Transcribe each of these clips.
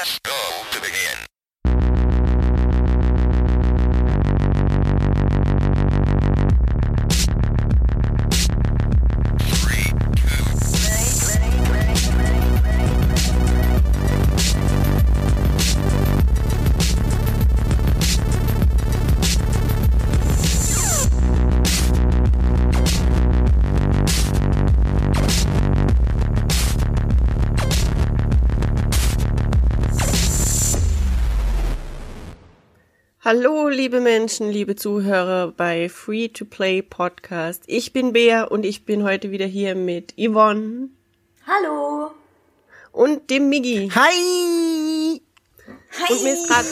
Let's go Hallo, liebe Menschen, liebe Zuhörer bei Free to Play Podcast. Ich bin Bea und ich bin heute wieder hier mit Yvonne Hallo. und dem Miggi. Hi! Hi. Und mir ist gerade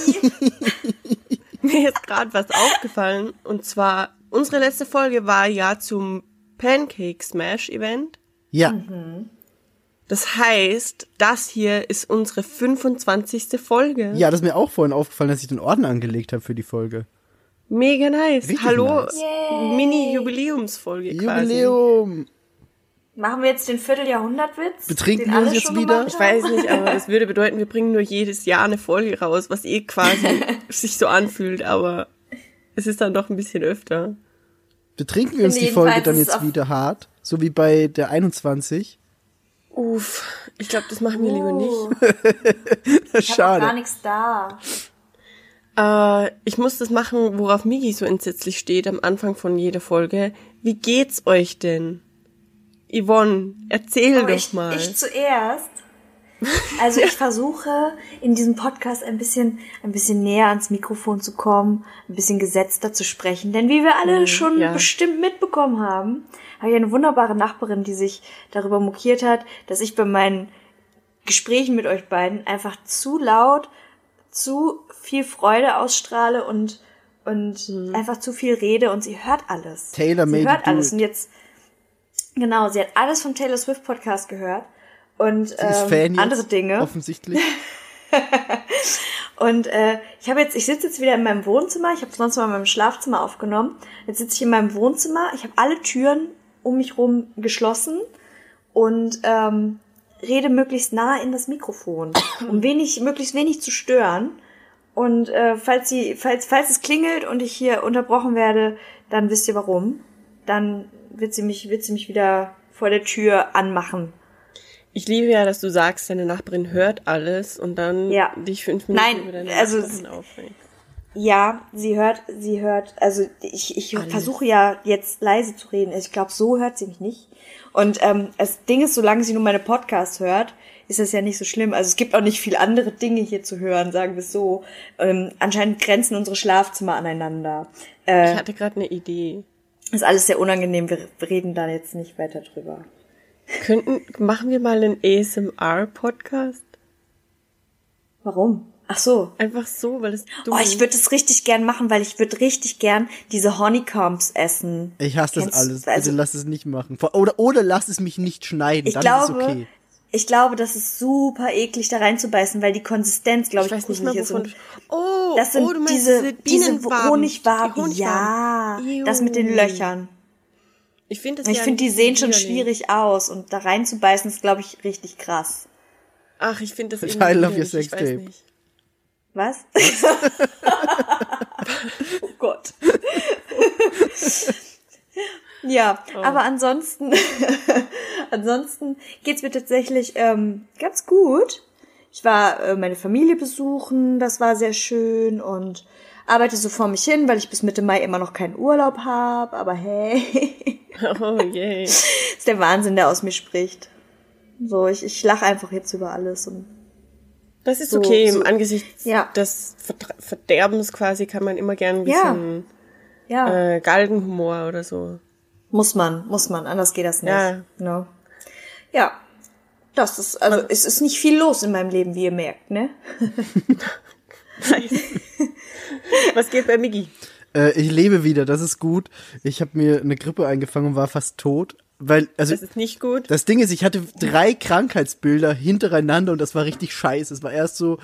mir ist gerade was aufgefallen und zwar unsere letzte Folge war ja zum Pancake Smash Event. Ja, Das heißt, das hier ist unsere 25. Folge. ja, das ist mir auch vorhin aufgefallen, dass ich den Orden angelegt habe für die Folge. Mega nice. Richtig Hallo, nice. Mini-Jubiläumsfolge quasi. Jubiläum! Machen wir jetzt den Vierteljahrhundertwitz? Betrinken wir uns jetzt wieder? Ich weiß nicht, aber das würde bedeuten, wir bringen nur jedes Jahr eine Folge raus, was eh quasi sich so anfühlt, aber es ist dann doch ein bisschen öfter. Betrinken wir uns die Folge dann jetzt wieder hart? So wie bei der 21? Uff, ich glaube, das machen wir lieber nicht. Oh, ich habe gar Schade. nichts da. Äh, ich muss das machen, worauf Migi so entsetzlich steht am Anfang von jeder Folge. Wie geht's euch denn? Yvonne, erzähl Oh, doch ich, mal. ich zuerst. Also ich versuche in diesem Podcast ein bisschen, ein bisschen näher ans Mikrofon zu kommen, ein bisschen gesetzter zu sprechen. Denn wie wir alle schon Hm, ja. bestimmt mitbekommen haben, habe ich eine wunderbare Nachbarin, die sich darüber mokiert hat, dass ich bei meinen Gesprächen mit euch beiden einfach zu laut, zu viel Freude ausstrahle und und Hm. einfach zu viel rede und sie hört alles. Taylor sie made hört alles it. und jetzt genau, sie hat alles vom Taylor Swift Podcast gehört und Sie ist ähm, andere Dinge. Offensichtlich. Und äh, ich habe jetzt, ich sitze jetzt wieder in meinem Wohnzimmer. Ich habe sonst mal in meinem Schlafzimmer aufgenommen. Jetzt sitze ich in meinem Wohnzimmer. Ich habe alle Türen um mich rum geschlossen und ähm, rede möglichst nah in das Mikrofon, um wenig, möglichst wenig zu stören. Und äh, falls sie, falls, falls es klingelt und ich hier unterbrochen werde, dann wisst ihr warum. Dann wird sie mich, wird sie mich wieder vor der Tür anmachen. Ich liebe ja, dass du sagst, deine Nachbarin hört alles und dann Ja. dich fünf Minuten Nein, über deine also Nachbarin aufregst. Ja, sie hört, sie hört, also ich, ich Alles. versuche ja jetzt leise zu reden. Ich glaube, so hört sie mich nicht. Und ähm, das Ding ist, solange sie nur meine Podcasts hört, ist das ja nicht so schlimm. Also es gibt auch nicht viel andere Dinge hier zu hören, sagen wir es so. Ähm, anscheinend grenzen unsere Schlafzimmer aneinander. Äh, Ich hatte gerade eine Idee. ist alles sehr unangenehm. Wir reden da jetzt nicht weiter drüber. Könnten, machen wir mal einen ASMR-Podcast? Warum? Ach so. Einfach so, weil es dumm Oh, ich würde es richtig gern machen, weil ich würde richtig gern diese Honeycombs essen. Ich hasse das Kennst- alles. also- Bitte lass es nicht machen. Oder, oder lass es mich nicht schneiden. Ich dann glaube, ist es okay. ich glaube, das ist super eklig, da reinzubeißen, weil die Konsistenz, glaube Ich ich, gruselig ist. Und Oh, das sind oh, du meinst diese, diese Honigwaben. die Honigwaben. Ja, das mit den Ew. Löchern. Ich finde das Ich ja finde, die sehen schon schwierig aus und da reinzubeißen ist, glaube ich, richtig krass. Ach, ich finde das I irgendwie love your weiß Sextape. nicht. Was? oh Gott. ja, Oh. aber ansonsten, ansonsten geht's mir tatsächlich ähm, ganz gut. Ich war äh, meine Familie besuchen, das war sehr schön und arbeite so vor mich hin, weil ich bis Mitte Mai immer noch keinen Urlaub habe. Aber hey, Oh je. ist der Wahnsinn, der aus mir spricht. So, ich, ich lache einfach jetzt über alles und Das ist So- okay. Im so- Angesicht Ja. des Verd- Verderbens quasi kann man immer gern ein Ja. bisschen ja. äh, Galgenhumor oder so. Muss man, muss man, anders geht das nicht. Ja. No. Ja. Das ist, also, es ist nicht viel los in meinem Leben, wie ihr merkt, ne? Was geht bei Miggi? Äh, ich lebe wieder, das ist gut. Ich habe mir eine Grippe eingefangen und war fast tot. Weil, also, Das ist nicht gut. das Ding ist, ich hatte drei Krankheitsbilder hintereinander und das war richtig scheiße. Es war erst so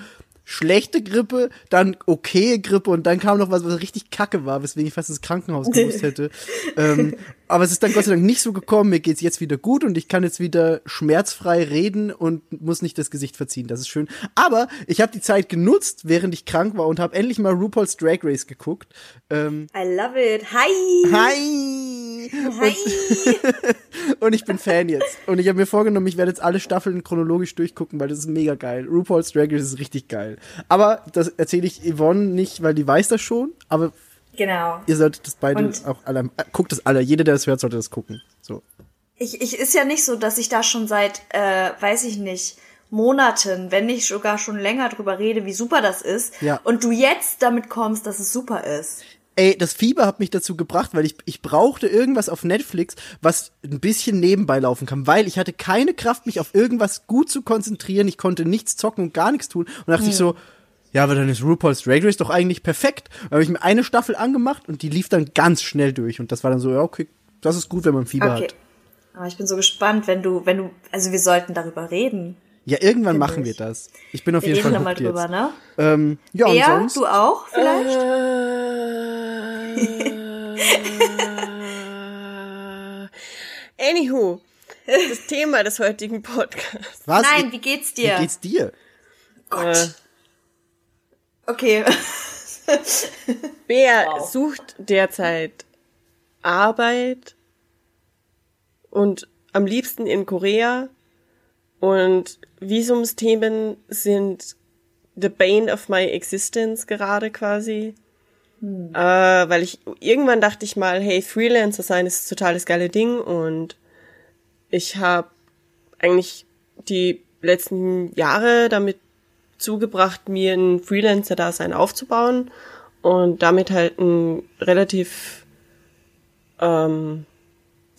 schlechte Grippe, dann okaye Grippe und dann kam noch was, was richtig kacke war, weswegen ich fast ins Krankenhaus gewusst hätte. ähm, aber es ist dann Gott sei Dank nicht so gekommen. Mir geht's jetzt wieder gut und ich kann jetzt wieder schmerzfrei reden und muss nicht das Gesicht verziehen. Das ist schön. Aber ich habe die Zeit genutzt, während ich krank war und habe endlich mal RuPaul's Drag Race geguckt. Ähm, I love it. Hi! hi! Hi! Und ich bin Fan jetzt. Und ich habe mir vorgenommen, ich werde jetzt alle Staffeln chronologisch durchgucken, weil das ist mega geil. RuPaul's Drag Race ist richtig geil. Aber das erzähle ich Yvonne nicht, weil die weiß das schon. Aber Genau. ihr solltet das beide Und- auch alle, äh, guckt das alle. Jeder, der das hört, sollte das gucken. So. Ich, ich ist ja nicht so, dass ich da schon seit, äh, weiß ich nicht, Monaten, wenn nicht sogar schon länger drüber rede, wie super das ist. Ja. Und du jetzt damit kommst, dass es super ist. Ey, das Fieber hat mich dazu gebracht, weil ich, ich brauchte irgendwas auf Netflix, was ein bisschen nebenbei laufen kann, weil ich hatte keine Kraft, mich auf irgendwas gut zu konzentrieren. Ich konnte nichts zocken und gar nichts tun. Und dachte ich so, ja, aber dann ist RuPaul's Drag Race doch eigentlich perfekt. Da habe ich mir eine Staffel angemacht und die lief dann ganz schnell durch. Und das war dann so, ja, okay, das ist gut, wenn man Fieber Okay. hat. Aber ich bin so gespannt, wenn du, wenn du, also wir sollten darüber reden. Ja, irgendwann Find machen ich. wir das. Ich bin auf Wir jeden reden Fall hooked drüber, jetzt. ne? Ähm, ja, und Ja, sonst? du auch vielleicht? Äh, Anywho, das Thema des heutigen Podcasts. Was? Nein, wie geht's dir? Wie geht's dir? Gott. Äh, Okay. Bea Wow. sucht derzeit Arbeit und am liebsten in Korea und Visumsthemen sind the bane of my existence gerade quasi. Äh, weil ich irgendwann dachte ich mal, hey, Freelancer sein ist total das geile Ding und ich habe eigentlich die letzten Jahre damit zugebracht, mir ein Freelancer-Dasein aufzubauen und damit halt ein relativ ähm,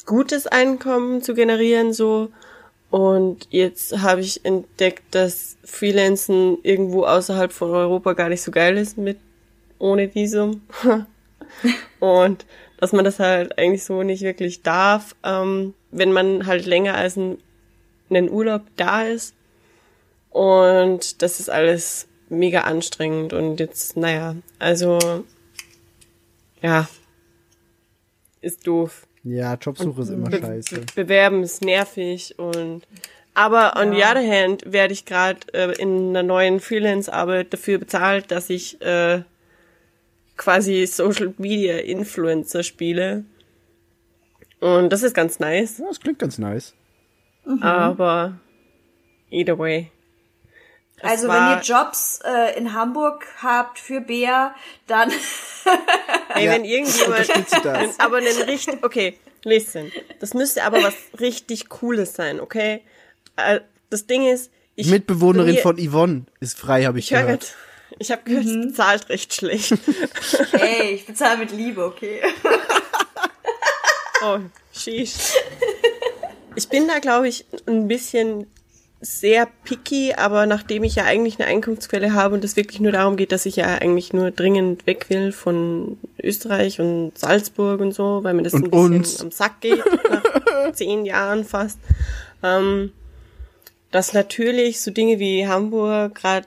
gutes Einkommen zu generieren so. Und jetzt habe ich entdeckt, dass Freelancen irgendwo außerhalb von Europa gar nicht so geil ist mit ohne Visum. und dass man das halt eigentlich so nicht wirklich darf, ähm, wenn man halt länger als ein, einen Urlaub da ist. Und das ist alles mega anstrengend und jetzt, naja, also, ja, ist doof. Ja, Jobsuche ist immer Be scheiße. Be Bewerben ist nervig und aber on the other hand werde ich gerade äh, in einer neuen Freelance-Arbeit dafür bezahlt, dass ich äh, quasi Social Media Influencer spiele. Und das ist ganz nice, Ja, das klingt ganz nice. aber either way. Es Also wenn ihr Jobs äh, in Hamburg habt für Bea, dann Ey, wenn irgendjemand, das. aber einen richtig, okay, listen, das müsste aber was richtig Cooles sein, okay? Äh, Das Ding ist, ich Mitbewohnerin mir- von Yvonne ist frei, habe ich Ich gehört. grad, ich habe gehört, Mhm. es bezahlt recht schlecht. ey, ich bezahle mit Liebe, okay? Oh, sheesh. Ich bin da, glaube ich, ein bisschen sehr picky, aber nachdem ich ja eigentlich eine Einkunftsquelle habe und es wirklich nur darum geht, dass ich ja eigentlich nur dringend weg will von Österreich und Salzburg und so, weil mir das Und ein bisschen uns. am Sack geht, nach zehn Jahren fast, ähm, dass natürlich so Dinge wie Hamburg gerade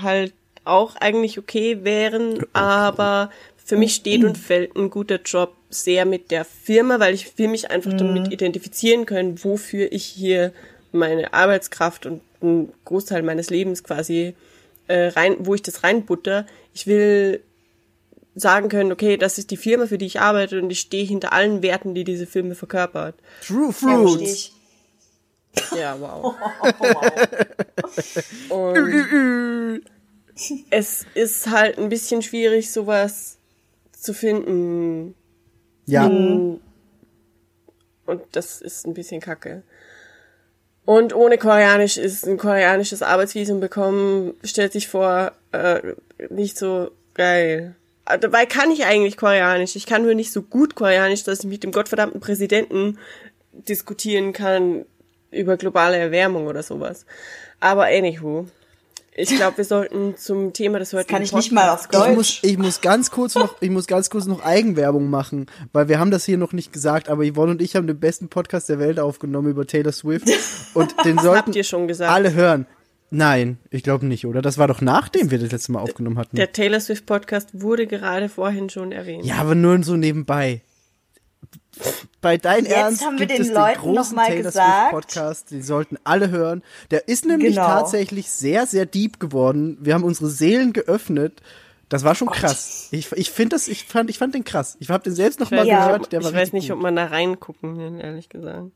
halt auch eigentlich okay wären, aber für mich steht und fällt ein guter Job sehr mit der Firma, weil ich will mich einfach damit identifizieren können, wofür ich hier meine Arbeitskraft und einen Großteil meines Lebens quasi äh, rein, wo ich das reinbutter. Ich will sagen können, okay, das ist die Firma, für die ich arbeite und ich stehe hinter allen Werten, die diese Firma verkörpert. True Fruits. Ja, wow. Und es ist halt ein bisschen schwierig, sowas zu finden. Ja, Und das ist ein bisschen kacke. Und ohne Koreanisch ist ein koreanisches Arbeitsvisum bekommen, stellt sich vor, äh, nicht so geil. Dabei kann ich eigentlich Koreanisch. Ich kann nur nicht so gut Koreanisch, dass ich mit dem gottverdammten Präsidenten diskutieren kann über globale Erwärmung oder sowas. Aber anywho. Ich glaube, wir sollten zum Thema des heutigen kann ich nicht mal auf Podcasts ich Deutsch. muss, ich muss ganz kurz noch, ich muss ganz kurz noch Eigenwerbung machen, weil wir haben das hier noch nicht gesagt, aber Yvonne und ich haben den besten Podcast der Welt aufgenommen über Taylor Swift und den sollten habt ihr schon gesagt. alle hören. Nein, ich glaube nicht, oder? Das war doch nachdem wir das letzte Mal aufgenommen hatten. Der Taylor Swift Podcast wurde gerade vorhin schon erwähnt. ja, aber nur so nebenbei. Bei dein Jetzt Ernst haben wir gibt den es Leuten den großen noch mal Taylor gesagt- Swift Podcast, die sollten alle hören. Der ist nämlich Genau. tatsächlich sehr, sehr deep geworden. Wir haben unsere Seelen geöffnet. Das war schon krass. Ich, ich finde das, ich fand, ich fand den krass. Ich habe den selbst noch mal Ja. gehört. Der war ich weiß nicht, gut. ob man da reingucken will, ehrlich gesagt.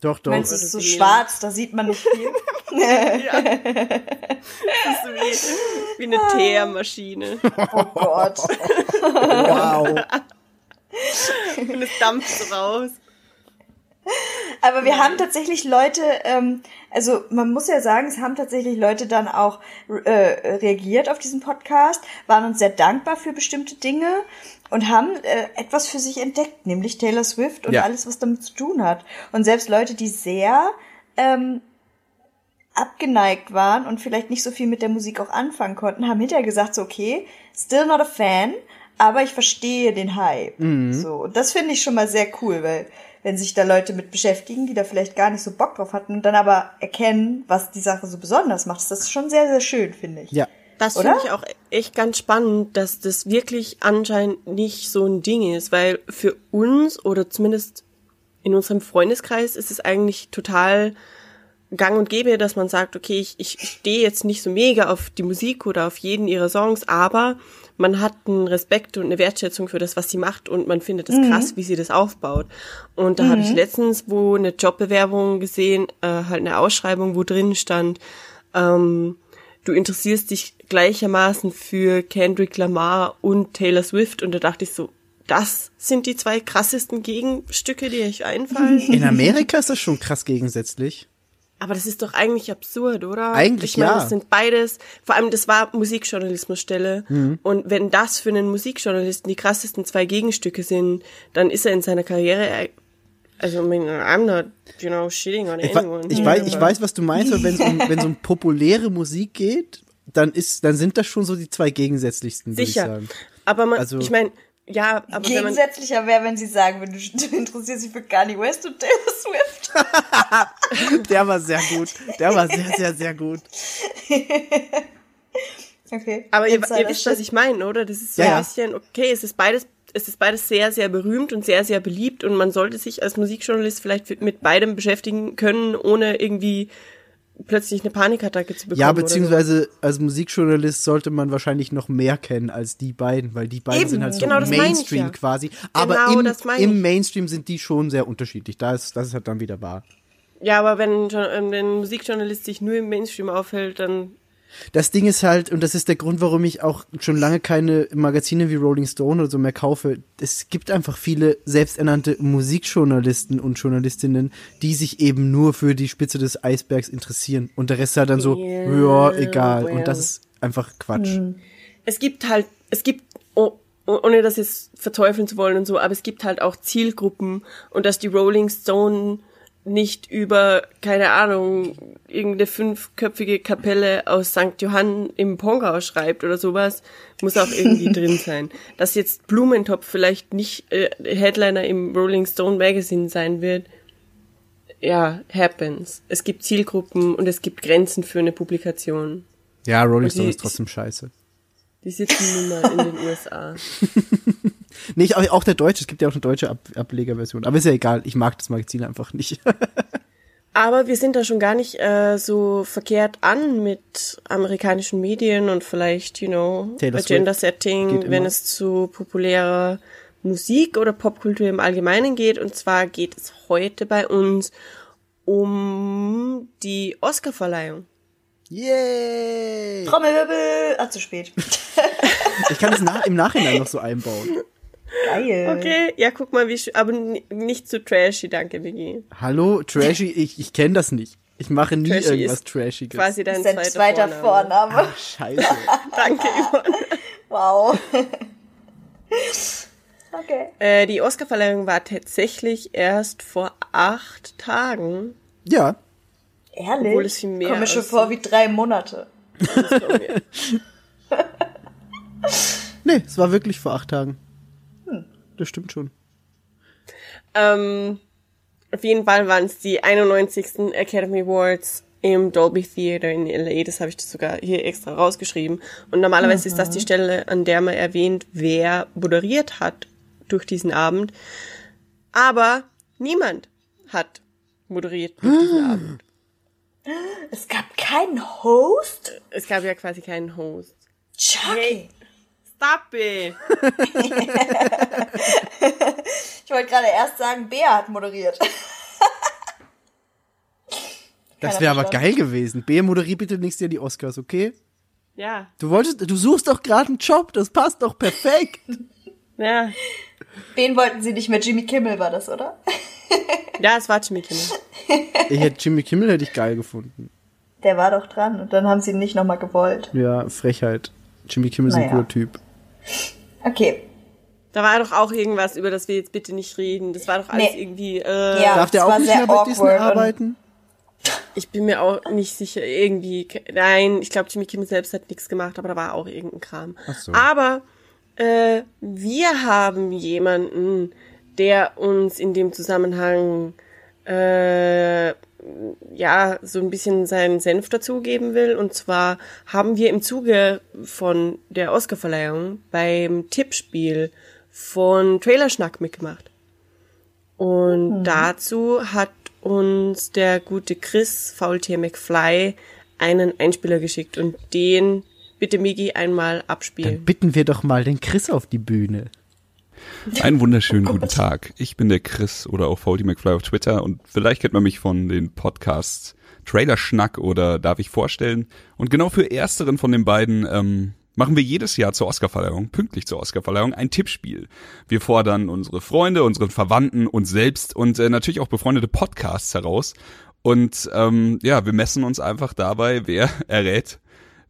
Doch, doch. Meinst du, es ist so schwarz, da sieht man nicht viel? Das ist wie, wie eine Teermaschine. Oh Gott. wow. Und es dampft raus. Aber wir haben tatsächlich Leute, ähm, also man muss ja sagen, es haben tatsächlich Leute dann auch äh, reagiert auf diesen Podcast, waren uns sehr dankbar für bestimmte Dinge und haben äh, etwas für sich entdeckt, nämlich Taylor Swift und Ja. alles, was damit zu tun hat. Und selbst Leute, die sehr ähm, abgeneigt waren und vielleicht nicht so viel mit der Musik auch anfangen konnten, haben hinterher gesagt, so okay, still not a fan, aber ich verstehe den Hype. So, und das finde ich schon mal sehr cool, weil wenn sich da Leute mit beschäftigen, die da vielleicht gar nicht so Bock drauf hatten und dann aber erkennen, was die Sache so besonders macht, ist das schon sehr, sehr schön, finde ich. Ja. Das finde ich auch echt ganz spannend, dass das wirklich anscheinend nicht so ein Ding ist, weil für uns oder zumindest in unserem Freundeskreis ist es eigentlich total gang und gäbe, dass man sagt, okay, ich, ich stehe jetzt nicht so mega auf die Musik oder auf jeden ihrer Songs, aber man hat einen Respekt und eine Wertschätzung für das, was sie macht und man findet es krass, wie sie das aufbaut. Und da habe ich letztens wo eine Jobbewerbung gesehen, äh, halt eine Ausschreibung, wo drin stand, ähm, du interessierst dich gleichermaßen für Kendrick Lamar und Taylor Swift und da dachte ich so, das sind die zwei krassesten Gegenstücke, die euch einfallen. In Amerika ist das schon krass gegensätzlich. Aber das ist doch eigentlich absurd, oder? Eigentlich ich meine, ja. das sind beides, vor allem das war Musikjournalismusstelle. Mhm. Und wenn das für einen Musikjournalisten die krassesten zwei Gegenstücke sind, dann ist er in seiner Karriere, also I mean, I'm not, you know, shitting on anyone. ich, weiß, ich weiß, was du meinst, aber wenn es um, wenn es um populäre Musik geht, dann ist, dann sind das schon so die zwei gegensätzlichsten, würde ich Sicher. sagen. Aber man, Also- ich meine, ja, aber Gegensätzlicher wäre, wenn sie sagen, wenn du, du interessierst dich für Kanye West und Taylor Swift. Der war sehr gut. Der war sehr, sehr, sehr gut. Okay. Aber ihr, ihr wisst, was ich meine, oder? Das ist so Ja, ein ja. bisschen, okay, es ist beides, es ist beides sehr, sehr berühmt und sehr, sehr beliebt und man sollte sich als Musikjournalist vielleicht mit beidem beschäftigen können, ohne irgendwie plötzlich eine Panikattacke zu bekommen. Ja, beziehungsweise als Musikjournalist sollte man wahrscheinlich noch mehr kennen als die beiden, weil die beiden Eben, sind halt so genau Mainstream ja. quasi. Aber Genau, im, im. Mainstream sind die schon sehr unterschiedlich. Da ist, das ist halt dann wieder wahr. So. Ja, aber wenn, wenn ein Musikjournalist sich nur im Mainstream aufhält, dann Das Ding ist halt, und das ist der Grund, warum ich auch schon lange keine Magazine wie Rolling Stone oder so mehr kaufe. Es gibt einfach viele selbsternannte Musikjournalisten und Journalistinnen, die sich eben nur für die Spitze des Eisbergs interessieren. Und der Rest ist halt dann so, Yeah, ja, egal. well. Und das ist einfach Quatsch. es gibt halt, es gibt, oh- ohne das jetzt verteufeln zu wollen und so, aber es gibt halt auch Zielgruppen und dass die Rolling Stone nicht über, keine Ahnung, irgendeine fünfköpfige Kapelle aus St. Johann im Pongau schreibt oder sowas, muss auch irgendwie drin sein. Dass jetzt Blumentopf vielleicht nicht äh, Headliner im Rolling Stone Magazine sein wird, ja, happens. Es gibt Zielgruppen und es gibt Grenzen für eine Publikation. Ja, Rolling Stone ist trotzdem scheiße. Die sitzen nun mal in den USA. Nee, ich, auch der deutsche, es gibt ja auch eine deutsche Ab Ablegerversion. Aber ist ja egal, ich mag das Magazin einfach nicht. Aber wir sind da schon gar nicht äh, so verkehrt an mit amerikanischen Medien und vielleicht, you know, Taylor Swift Agenda geht Setting, immer. wenn es zu populärer Musik oder Popkultur im Allgemeinen geht. Und zwar geht es heute bei uns um die Oscarverleihung. Yay! Trommelwirbel. Ah, zu spät. Ich kann es nach, im Nachhinein noch so einbauen. Geil. Okay, ja, guck mal, wie aber nicht zu trashy, danke, Vicky. Hallo, Trashy, ich, ich kenne das nicht. Ich mache nie Trashy irgendwas ist Trashiges. Quasi dein zweiter, zweiter Vorname. Vorname. Ach, scheiße. Danke, Yvonne. Wow. okay. Äh, die Oscarverleihung war tatsächlich erst vor acht Tagen. Ja, Ehrlich? Obwohl es viel mehr Kommt mir schon vor wie drei Monate. nee, es war wirklich vor acht Tagen. Das stimmt schon. Ähm, auf jeden Fall waren es die 91. Academy Awards im Dolby Theater in LA. Das habe ich sogar hier extra rausgeschrieben. Und normalerweise ist das die Stelle, an der man erwähnt, wer moderiert hat durch diesen Abend. Aber niemand hat moderiert durch diesen Abend. Es gab keinen Host? Es gab ja quasi keinen Host. Chucky. Stop it! Ich wollte gerade erst sagen, Bea hat moderiert. Das wäre aber geil gewesen. B, moderier bitte nächstes Jahr die Oscars, okay? Ja, Du wolltest, du suchst doch gerade einen Job, das passt doch perfekt. ja. Wen wollten sie nicht mehr? Jimmy Kimmel war das, oder? Ja, es war Jimmy Kimmel. Ich hätte Jimmy Kimmel hätte ich geil gefunden. Der war doch dran und dann haben sie ihn nicht nochmal gewollt. Ja, Frechheit. Jimmy Kimmel ist ein Naja. cooler Typ. Okay. Da war doch auch irgendwas, über das wir jetzt bitte nicht reden. Das war doch alles Nee. irgendwie, äh, Ja, Darf der auch nicht mehr bei Disney und- arbeiten? ich bin mir auch nicht sicher, irgendwie, nein, ich glaube, Jimmy Kimmel selbst hat nichts gemacht, aber da war auch irgendein Kram. Ach so. Aber äh, wir haben jemanden, der uns in dem Zusammenhang äh, ja so ein bisschen seinen Senf dazugeben will. Und zwar haben wir im Zuge von der Oscarverleihung beim Tippspiel von Trailerschnack mitgemacht. Und dazu hat uns der gute Chris Faultier McFly einen Einspieler geschickt und den bitte Migi einmal Dann abspielen. bitten wir doch mal den Chris auf die Bühne. Einen wunderschönen guten Tag. Ich bin der Chris oder auch Faulty McFly auf Twitter und vielleicht kennt man mich von den Podcasts Trailer Schnack oder Darf ich vorstellen. Und genau für ersteren von den beiden ähm, machen wir jedes Jahr zur Oscarverleihung, pünktlich zur Oscarverleihung, ein Tippspiel. Wir fordern unsere Freunde, unsere Verwandten, uns selbst und äh, natürlich auch befreundete Podcasts heraus. Und ähm, ja, wir messen uns einfach dabei, wer errät,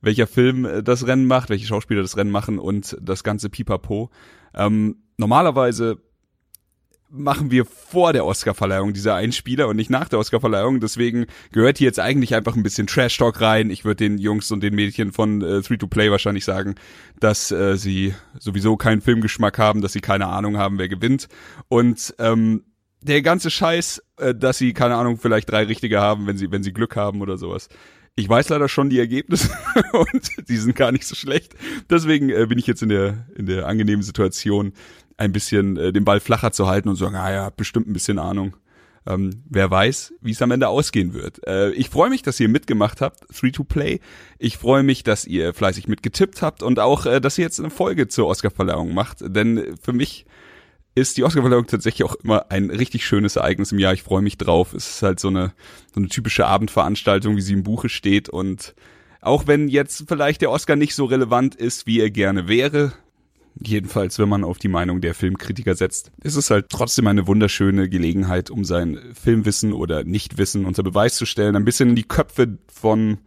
welcher Film äh, das Rennen macht, welche Schauspieler das Rennen machen und das ganze Pipapo. Ähm, normalerweise machen wir vor der Oscarverleihung diese Einspieler und nicht nach der Oscarverleihung. Deswegen gehört hier jetzt eigentlich einfach ein bisschen Trash Talk rein. Ich würde den Jungs und den Mädchen von äh, Three to Play wahrscheinlich sagen, dass äh, sie sowieso keinen Filmgeschmack haben, dass sie keine Ahnung haben, wer gewinnt. Und ähm, der ganze Scheiß, äh, dass sie keine Ahnung vielleicht drei richtige haben, wenn sie wenn sie Glück haben oder sowas. Ich weiß leider schon die Ergebnisse und die sind gar nicht so schlecht. Deswegen äh, bin ich jetzt in der in der angenehmen Situation, ein bisschen äh, den Ball flacher zu halten und zu sagen, ah ja, bestimmt ein bisschen Ahnung. Ähm, wer weiß, wie es am Ende ausgehen wird. Äh, ich freue mich, dass ihr mitgemacht habt, Three to Play. Ich freue mich, dass ihr fleißig mitgetippt habt und auch, äh, dass ihr jetzt eine Folge zur Oscarverleihung macht. Denn für mich ist die Oscarverleihung tatsächlich auch immer ein richtig schönes Ereignis im Jahr. Ich freue mich drauf. Es ist halt so eine, so eine typische Abendveranstaltung, wie sie im Buche steht. Und auch wenn jetzt vielleicht der Oscar nicht so relevant ist, wie er gerne wäre, jedenfalls wenn man auf die Meinung der Filmkritiker setzt, ist es halt trotzdem eine wunderschöne Gelegenheit, um sein Filmwissen oder Nichtwissen unter Beweis zu stellen, ein bisschen in die Köpfe von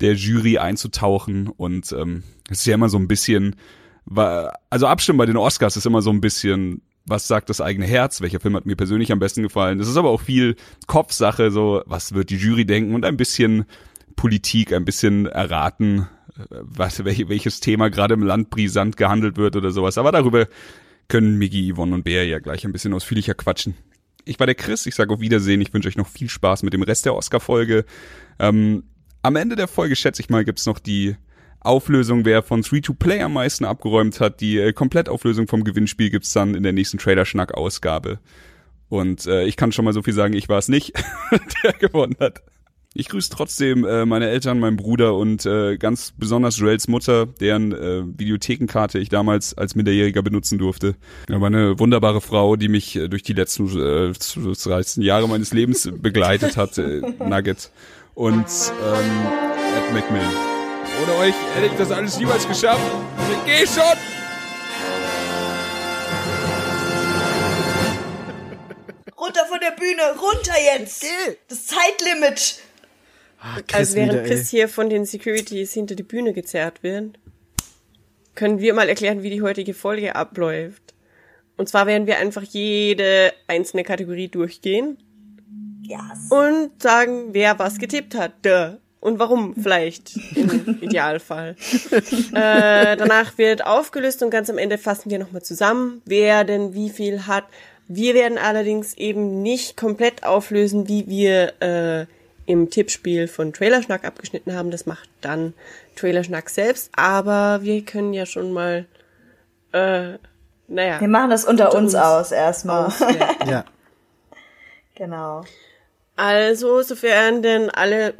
der Jury einzutauchen. Und ähm, es ist ja immer so ein bisschen, also Abstimmen bei den Oscars ist immer so ein bisschen was sagt das eigene Herz, welcher Film hat mir persönlich am besten gefallen. Das ist aber auch viel Kopfsache, so was wird die Jury denken und ein bisschen Politik, ein bisschen erraten, was, welche, welches Thema gerade im Land brisant gehandelt wird oder sowas. Aber darüber können Miggy, Yvonne und Bea ja gleich ein bisschen ausführlicher quatschen. Ich war der Chris, ich sage auf Wiedersehen, ich wünsche euch noch viel Spaß mit dem Rest der Oscar-Folge. Ähm, am Ende der Folge, schätze ich mal, gibt's noch die Auflösung, wer von 3 to Play am meisten abgeräumt hat. Die äh, Komplettauflösung vom Gewinnspiel gibt's dann in der nächsten Trailer-Schnack-Ausgabe. Und äh, ich kann schon mal so viel sagen, ich war es nicht, der gewonnen hat. Ich grüße trotzdem äh, meine Eltern, meinen Bruder und äh, ganz besonders Joels Mutter, deren äh, Videothekenkarte ich damals als Minderjähriger benutzen durfte. Er war eine wunderbare Frau, die mich äh, durch die letzten äh, 13 Jahre meines Lebens begleitet hat, äh, Nugget. Und ähm, Ed McMillan. Ohne euch hätte ich das alles niemals geschafft. Ich geh schon! Runter von der Bühne, runter jetzt! Das Zeitlimit! Chris Also während wieder. Chris hier von den Securities hinter die Bühne gezerrt wird, können wir mal erklären, wie die heutige Folge abläuft. Und zwar werden wir einfach jede einzelne Kategorie durchgehen Yes. und sagen, wer was getippt hat. Duh. Und warum vielleicht im Idealfall. äh, danach wird aufgelöst und ganz am Ende fassen wir nochmal zusammen, wer denn wie viel hat. Wir werden allerdings eben nicht komplett auflösen, wie wir äh, im Tippspiel von Trailerschnack abgeschnitten haben. Das macht dann Trailerschnack selbst. Aber wir können ja schon mal, äh, naja. Wir machen das unter, Unter uns, uns. aus erstmal. auswählen. Ja. genau. Also, sofern denn alle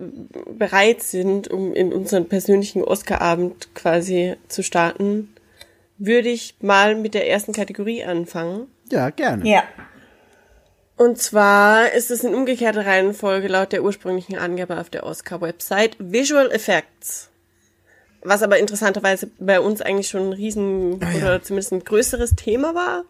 bereit sind, um in unseren persönlichen Oscar-Abend quasi zu starten, würde ich mal mit der ersten Kategorie anfangen. Ja, gerne. Ja. Und zwar ist es in umgekehrter Reihenfolge laut der ursprünglichen Angabe auf der Oscar-Website Visual Effects. Was aber interessanterweise bei uns eigentlich schon ein riesen Ah, ja. oder zumindest ein größeres Thema war,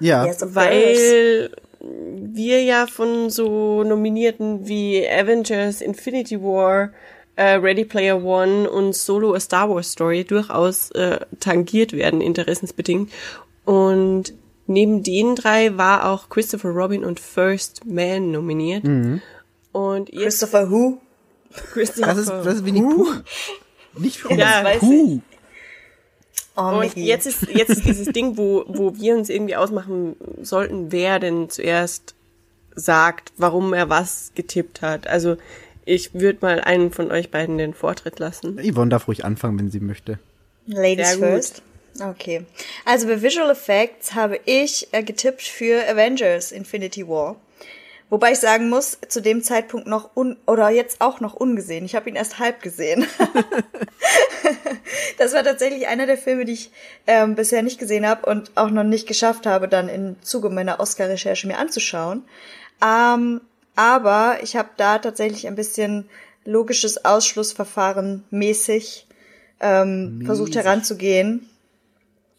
Ja. Yes, weil wir ja von so Nominierten wie Avengers, Infinity War, äh, Ready Player One und Solo A Star Wars Story durchaus äh, tangiert werden, interessensbedingt. Und neben den drei war auch Christopher Robin und First Man nominiert. Und jetzt Christopher Who? Christopher Das ist, das ist Winnie Pooh. Nicht Pooh. Ja, weiß Pooh. Oh, Und jetzt ist, jetzt ist dieses Ding, wo, wo wir uns irgendwie ausmachen sollten, wer denn zuerst sagt, warum er was getippt hat. Also ich würde mal einen von euch beiden den Vortritt lassen. Yvonne darf ruhig anfangen, wenn sie möchte. Ladies first. Okay. Also bei Visual Effects habe ich äh, getippt für Avengers Infinity War. Wobei ich sagen muss, zu dem Zeitpunkt noch un oder jetzt auch noch ungesehen. Ich habe ihn erst halb gesehen. das war tatsächlich einer der Filme, die ich ähm, bisher nicht gesehen habe und auch noch nicht geschafft habe, dann im Zuge meiner Oscar-Recherche mir anzuschauen. Ähm, aber ich habe da tatsächlich ein bisschen logisches Ausschlussverfahren mäßig ähm, versucht Mäßig. heranzugehen.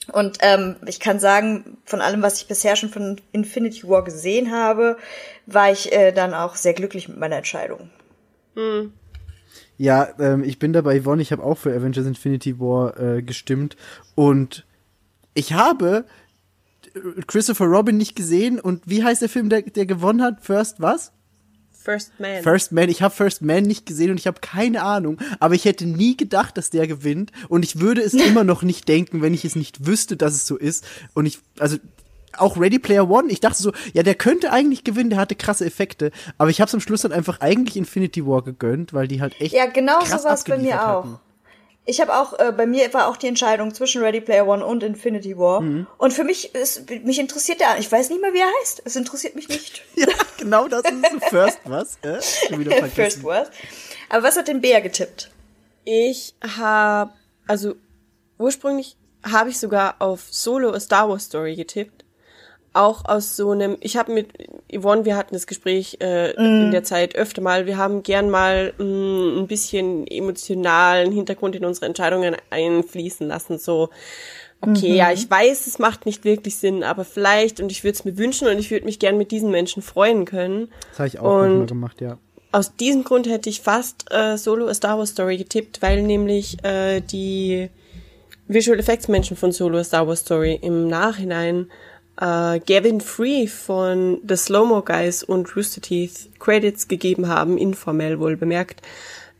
Und ähm, ich kann sagen, von allem, was ich bisher schon von Infinity War gesehen habe, war ich äh, dann auch sehr glücklich mit meiner Entscheidung. Ja, ähm, ich bin da bei Yvonne, ich habe auch für Avengers Infinity War äh, gestimmt und ich habe äh, Christopher Robin nicht gesehen und wie heißt der Film, der, der gewonnen hat? First was? First Man. First Man. Ich habe First Man nicht gesehen und ich habe keine Ahnung, aber ich hätte nie gedacht, dass der gewinnt und ich würde es immer noch nicht denken, wenn ich es nicht wüsste, dass es so ist und ich also auch Ready Player One, ich dachte so, ja, der könnte eigentlich gewinnen, der hatte krasse Effekte, aber ich habe am Schluss dann einfach eigentlich Infinity War gegönnt, weil die halt echt Ja, genau krass so war es bei mir auch. hatten. Ich habe auch, äh, bei mir war auch die Entscheidung zwischen Ready Player One und Infinity War. Mhm. Und für mich ist, mich interessiert der, ich weiß nicht mal, wie er heißt. Es interessiert mich nicht. Ja, genau das ist so First was? Äh? Schon wieder First. Word. Aber was hat denn Bea getippt? Ich habe, also ursprünglich habe ich sogar auf Solo A Star Wars Story getippt. Auch aus so einem, ich habe mit Yvonne, wir hatten das Gespräch äh, in der Zeit öfter mal, wir haben gern mal mh, ein bisschen emotionalen Hintergrund in unsere Entscheidungen einfließen lassen. So, okay, ja, ich weiß, es macht nicht wirklich Sinn, aber vielleicht, und ich würde es mir wünschen und ich würde mich gern mit diesen Menschen freuen können. Das habe ich auch Und- gemacht, ja. Aus diesem Grund hätte ich fast äh, Solo A Star Wars Story getippt, weil nämlich äh, die Visual Effects Menschen von Solo A Star Wars Story im Nachhinein äh, Gavin Free von The Slow-Mo Guys und Rooster Teeth Credits gegeben haben, informell wohl bemerkt,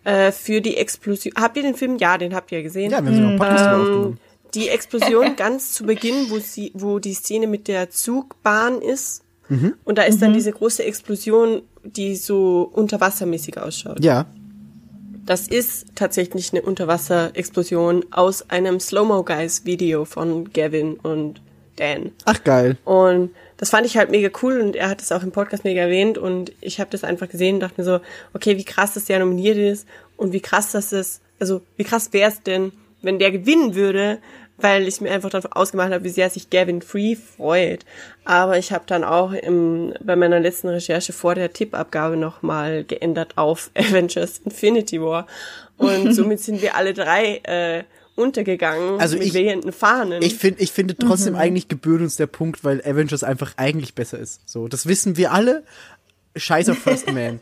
äh, für die Explosion. Habt ihr den Film? Ja, den habt ihr gesehen. Ja, wir haben einen Podcast aufgenommen. Die Explosion ganz zu Beginn, wo sie, wo die Szene mit der Zugbahn ist. Und da ist dann diese große Explosion, die so unterwassermäßig ausschaut. Ja, Das ist tatsächlich eine Unterwasserexplosion aus einem Slow-Mo Guys Video von Gavin und Dan. ach geil. Und das fand ich halt mega cool und er hat es auch im Podcast mega erwähnt und ich habe das einfach gesehen und dachte mir so, okay, wie krass, dass der nominiert ist und wie krass das ist, also wie krass wäre es denn, wenn der gewinnen würde, weil ich mir einfach davon ausgemacht habe, wie sehr sich Gavin Free freut. Aber ich habe dann auch im, bei meiner letzten Recherche vor der Tippabgabe nochmal geändert auf Avengers Infinity War. Und somit sind wir alle drei äh, untergegangen Also mit ich- wehenden Fahnen. Ich finde, ich finde trotzdem Mhm. eigentlich gebührt uns der Punkt, weil Avengers einfach eigentlich besser ist. So, das wissen wir alle. Scheiß auf First Man.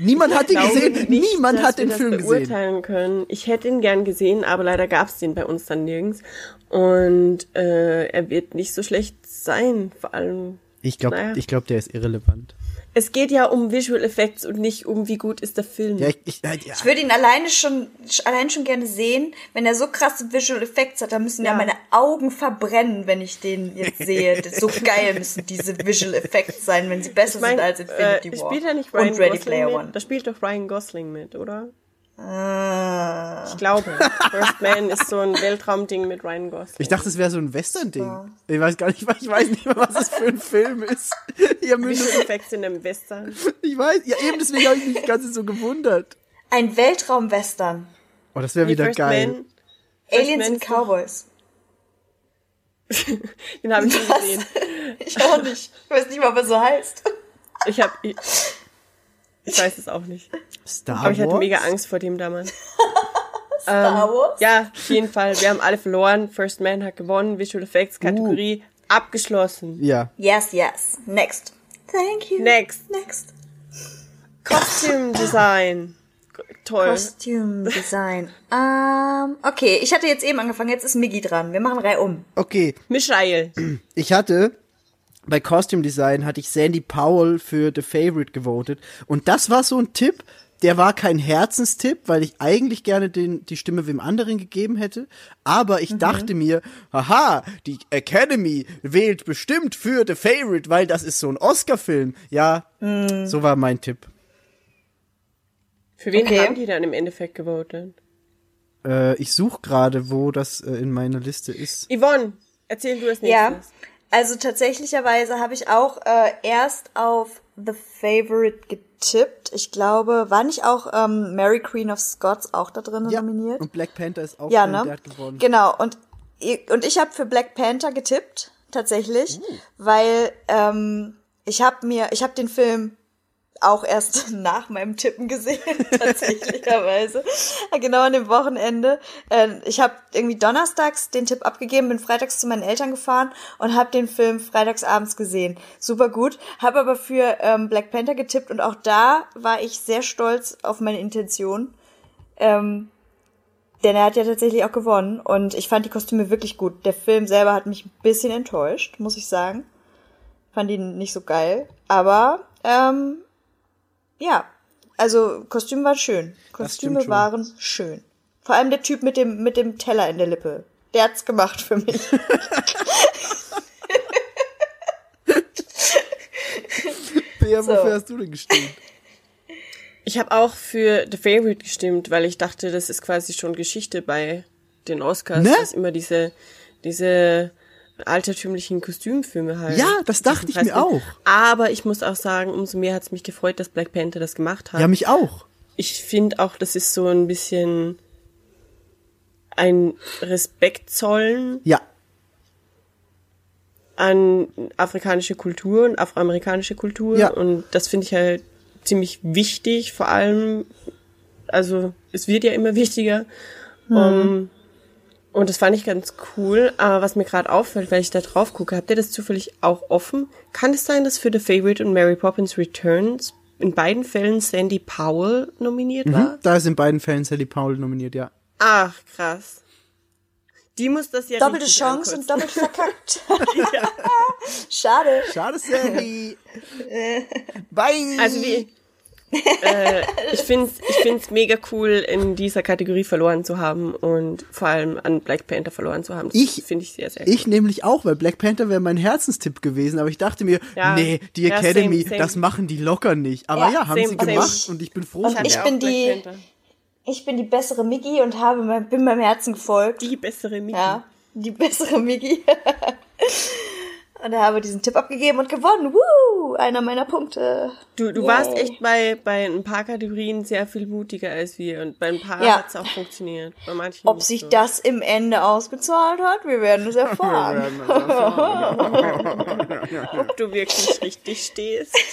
Niemand hat ihn gesehen. nicht, Niemand hat wir den das Film gesehen. beurteilen können. Ich hätte ihn gern gesehen, aber leider gab es den bei uns dann nirgends. Und äh, er wird nicht so schlecht sein, vor allem. Ich glaube, Naja. ich glaube, der ist irrelevant. Es geht ja um Visual Effects und nicht um, wie gut ist der Film. Ja, ich, ich, ja, ja. Ich würde ihn alleine schon, allein schon gerne sehen, wenn er so krasse Visual Effects hat, dann müssen ja, Ja. meine Augen verbrennen, wenn ich den jetzt sehe. Das- so geil müssen diese Visual Effects sein, wenn sie besser Ich mein, sind als Infinity äh, War. spielt ja nicht Ryan und Ready Gosling Player mit? One. Da spielt doch Ryan Gosling mit, oder? Ah. Ich glaube. First Man ist so ein Weltraumding mit Ryan Gosling. ich dachte, es wäre so ein Western-Ding. Ich weiß gar nicht, ich weiß nicht mehr, was das für ein Film ist. Ihr Effects in einem Western. ich weiß, ja eben deswegen habe ich mich ganz so gewundert. Ein Weltraum-Western. Oh, das wäre Wie wieder First geil. Man, Aliens und doch- Cowboys. den habe ich nie gesehen. Ich auch nicht. Ich weiß nicht mal, was so heißt. Ich habe ich, weiß es auch nicht. Star Aber ich hatte Wars? mega Angst vor dem damals. Star Wars? Ja, auf jeden Fall. Wir haben alle verloren. First Man hat gewonnen. Visual Effects Kategorie abgeschlossen. Ja. Yes, yes. Next. Thank you. Next. Next. Costume Design. Toll. Costume Design. ähm, okay, ich hatte jetzt eben angefangen, jetzt ist Miggy dran. Wir machen Reihe um. Okay, Michael. ich hatte bei Costume Design hatte ich Sandy Powell für The Favorite gewotet und das war so ein Tipp, der war kein Herzenstipp, weil ich eigentlich gerne den, die Stimme wem anderen gegeben hätte, aber ich dachte mir, haha, die Academy wählt bestimmt für The Favorite, weil das ist so ein Oscar-Film. Ja, so war mein Tipp. Für wen Okay. haben die dann im Endeffekt gewotet? Äh, ich suche gerade, wo das äh, in meiner Liste ist. Yvonne, erzähl du als Ja. Also tatsächlicherweise habe ich auch äh, erst auf The Favorite getippt. Ich glaube, war nicht auch ähm, Mary Queen of Scots auch da drin Ja, nominiert? und Black Panther ist auch Ja, drin, ne? der hat gewonnen. Genau, und, und ich habe für Black Panther getippt, tatsächlich, Uh. weil ähm, ich habe mir, ich habe den Film auch erst nach meinem Tippen gesehen, tatsächlicherweise. genau an dem Wochenende. Äh, ich habe irgendwie donnerstags den Tipp abgegeben, bin freitags zu meinen Eltern gefahren und habe den Film freitags abends gesehen. Super gut. Habe aber für ähm, Black Panther getippt und auch da war ich sehr stolz auf meine Intention. Ähm, denn er hat ja tatsächlich auch gewonnen und ich fand die Kostüme wirklich gut. Der Film selber hat mich ein bisschen enttäuscht, muss ich sagen. Fand ihn nicht so geil. Aber, ähm, ja, also Kostüm war schön. Kostüme waren schön. Vor allem der Typ mit dem, mit dem Teller in der Lippe. Der hat's gemacht für mich. Bea, So. wofür hast du denn gestimmt? Ich habe auch für The Favorite gestimmt, weil ich dachte, das ist quasi schon Geschichte bei den Oscars, Ne? dass immer diese, diese altertümlichen Kostümfilme halt. Ja, das dachte ich mir auch. Aber ich muss auch sagen, umso mehr hat es mich gefreut, dass Black Panther das gemacht hat. Ja, mich auch. ich finde auch, das ist so ein bisschen ein Respekt zollen Ja. an afrikanische Kultur und afroamerikanische Kultur. Ja. Und das finde ich halt ziemlich wichtig, vor allem, also es wird ja immer wichtiger. Um, und das fand ich ganz cool. Aber was mir gerade auffällt, weil ich da drauf gucke, habt ihr das zufällig auch offen? Kann es sein, dass für The Favorite und Mary Poppins Returns in beiden Fällen Sandy Powell nominiert war? Mhm. Da ist in beiden Fällen Sally Powell nominiert, ja. Ach, krass. Die muss das ja Doppelte Chance und ankotzen. doppelt verkackt. Schade. Schade, Sally. Bye. Also wie, äh, ich find's, ich find's mega cool, in dieser Kategorie verloren zu haben und vor allem an Black Panther verloren zu haben. Das Ich- finde ich sehr, sehr cool. Ich nämlich auch, weil Black Panther wäre mein Herzenstipp gewesen, aber ich dachte mir, Ja. nee, die Ja, Academy, same, same. das machen die locker nicht. Aber Ja, ja, haben same, sie same. gemacht und ich bin froh. Und ich Ja, bin die-. Ich bin die bessere Miggy und habe mein, bin meinem Herzen gefolgt. Die bessere Mickey. Ja, die bessere Miggy. und habe diesen Tipp abgegeben und gewonnen. Woo! Einer meiner Punkte. Du, du Yay. warst echt bei, bei ein paar Kategorien sehr viel mutiger als wir und bei ein paar Ja. hat's auch funktioniert. Bei manchen Ob sich so. das im Ende ausgezahlt hat, wir werden es erfahren. Ob du wirklich richtig stehst.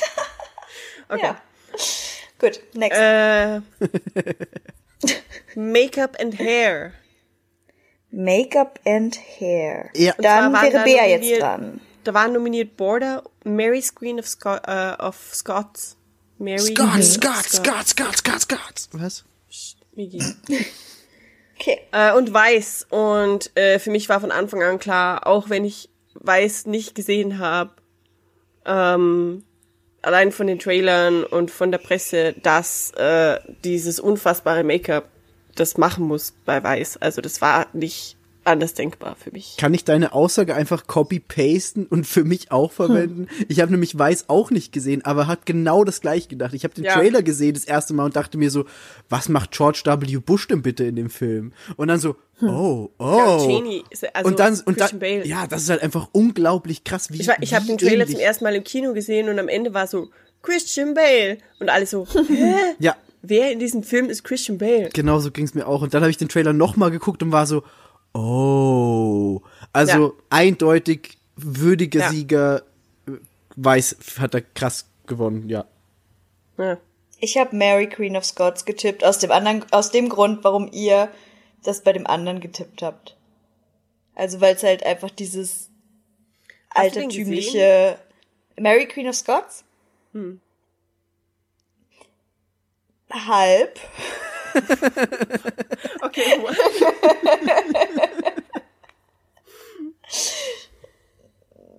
Okay. Ja. Gut, next. Äh, Make-up and Hair. Make-up and Hair. Ja. Und Dann wäre da Bea jetzt dran. Da waren nominiert Border, Mary's Queen of, Sco äh, of Scots. Mary Scott. Scott, Scott, Scott, Scott, Scott. Was? Migi. Okay. Äh, und Weiß. Und äh, für mich war von Anfang an klar, auch wenn ich Weiß nicht gesehen habe, ähm, allein von den Trailern und von der Presse, dass äh, dieses unfassbare Make-up das machen muss bei Weiß. Also das war nicht anders denkbar für mich. Kann ich deine Aussage einfach copy-pasten und für mich auch verwenden? Ich habe nämlich Weiß auch nicht gesehen, aber hat genau das gleiche gedacht. Ich habe den Ja. Trailer gesehen das erste Mal und dachte mir so, was macht George W. Bush denn bitte in dem Film? Und dann so, oh, Ja, oh. Cheney ist- also und dann, und dann, Bale. ja, das ist halt einfach unglaublich krass, wie Ich, war- ich habe den Trailer zum ersten Mal im Kino gesehen und am Ende war so Christian Bale und alle so, hä? Ja, Wer in diesem Film ist Christian Bale? genau so ging's mir auch. Und dann habe ich den Trailer nochmal geguckt und war so, oh. Also Ja. eindeutig würdiger Ja. Sieger, äh, Weiß hat er krass gewonnen, ja. Ja. Ich habe Mary Queen of Scots getippt, aus dem anderen, aus dem Grund, warum ihr das bei dem anderen getippt habt. Also weil es halt einfach dieses Hast altertümliche Mary Queen of Scots? Hm. Halb. Okay.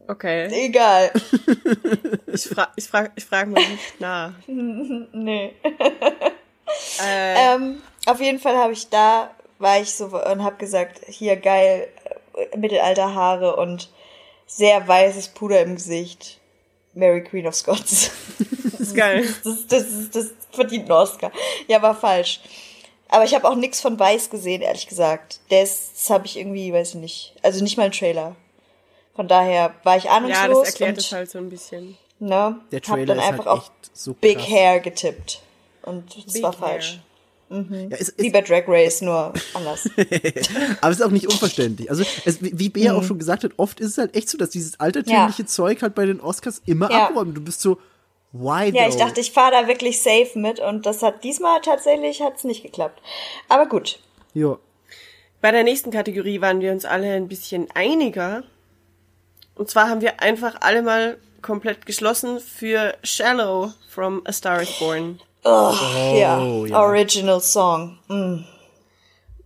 Okay. Egal. Ich frage ich frag, ich frag mal nicht nach. nee. Äh, Ähm, auf jeden Fall habe ich da, war ich so und habe gesagt, hier geil, äh, Mittelalterhaare und sehr weißes Puder im Gesicht. Mary Queen of Scots. das ist geil. Das, das, das, das verdient einen Oscar. Ja, war falsch. Aber ich habe auch nichts von Weiß gesehen, ehrlich gesagt. Das, das habe ich irgendwie, weiß ich nicht. Also nicht mal ein Trailer. Von daher war ich ahnungslos Ja, das erklärt und es halt so ein bisschen. ne, Der hab Trailer dann ist einfach halt auch echt so Big krass. Hair getippt. Und das Big war Hair. Falsch. Ja, es, Wie es, bei Drag Race, nur anders. aber es ist auch nicht unverständlich. Also, es, wie Bea auch schon gesagt hat, oft ist es halt echt so, dass dieses altertümliche Zeug halt bei den Oscars immer Ja. abräumt. Du bist so, why Ja, though? ich dachte, ich fahre da wirklich safe mit und das hat diesmal tatsächlich hat's nicht geklappt. Aber gut. Ja. Bei der nächsten Kategorie waren wir uns alle ein bisschen einiger. Und zwar haben wir einfach alle mal komplett geschlossen für Shallow from A Star is Born. Ja, ja. Original Song. Mm.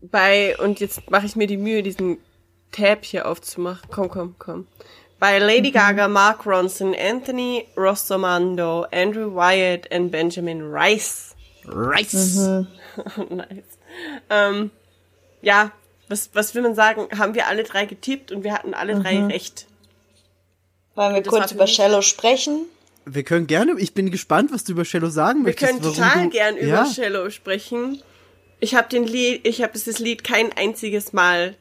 Bei, und jetzt mache ich mir die Mühe, diesen Tab hier aufzumachen. Komm, komm, komm. Bei Lady Gaga, Mark Ronson, Anthony Rossomando, Andrew Wyatt und Benjamin Rice. Rice. nice. Ähm, ja, was, was will man sagen? Haben wir alle drei getippt und wir hatten alle drei recht. Wollen wir kurz über Shallow sprechen? Wir können gerne, ich bin gespannt, was du über Cello sagen Wir möchtest. können warum total du, gern über ja, Cello sprechen. Ich habe den Lied, ich habe dieses Lied kein einziges Mal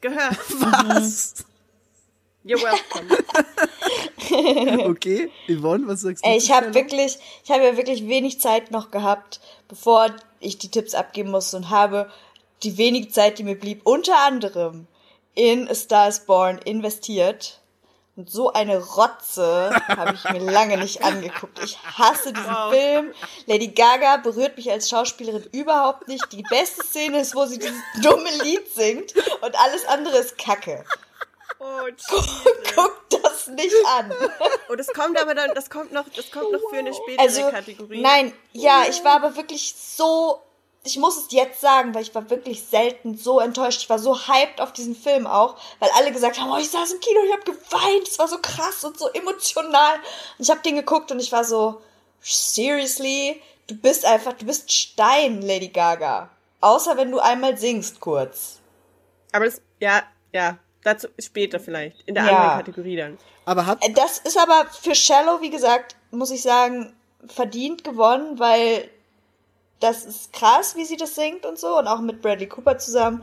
gehört. Was? You're welcome. Okay, Yvonne, was sagst du? Ich habe wirklich, ich habe ja wirklich wenig Zeit noch gehabt, bevor ich die Tipps abgeben musste und habe die wenige Zeit, die mir blieb, unter anderem in A Star is Born investiert. Und so eine Rotze habe ich mir lange nicht angeguckt. Ich hasse diesen Film. Lady Gaga berührt mich als Schauspielerin überhaupt nicht. Die beste Szene ist, wo sie dieses dumme Lied singt und alles andere ist Kacke. Oh, Guck das nicht an. oh, das kommt aber dann, das kommt noch, das kommt noch für eine spätere Also, Kategorie. nein, ja, ich war aber wirklich so, ich muss es jetzt sagen, weil ich war wirklich selten so enttäuscht. Ich war so hyped auf diesen Film auch, weil alle gesagt haben, oh, ich saß im Kino, ich habe geweint, es war so krass und so emotional. Und ich habe den geguckt und ich war so, seriously, du bist einfach, du bist Stein, Lady Gaga. Außer wenn du einmal singst kurz. Aber das, ja, ja, dazu später vielleicht. In der Ja. anderen Kategorie dann. Aber hat, Äh, Das ist aber für Shallow, wie gesagt, muss ich sagen, verdient gewonnen, weil das ist krass, wie sie das singt und so und auch mit Bradley Cooper zusammen.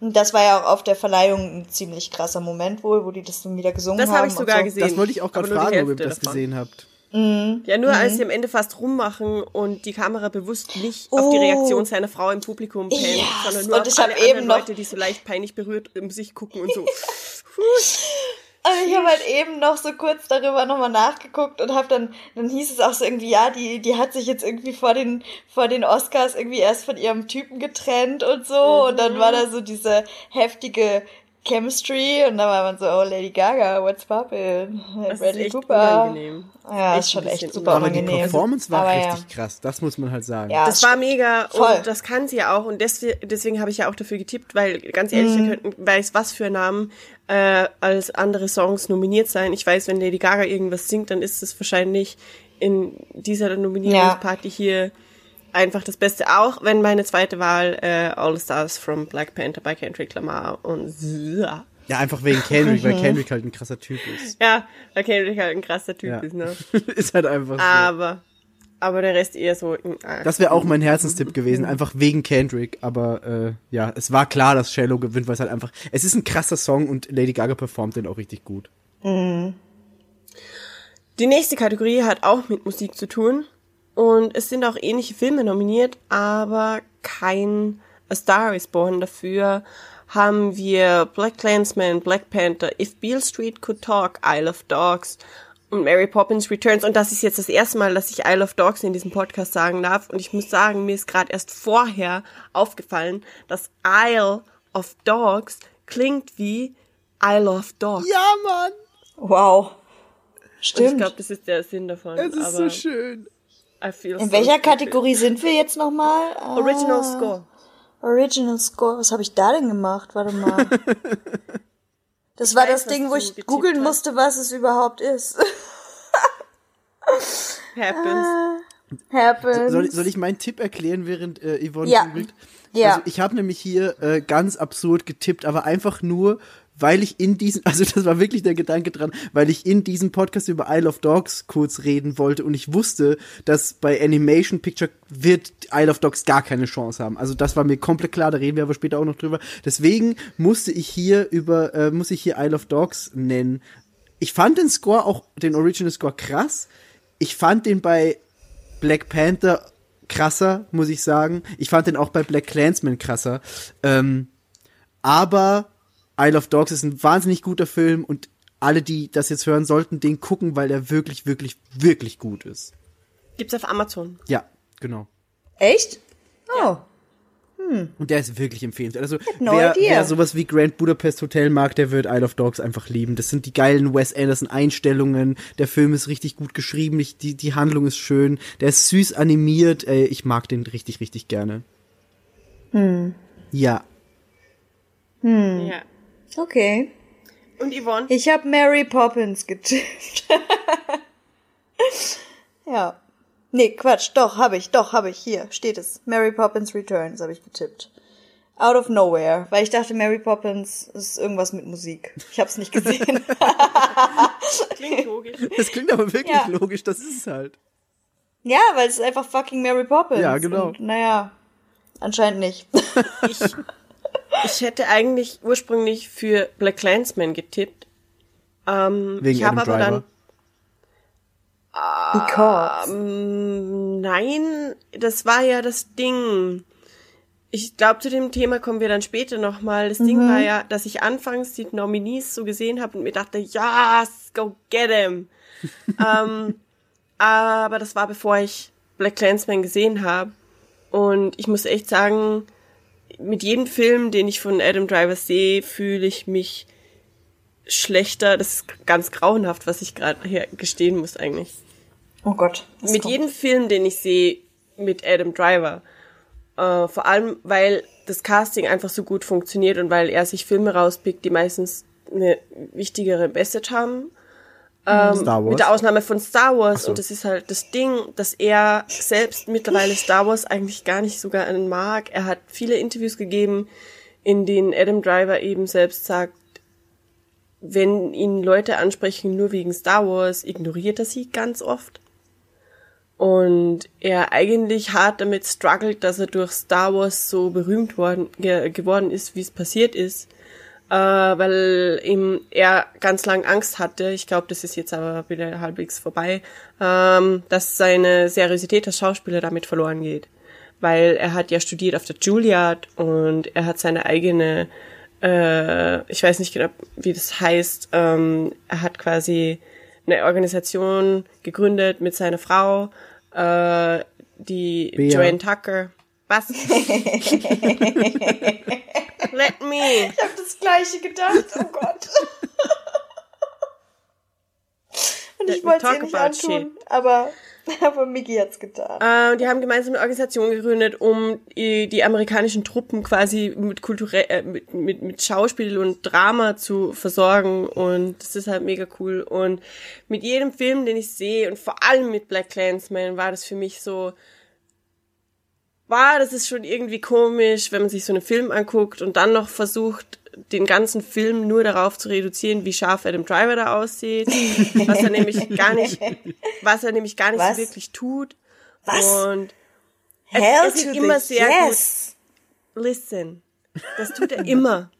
Und das war ja auch auf der Verleihung ein ziemlich krasser Moment wohl, wo die das dann wieder gesungen Das haben. habe ich sogar so. gesehen. das wollte ich auch gerade fragen, ob ihr das davon. gesehen habt. Ja, nur Mhm. als sie am Ende fast rummachen und die Kamera bewusst nicht auf die Oh. Reaktion seiner Frau im Publikum pennt, Yes. sondern nur Und auf ich alle eben anderen noch- Leute, die so leicht peinlich berührt um sich gucken und so. Also ich habe halt eben noch so kurz darüber nochmal nachgeguckt und habe dann, dann hieß es auch so irgendwie, ja, die, die hat sich jetzt irgendwie vor den, vor den Oscars irgendwie erst von ihrem Typen getrennt und so und dann war da so diese heftige Chemistry und dann war man so, oh Lady Gaga, what's poppin'? Das ist Bradley echt Cooper. unangenehm. Ja, Echt ist schon echt super Aber die unangenehm. Performance war Aber ja. richtig krass, das muss man halt sagen. Ja, Das war mega Voll. und das kann sie ja auch und deswegen, deswegen habe ich ja auch dafür getippt, weil ganz ehrlich, Mhm. wir könnten, weiß was für Namen äh, als andere Songs nominiert sein. Ich weiß, wenn Lady Gaga irgendwas singt, dann ist es wahrscheinlich in dieser Nominierungsparty hier einfach das Beste. Auch wenn meine zweite Wahl äh, All Stars from Black Panther bei Kendrick Lamar und ja, Ja, einfach wegen Kendrick, weil Kendrick halt ein krasser Typ ist. ja weil Kendrick halt ein krasser Typ Ja. ist, ne? ist halt einfach so. Aber, aber der Rest eher so. äh, Das wäre auch mein Herzenstipp gewesen, einfach wegen Kendrick. Aber äh, ja, es war klar, dass Shallow gewinnt, weil es halt einfach. Es ist ein krasser Song und Lady Gaga performt den auch richtig gut. Die nächste Kategorie hat auch mit Musik zu tun. Und es sind auch ähnliche Filme nominiert, aber kein A Star is Born. Dafür haben wir Black Clansman, Black Panther, If Beale Street Could Talk, Isle of Dogs und Mary Poppins Returns. Und das ist jetzt das erste Mal, dass ich Isle of Dogs in diesem Podcast sagen darf. Und ich muss sagen, mir ist gerade erst vorher aufgefallen, dass Isle of Dogs klingt wie Isle of Dogs. Ja, Mann! Wow. Und ich Stimmt. glaube, das ist der Sinn davon. Es ist aber so schön. I feel In so welcher. Kategorie sind wir jetzt nochmal? Ah, Original Score. Original Score. Was habe ich da denn gemacht? Warte mal. Das war weiß, das Ding, wo ich googeln musste, was es überhaupt ist. Happens. Happens. Soll, soll ich meinen Tipp erklären, während äh, Yvonne Ja. googelt? Ja. Also ich habe nämlich hier äh, ganz absurd getippt, aber einfach nur, weil ich in diesen, also das war wirklich der Gedanke dran, weil ich in diesem Podcast über Isle of Dogs kurz reden wollte und ich wusste, dass bei Animation Picture wird Isle of Dogs gar keine Chance haben. Also das war mir komplett klar, da reden wir aber später auch noch drüber. Deswegen musste ich hier über, äh, muss ich hier Isle of Dogs nennen. Ich fand den Score auch, den Original Score krass. Ich fand den bei Black Panther krasser, muss ich sagen. Ich fand den auch bei Black Clansman krasser. Ähm, aber Isle of Dogs ist ein wahnsinnig guter Film und alle, die das jetzt hören, sollten den gucken, weil er wirklich, wirklich, wirklich gut ist. Gibt's auf Amazon. Ja, genau. Echt? Oh. Und der ist wirklich empfehlenswert. Also no wer, idea. wer sowas wie Grand Budapest Hotel mag, der wird Isle of Dogs einfach lieben. Das sind die geilen Wes Anderson Einstellungen. Der Film ist richtig gut geschrieben. Ich, die, die Handlung ist schön. Der ist süß animiert. Ey, ich mag den richtig, richtig gerne. Ja. Ja. Okay. Und Yvonne? Ich habe Mary Poppins getippt. ja. Nee, Quatsch. Doch, habe ich. Doch, habe ich. Hier steht es. Mary Poppins Returns habe ich getippt. Out of nowhere, weil ich dachte, Mary Poppins ist irgendwas mit Musik. Ich habe es nicht gesehen. Klingt logisch. Das klingt aber wirklich Ja. logisch. Das ist es halt. ja, weil es ist einfach fucking Mary Poppins. Ja, genau. Und, naja, anscheinend nicht. Ich, ich hätte eigentlich ursprünglich für Black Clansman getippt. Ähm, Wegen ich habe aber dann Because. Ähm, nein, das war ja das Ding. Ich glaube, zu dem Thema kommen wir dann später nochmal. Das Ding war ja, dass ich anfangs die Nominees so gesehen habe und mir dachte, yes, go get him. ähm, aber das war bevor ich Black Clansman gesehen habe. Und ich muss echt sagen, mit jedem Film, den ich von Adam Driver sehe, fühle ich mich schlechter. Das ist ganz grauenhaft, was ich gerade hier gestehen muss eigentlich Oh Gott. mit kommt? jedem Film, den ich sehe, mit Adam Driver. Äh, vor allem, weil das Casting einfach so gut funktioniert und weil er sich Filme rauspickt, die meistens eine wichtigere Message haben. Ähm. Mit der Ausnahme von Star Wars. so. Und das ist halt das Ding, dass er selbst mittlerweile Star Wars eigentlich gar nicht sogar mag. Er hat viele Interviews gegeben, in denen Adam Driver eben selbst sagt, wenn ihn Leute ansprechen nur wegen Star Wars, ignoriert er sie ganz oft. Und er eigentlich hart damit struggelt, dass er durch Star Wars so berühmt worden, ge geworden ist, wie es passiert ist. Äh, weil ihm er ganz lang Angst hatte, ich glaube, das ist jetzt aber wieder halbwegs vorbei, ähm, dass seine Seriosität als Schauspieler damit verloren geht. Weil er hat ja studiert auf der Juilliard und er hat seine eigene, äh, ich weiß nicht genau, wie das heißt, ähm, er hat quasi eine Organisation gegründet mit seiner Frau, äh, die Bea. Joanne Tucker. Was? Let me. Ich habe das gleiche gedacht. Oh Gott. Und ich wollte es nicht antun, aber Aber Miki hat's getan. Äh, die haben gemeinsam eine Organisation gegründet, um die, die amerikanischen Truppen quasi mit kulturell, äh, mit, mit, mit Schauspiel und Drama zu versorgen und das ist halt mega cool und mit jedem Film, den ich sehe und vor allem mit Black Clansman war das für mich so, war, das ist schon irgendwie komisch, wenn man sich so einen Film anguckt und dann noch versucht, den ganzen Film nur darauf zu reduzieren, wie scharf Adam Driver da aussieht, was er nämlich gar nicht, was er nämlich gar nicht Was? so wirklich tut. Was? Und Hell es ist immer sehr yes. listen, das tut er immer.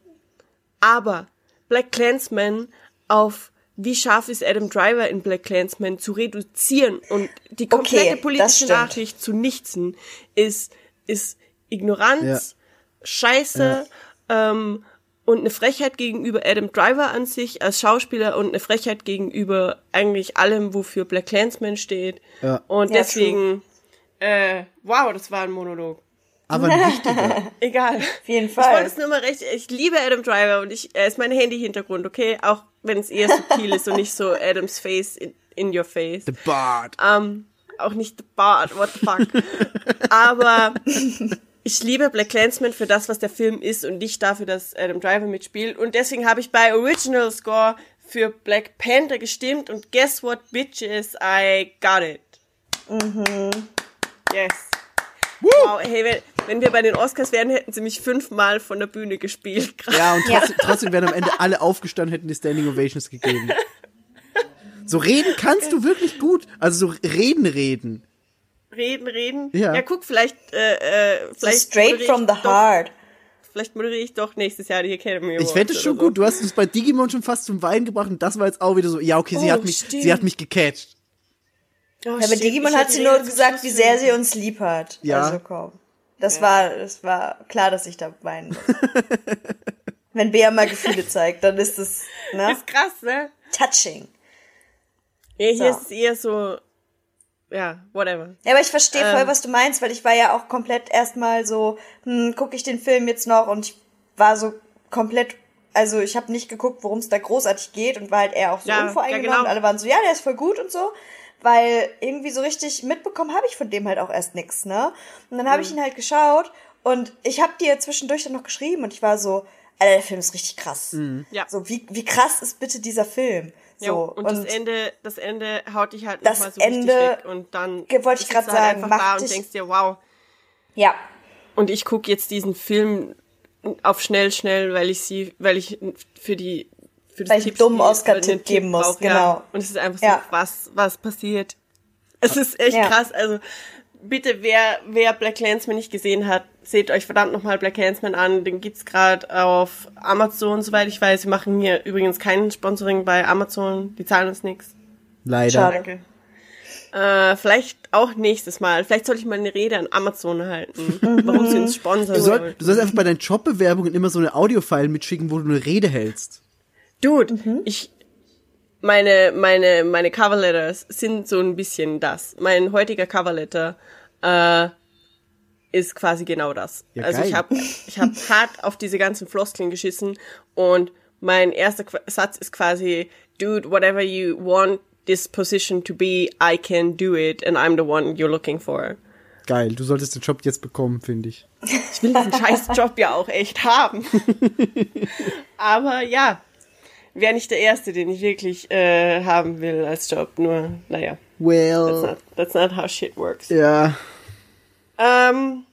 Aber Black Clansman auf wie scharf ist Adam Driver in Black Clansman zu reduzieren und die komplette Okay, politische. Nachricht zu nichten ist, ist Ignoranz, Scheiße ähm, und eine Frechheit gegenüber Adam Driver an sich als Schauspieler und eine Frechheit gegenüber eigentlich allem, wofür Black Clansman steht. Ja. Und Ja, deswegen, äh, wow, das war ein Monolog. Aber ein wichtiger. Egal. Auf jeden Ich wollte Fall. es nur mal recht. Ich liebe Adam Driver und ich, er ist mein Handy-Hintergrund, okay? Auch wenn es eher subtil ist und nicht so Adams Face in, in your face. The Bart. Ähm, auch nicht the Bart, what the fuck. Aber ich liebe Black Clansman für das, was der Film ist und nicht dafür, dass Adam Driver mitspielt. Und deswegen habe ich bei Original Score für Black Panther gestimmt und guess what, bitches, I got it. Yes. Wow, hey, wenn, wenn wir bei den Oscars wären, hätten sie mich fünfmal von der Bühne gespielt. gerade. Ja, und trotzdem, trotzdem wären am Ende alle aufgestanden, hätten die Standing Ovations gegeben. So reden kannst du wirklich gut. Also so reden, reden. Reden, reden. Ja. ja guck, vielleicht, äh, äh, So vielleicht straight moderiere from ich the doch, heart. Vielleicht moderiere ich doch nächstes Jahr die Academy Awards. Ich wette schon oder so. gut. Du hast uns bei Digimon schon fast zum Weinen gebracht und das war jetzt auch wieder so, ja, okay, sie Oh, hat mich, stimmt. sie hat mich gecatcht. Oh, Ja, bei Digimon hat sie nur gesagt, wie sehr sie uns lieb hat. Ja. Also komm. Das war, das war klar, dass ich da weinen muss. Wenn Bea mal Gefühle zeigt, dann ist es, ne? Ist krass, ne? Touching. Ja, hier So. ist es eher so, ja, whatever. Ja, aber ich verstehe voll, Ähm. was du meinst, weil ich war ja auch komplett erstmal so, hm, gucke ich den Film jetzt noch und ich war so komplett, also ich habe nicht geguckt, worum es da großartig geht und war halt eher auch so Ja, unvoreingenommen. ja, genau. Und alle waren so, ja, der ist voll gut und so, weil irgendwie so richtig mitbekommen habe ich von dem halt auch erst nix, ne? Und dann habe ich ihn halt geschaut und ich habe dir zwischendurch dann noch geschrieben und ich war so, Alter, der Film ist richtig krass. Ja. So, wie, wie krass ist bitte dieser Film? So, Ja, und, das Ende, das Ende haut dich halt Das nochmal so Ende, richtig weg und dann wollte ich du halt sagen, einfach da und dich- denkst dir, wow. ja, Und ich gucke jetzt diesen Film auf schnell, schnell, weil ich sie, weil ich für die für das Weil ich Tippspiel dummen Oscar-Tipp geben muss, brauch, genau. Ja. Und es ist einfach so, Ja. was, was passiert. Es ist echt Ja. krass. Also bitte, wer, wer Black Clansman nicht gesehen hat, seht euch verdammt nochmal Black Clansman an. Den gibt's gerade auf Amazon, soweit ich weiß. Wir machen hier übrigens kein Sponsoring bei Amazon. Die zahlen uns nichts. Leider. Schade. Danke. Äh, vielleicht auch nächstes Mal. Vielleicht soll ich mal eine Rede an Amazon halten, warum sie uns sponsern Du, soll, du sollst einfach bei deinen Jobbewerbungen immer so eine Audiofile mitschicken, wo du eine Rede hältst. Dude, ich meine meine meine Coverletters sind so ein bisschen das. Mein heutiger Coverletter äh, ist quasi genau das. Ja, also geil. ich habe ich habe hart auf diese ganzen Floskeln geschissen und mein erster Qu Satz ist quasi dude whatever you want this position to be I can do it and I'm the one you're looking for. Geil, du solltest den Job jetzt bekommen, finde ich. Ich will diesen scheiß Job ja auch echt haben. Aber ja, wäre nicht der erste, den ich wirklich äh, haben will als Job. Nur, naja, that's Well, not, that's not how shit works. ja. Ähm,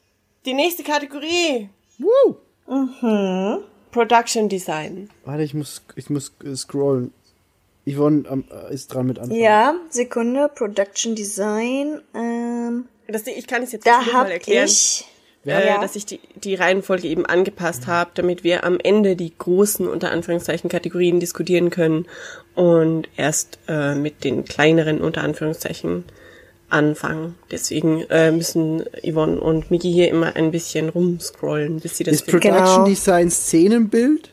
die nächste Kategorie, Woo! Production Design. Warte, ich muss, ich muss äh, scrollen. Yvonne ähm, äh, ist dran mit anfangen. Ja, Sekunde, Production Design. Ähm, Das, ich kann es jetzt da nur mal hab erklären. ich. Äh, Ja. dass ich die, die Reihenfolge eben angepasst habe, damit wir am Ende die großen, unter Anführungszeichen, Kategorien diskutieren können und erst äh, mit den kleineren, unter Anführungszeichen, anfangen. Deswegen äh, müssen Yvonne und Miki hier immer ein bisschen rumscrollen, bis sie das Ist finden. Production Genau. Design Szenenbild?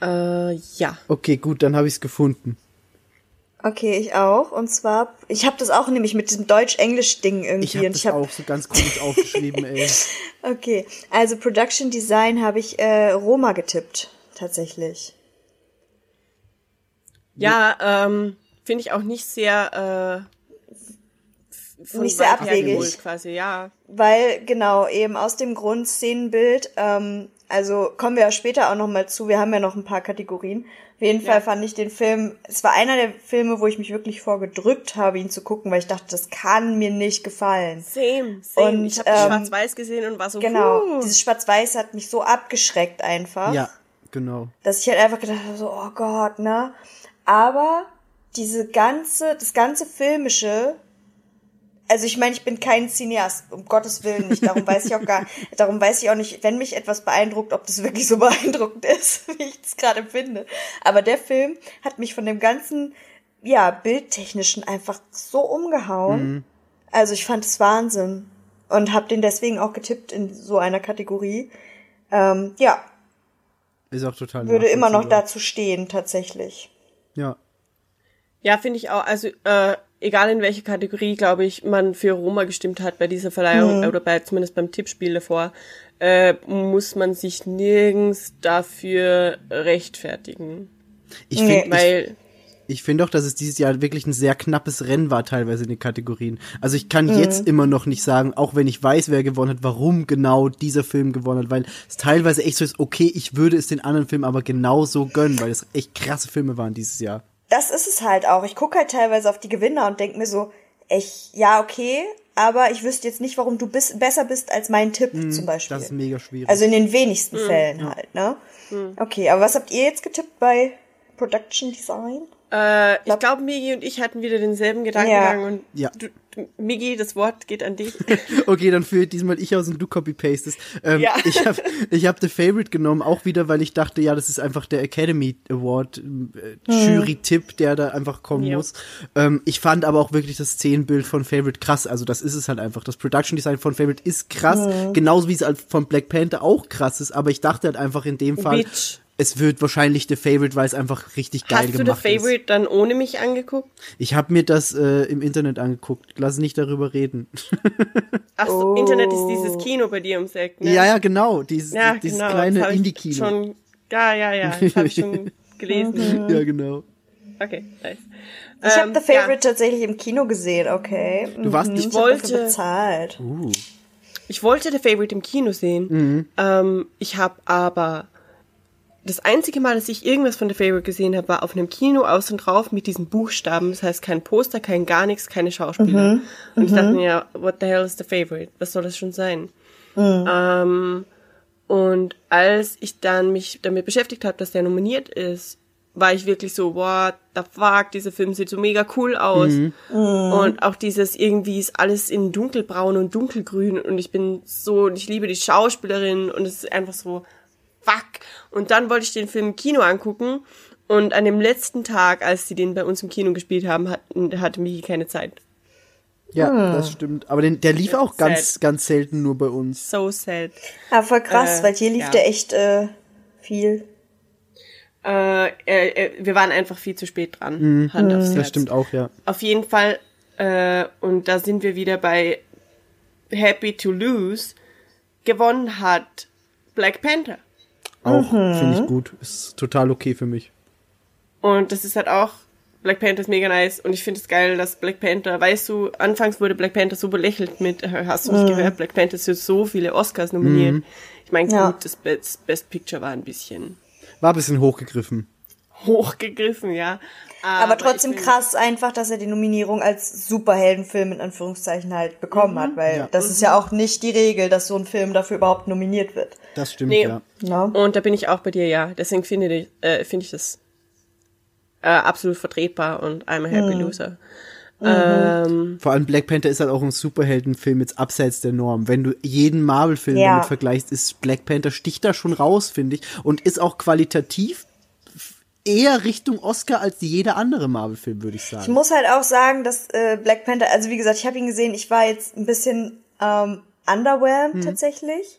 Äh, ja. Okay, gut, dann habe ich es gefunden. Okay, ich auch. Und zwar, ich habe das auch nämlich mit diesem Deutsch-Englisch-Ding irgendwie. Ich habe das ich hab, auch so ganz komisch aufgeschrieben, ey. Okay, also Production Design habe ich äh, Roma getippt, tatsächlich. Ja, ähm, finde ich auch nicht sehr äh, Nicht sehr abwegig. quasi, ja. Weil, genau, eben aus dem Grund Szenenbild, ähm, also kommen wir ja später auch noch mal zu, wir haben ja noch ein paar Kategorien. Auf jeden Fall fand ich den Film, es war einer der Filme, wo ich mich wirklich vorgedrückt habe, ihn zu gucken, weil ich dachte, das kann mir nicht gefallen. Same, same. Und, ich habe ähm, Schwarz-Weiß gesehen und war so, Genau, huh. dieses Schwarz-Weiß hat mich so abgeschreckt einfach. Ja, genau. dass ich halt einfach gedacht habe, so, oh Gott, ne? Aber diese ganze, das ganze Filmische, also ich meine, ich bin kein Cineast, um Gottes Willen nicht, darum weiß ich auch gar, darum weiß ich auch nicht, wenn mich etwas beeindruckt, ob das wirklich so beeindruckend ist, wie ich es gerade finde. Aber der Film hat mich von dem ganzen, ja, bildtechnischen einfach so umgehauen. Also ich fand es Wahnsinn und habe den deswegen auch getippt in so einer Kategorie. Ähm, ja, Ist auch total würde immer noch dazu stehen, tatsächlich. Ja. Ja, finde ich auch. Also, äh, egal in welche Kategorie, glaube ich, man für Roma gestimmt hat bei dieser Verleihung oder bei, zumindest beim Tippspiel davor, äh, muss man sich nirgends dafür rechtfertigen. Ich finde, ich, Weil, ich finde auch, dass es dieses Jahr wirklich ein sehr knappes Rennen war, teilweise in den Kategorien. Also ich kann jetzt immer noch nicht sagen, auch wenn ich weiß, wer gewonnen hat, warum genau dieser Film gewonnen hat, weil es teilweise echt so ist, okay, ich würde es den anderen Filmen aber genauso gönnen, weil es echt krasse Filme waren dieses Jahr. Das ist es halt auch. Ich gucke halt teilweise auf die Gewinner und denk mir so, echt, ja, okay, aber ich wüsste jetzt nicht, warum du bis, besser bist als mein Tipp zum Beispiel. Das ist mega schwierig. also in den wenigsten Fällen halt, ne? Okay, aber was habt ihr jetzt getippt bei Production Design? Äh, ich glaube, Migi und ich hatten wieder denselben Gedankengang Ja. und Ja. du, Migi, das Wort geht an dich. Okay, dann führe diesmal ich aus und du copy-pastest. Ähm, Ja. Ich habe ich hab The Favorite genommen, auch wieder, weil ich dachte, ja, das ist einfach der Academy Award äh, Jury-Tipp, der da einfach kommen Ja. muss. Ähm, ich fand aber auch wirklich das Szenenbild von Favorite krass. Also das ist es halt einfach. Das Production Design von Favorite ist krass, genauso wie es halt von Black Panther auch krass ist. Aber ich dachte halt einfach in dem Fall, Bitch. Es wird wahrscheinlich The Favorite, weil es einfach richtig geil Hast du The gemacht ist. Favorite dann ohne mich angeguckt? Ich habe mir das äh, im Internet angeguckt. Lass nicht darüber reden. Ach so, Internet ist dieses Kino bei dir ums Eck, ne? Ja, ja, genau. Dieses, Ja, dieses genau, kleine ich Indie-Kino. Schon, ja, ja, ja, das habe ich schon gelesen. Ja, genau. Okay, nice. Ich habe Ähm, The Favorite tatsächlich im Kino gesehen, okay. Du warst Mhm, nicht- ich hab dafür wollte- bezahlt. Ich wollte The Favorite im Kino sehen. Mhm. Ähm, ich habe aber das einzige Mal, dass ich irgendwas von The Favorite gesehen habe, war auf einem Kino außen drauf mit diesen Buchstaben. Das heißt kein Poster, kein gar nichts, keine Schauspieler. Mhm. Und ich dachte mir, ja, what the hell is The Favorite? Was soll das schon sein? Mhm. Ähm, und als ich dann mich damit beschäftigt habe, dass der nominiert ist, war ich wirklich so, what the fuck, dieser Film sieht so mega cool aus. Mhm. Und auch dieses irgendwie ist alles in dunkelbraun und dunkelgrün und ich bin so, und ich liebe die Schauspielerin und es ist einfach so, fuck. Und dann wollte ich den Film im Kino angucken und an dem letzten Tag, als sie den bei uns im Kino gespielt haben, hat, hatte Miki keine Zeit. Ja, Ah. das stimmt. Aber den, der lief auch ganz, Sad. ganz selten nur bei uns. So sad. Ja, voll krass, Äh, weil hier lief ja. der echt äh, viel. Äh, äh, äh, wir waren einfach viel zu spät dran. Hand aufs Das Herz. stimmt auch, ja. Auf jeden Fall, äh, und da sind wir wieder bei Happy to Lose, gewonnen hat Black Panther. Auch, Mhm. finde ich gut. Ist total okay für mich. Und das ist halt auch, Black Panther ist mega nice und ich finde es geil, dass Black Panther, weißt du, anfangs wurde Black Panther so belächelt mit, äh, hast du nicht gehört, Black Panther ist für so viele Oscars nominiert. Ich meine, Ja. gut, das Best, Best Picture war ein bisschen War ein bisschen hochgegriffen. Hochgegriffen, ja. Aber trotzdem ich find- krass einfach, dass er die Nominierung als Superheldenfilm in Anführungszeichen halt bekommen hat, weil Ja. das ist ja auch nicht die Regel, dass so ein Film dafür überhaupt nominiert wird. Das stimmt, Nee. ja. Ja. Und da bin ich auch bei dir, ja. Deswegen finde ich, äh, finde ich das äh, absolut vertretbar und I'm a happy loser. Ähm, Vor allem Black Panther ist halt auch ein Superheldenfilm jetzt abseits der Norm. Wenn du jeden Marvel-Film Ja. damit vergleichst, ist Black Panther sticht da schon raus, finde ich. Und ist auch qualitativ eher Richtung Oscar als jeder andere Marvel-Film, würde ich Ich sagen. muss halt auch sagen, dass äh, Black Panther, also wie gesagt, ich habe ihn gesehen, ich war jetzt ein bisschen ähm, underwhelmed tatsächlich.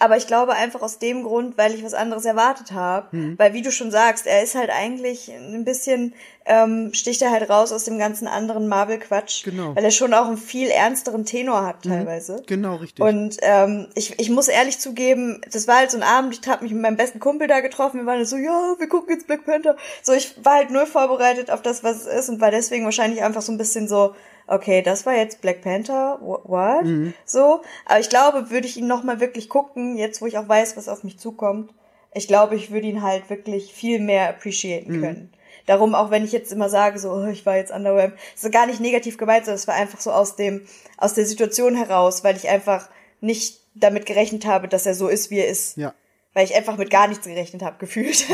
Aber ich glaube einfach aus dem Grund, weil ich was anderes erwartet habe. Weil wie du schon sagst, er ist halt eigentlich ein bisschen, ähm, sticht er halt raus aus dem ganzen anderen Marvel-Quatsch. Genau. Weil er schon auch einen viel ernsteren Tenor hat teilweise. Genau, richtig. Und ähm, ich, ich muss ehrlich zugeben, das war halt so ein Abend, ich habe mich mit meinem besten Kumpel da getroffen, wir waren so, ja, wir gucken jetzt Black Panther. So, ich war halt null vorbereitet auf das, was es ist und war deswegen wahrscheinlich einfach so ein bisschen so, okay, das war jetzt Black Panther, wh- what? So, aber ich glaube, würde ich ihn noch mal wirklich gucken, jetzt wo ich auch weiß, was auf mich zukommt, ich glaube, ich würde ihn halt wirklich viel mehr appreciaten können. Darum, auch wenn ich jetzt immer sage, so, oh, ich war jetzt underwhelmed, ist gar nicht negativ gemeint, sondern es war einfach so aus dem, aus der Situation heraus, weil ich einfach nicht damit gerechnet habe, dass er so ist, wie er ist Ja. weil ich einfach mit gar nichts gerechnet habe, gefühlt.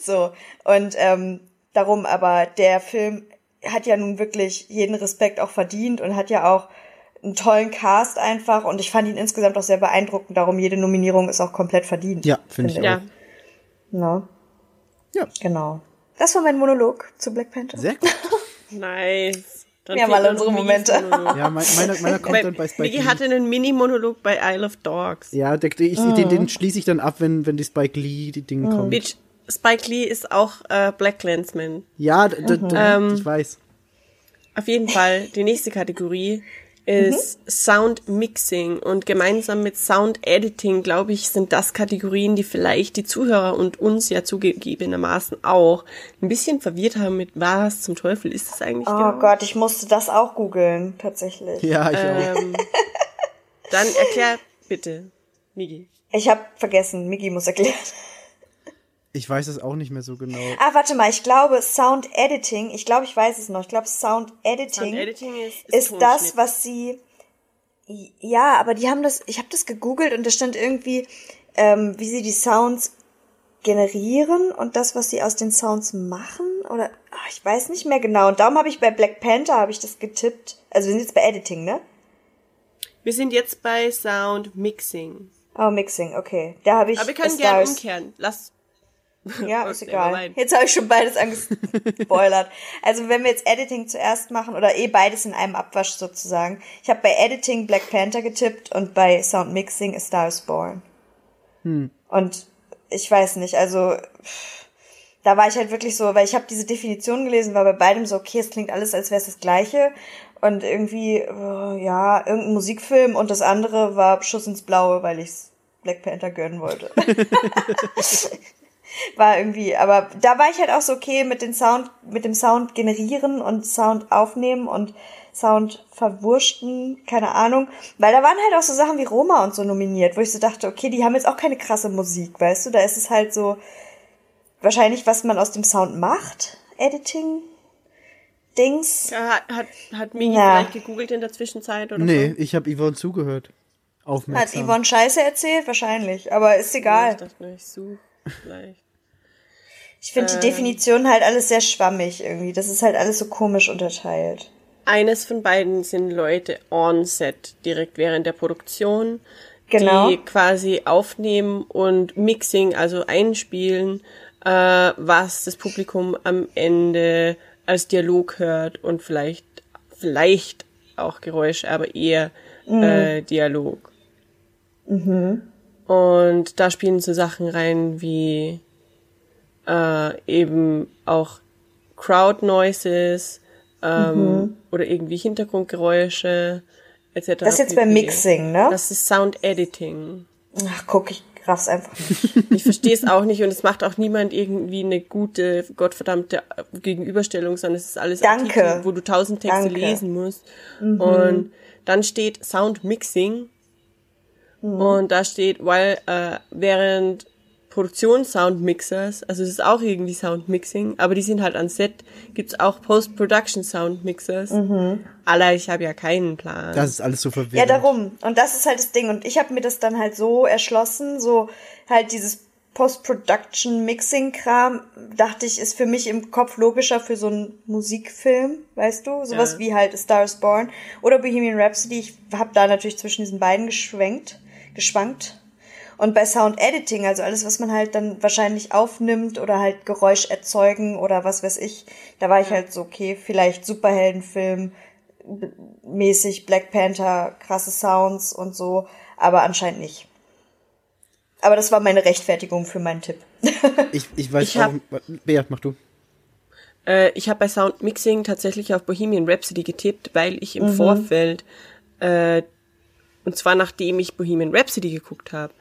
so. Und ähm, darum, aber der Film hat ja nun wirklich jeden Respekt auch verdient und hat ja auch einen tollen Cast einfach und ich fand ihn insgesamt auch sehr beeindruckend. Darum jede Nominierung ist auch komplett verdient. Ja, finde ich Ja. No. Ja. Genau. Das war mein Monolog zu Black Panther. Sehr gut. Nice. Dann Wir haben alle unsere Momente. Ja, mein, meiner, meiner kommt dann bei Spike Lee. hatte einen Mini-Monolog bei Isle of Dogs. Ja, der, ich, Ah. den, den schließe ich dann ab, wenn, wenn die Spike Lee die Dinge kommen. Bitch, Spike Lee ist auch äh, Black Clansman. Ja, d- Ähm, ich weiß. Auf jeden Fall, die nächste Kategorie ist Sound Mixing und gemeinsam mit Sound Editing, glaube ich, sind das Kategorien, die vielleicht die Zuhörer und uns ja zugegebenermaßen auch ein bisschen verwirrt haben mit was zum Teufel ist das eigentlich Oh genau? Gott, ich musste das auch googeln, tatsächlich. Ja, ich auch. Ähm, dann erklär bitte, Migi. Ich habe vergessen, Migi muss erklären. Ich weiß es auch nicht mehr so genau. Ah, warte mal, ich glaube Sound Editing, ich glaube, ich weiß es noch. Ich glaube Sound Editing, Sound Editing ist, ist, ist das, was sie ja, aber die haben das, ich habe das gegoogelt und da stand irgendwie, ähm, wie sie die Sounds generieren und das, was sie aus den Sounds machen oder ach, ich weiß nicht mehr genau. Und darum habe ich bei Black Panther habe ich das getippt. Also wir sind jetzt bei Editing, ne? Wir sind jetzt bei Sound Mixing. Oh, Mixing, okay. Da habe ich Aber wir können gerne umkehren. Lass. Ja, ist egal. Jetzt habe ich schon beides angespoilert. also wenn wir jetzt Editing zuerst machen oder eh beides in einem Abwasch sozusagen. Ich habe bei Editing Black Panther getippt und bei Sound Mixing A Star is Born. Und ich weiß nicht, also da war ich halt wirklich so, weil ich habe diese Definition gelesen, war bei beidem so, okay, es klingt alles, als wäre es das gleiche. Und irgendwie, äh, ja, irgendein Musikfilm und das andere war Schuss ins Blaue, weil ich Black Panther gönnen wollte. war irgendwie, aber da war ich halt auch so okay mit dem Sound, mit dem Sound generieren und Sound aufnehmen und Sound verwurschten, keine Ahnung, weil da waren halt auch so Sachen wie Roma und so nominiert, wo ich so dachte, okay, die haben jetzt auch keine krasse Musik, weißt du, da ist es halt so wahrscheinlich, was man aus dem Sound macht, Editing, Dings. Ja, hat, hat, hat Migi Ja. vielleicht gegoogelt in der Zwischenzeit oder Nee, so? ich habe Yvonne zugehört. Hat Aufmerksam. Yvonne Scheiße erzählt? Wahrscheinlich, aber ist Ja, egal. ich dachte nur, ich suche vielleicht. Ich finde Ähm. die Definition halt alles sehr schwammig irgendwie. Das ist halt alles so komisch unterteilt. Eines von beiden sind Leute on set, direkt während der Produktion, Genau. die quasi aufnehmen und Mixing, also einspielen, äh, was das Publikum am Ende als Dialog hört und vielleicht, vielleicht auch Geräusche, aber eher äh, Dialog. Und da spielen so Sachen rein wie äh, eben auch Crowd Noises ähm, oder irgendwie Hintergrundgeräusche etc. Das ist jetzt beim. Mixing, ne? Das ist Sound Editing. Ach, guck, ich raff's einfach nicht. Ich verstehe es auch nicht und es macht auch niemand irgendwie eine gute, gottverdammte Gegenüberstellung, sondern es ist alles Danke. Artikel, wo du tausend Texte Danke. lesen musst. Und dann steht Sound Mixing und da steht, weil äh, während Produktion Sound Mixers, also es ist auch irgendwie Sound Mixing, aber die sind halt an Set, gibt's auch Post-Production Sound Mixers. Aller, ich habe ja keinen Plan. Das ist alles so verwirrend. Ja, darum. Und das ist halt das Ding. Und ich habe mir das dann halt so erschlossen, so halt dieses Post-Production-Mixing-Kram, dachte ich, ist für mich im Kopf logischer für so einen Musikfilm, weißt du? Sowas Ja. wie halt A Star is Born oder Bohemian Rhapsody. Ich habe da natürlich zwischen diesen beiden geschwenkt, geschwankt. Und bei Sound Editing, also alles, was man halt dann wahrscheinlich aufnimmt oder halt Geräusch erzeugen oder was weiß ich, da war ich halt so, okay, vielleicht Superheldenfilm, mäßig Black Panther, krasse Sounds und so, aber anscheinend nicht. Aber das war meine Rechtfertigung für meinen Tipp. Ich, ich weiß Ich auch. hab- Bea, mach du. Äh, ich habe bei Sound Mixing tatsächlich auf Bohemian Rhapsody getippt, weil ich im Vorfeld, äh, und zwar nachdem ich Bohemian Rhapsody geguckt habe,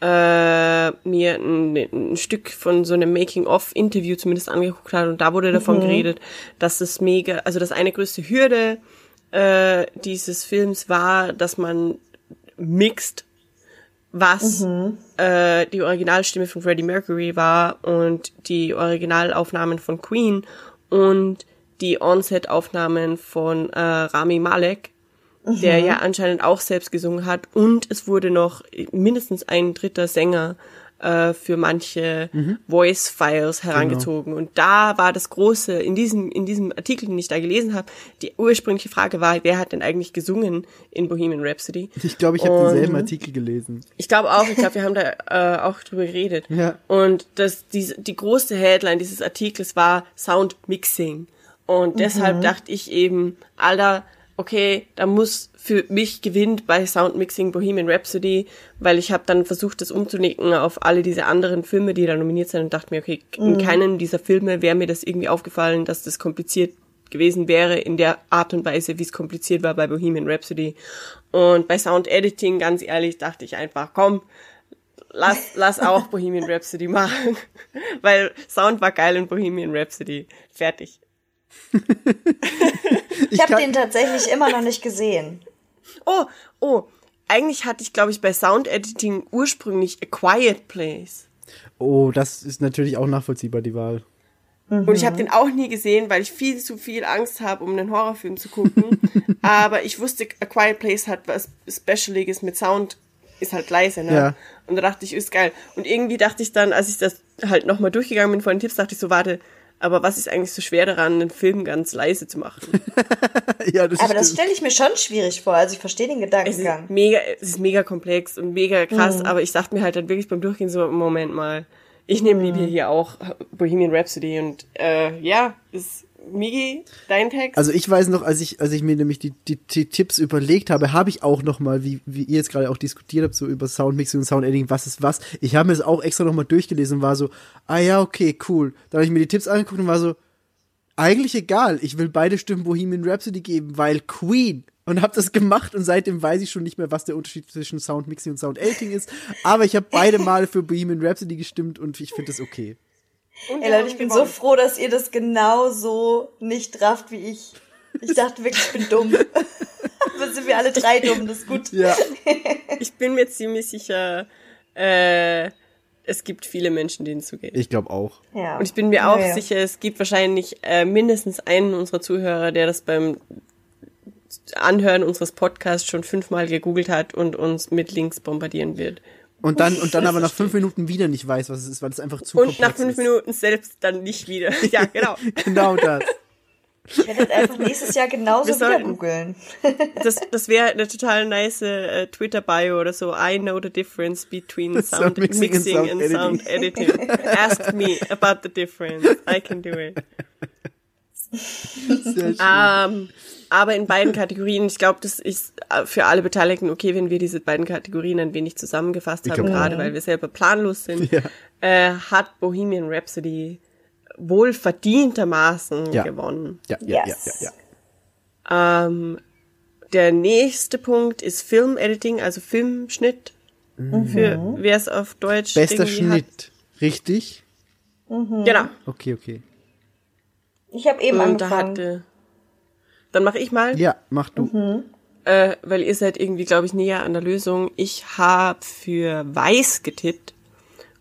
äh, mir ein, ein Stück von so einem Making-of-Interview zumindest angeguckt habe und da wurde davon geredet, dass es mega, also das eine größte Hürde äh, dieses Films war, dass man mixt, was äh, die Originalstimme von Freddie Mercury war und die Originalaufnahmen von Queen und die On-Set-Aufnahmen von äh, Rami Malek, der ja anscheinend auch selbst gesungen hat und es wurde noch mindestens ein dritter Sänger äh, für manche Voice Files herangezogen und da war das große in diesem in diesem Artikel, den ich da gelesen habe, die ursprüngliche Frage war, wer hat denn eigentlich gesungen in Bohemian Rhapsody? Ich glaube, ich habe denselben Artikel gelesen. Ich glaube auch, ich glaube, wir haben da äh, auch drüber geredet. Ja. Und das, die, die große Headline dieses Artikels war Sound Mixing. Und deshalb dachte ich eben, Alter, okay, da muss für mich gewinnt bei Sound Mixing Bohemian Rhapsody, weil ich habe dann versucht, das umzunicken auf alle diese anderen Filme, die da nominiert sind und dachte mir, okay, in keinem dieser Filme wäre mir das irgendwie aufgefallen, dass das kompliziert gewesen wäre in der Art und Weise, wie es kompliziert war bei Bohemian Rhapsody. Und bei Sound Editing, ganz ehrlich, dachte ich einfach, komm, lass, lass auch Bohemian Rhapsody machen. Weil Sound war geil in Bohemian Rhapsody. Fertig. Ich habe den tatsächlich immer noch nicht gesehen. Oh, oh, eigentlich hatte ich, glaube ich, bei Sound Editing ursprünglich A Quiet Place. Oh, das ist natürlich auch nachvollziehbar, die Wahl. Und ich habe den auch nie gesehen, weil ich viel zu viel Angst habe, um einen Horrorfilm zu gucken. Aber ich wusste, A Quiet Place hat was Specialiges mit Sound, ist halt leise, ne? Ja. Und da dachte ich, ist geil. Und irgendwie dachte ich dann, als ich das halt nochmal durchgegangen bin von den Tipps, dachte ich so, warte, aber was ist eigentlich so schwer daran, einen Film ganz leise zu machen? ja, das Aber das stelle ich mir schon schwierig vor. Also ich verstehe den Es ist Gedankengang. mega, es ist mega komplex und mega krass, aber ich dachte mir halt dann wirklich beim Durchgehen so, Moment mal, ich nehme lieber hier auch Bohemian Rhapsody und äh, ja, ist Migi, dein Text? Also ich weiß noch, als ich, als ich mir nämlich die, die, die Tipps überlegt habe, habe ich auch noch mal, wie, wie ihr jetzt gerade auch diskutiert habt, so über Soundmixing und Soundediting, was ist was. Ich habe mir das auch extra noch mal durchgelesen und war so, ah ja, okay, cool. Dann habe ich mir die Tipps angeguckt und war so, eigentlich egal. Ich will beide Stimmen Bohemian Rhapsody geben, weil Queen. Und habe das gemacht und seitdem weiß ich schon nicht mehr, was der Unterschied zwischen Soundmixing und Soundediting ist. Aber ich habe beide Male für Bohemian Rhapsody gestimmt und ich finde das okay. Und Ey Leute, ich bin so gewonnen. froh, dass ihr das genau so nicht rafft wie ich. Ich dachte wirklich, ich bin dumm. Aber sind wir alle drei dumm, das ist gut. Ja. Ich bin mir ziemlich sicher, äh, es gibt viele Menschen, denen es so geht. Ich glaube auch. Ja. Und ich bin mir auch Ja, ja. sicher, es gibt wahrscheinlich äh, mindestens einen unserer Zuhörer, der das beim Anhören unseres Podcasts schon fünfmal gegoogelt hat und uns mit Links bombardieren wird. Und dann, und dann aber nach fünf Minuten wieder nicht weiß, was es ist, weil es einfach zu Und nach fünf ist. Minuten selbst dann nicht wieder. Ja, genau. Genau das. Ich werde jetzt einfach nächstes Jahr genauso Wir wieder googeln. Das, das wäre eine total nice äh, Twitter-Bio oder so. I know the difference between sound, Sound mixing mixing, and and, sound sound editing. Ask me about the difference. I can do it. Sehr schön. Ähm, aber in beiden Kategorien, ich glaube, das ist äh, für alle Beteiligten okay, wenn wir diese beiden Kategorien ein wenig zusammengefasst Ich haben, gerade weil wir selber planlos sind, Ja. äh, hat Bohemian Rhapsody wohl verdientermaßen Ja. gewonnen. Ja, ja, Yes. ja, ja, ja. Ähm, der nächste Punkt ist Filmediting, also Filmschnitt. Für wer es auf Deutsch Mhm. Bester Schnitt. Richtig? Hat. Genau. Okay, okay. Ich habe eben Und da angefangen. hatte. Dann mache ich mal. Ja, mach du. Mhm. äh, weil ihr seid irgendwie, glaube ich, näher an der Lösung. Ich habe für Weiß getippt,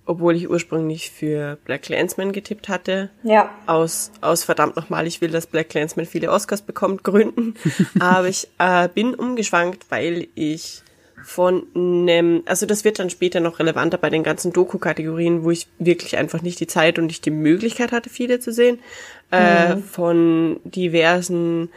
obwohl ich ursprünglich für Black Clansman getippt hatte. ja. Aus, aus verdammt nochmal, ich will, dass Black Clansman viele Oscars bekommt, Gründen. Aber ich äh, bin umgeschwankt, weil ich von nem, also das wird dann später noch relevanter bei den ganzen Doku-Kategorien, wo ich wirklich einfach nicht die Zeit und nicht die Möglichkeit hatte, viele zu sehen, äh, von diversen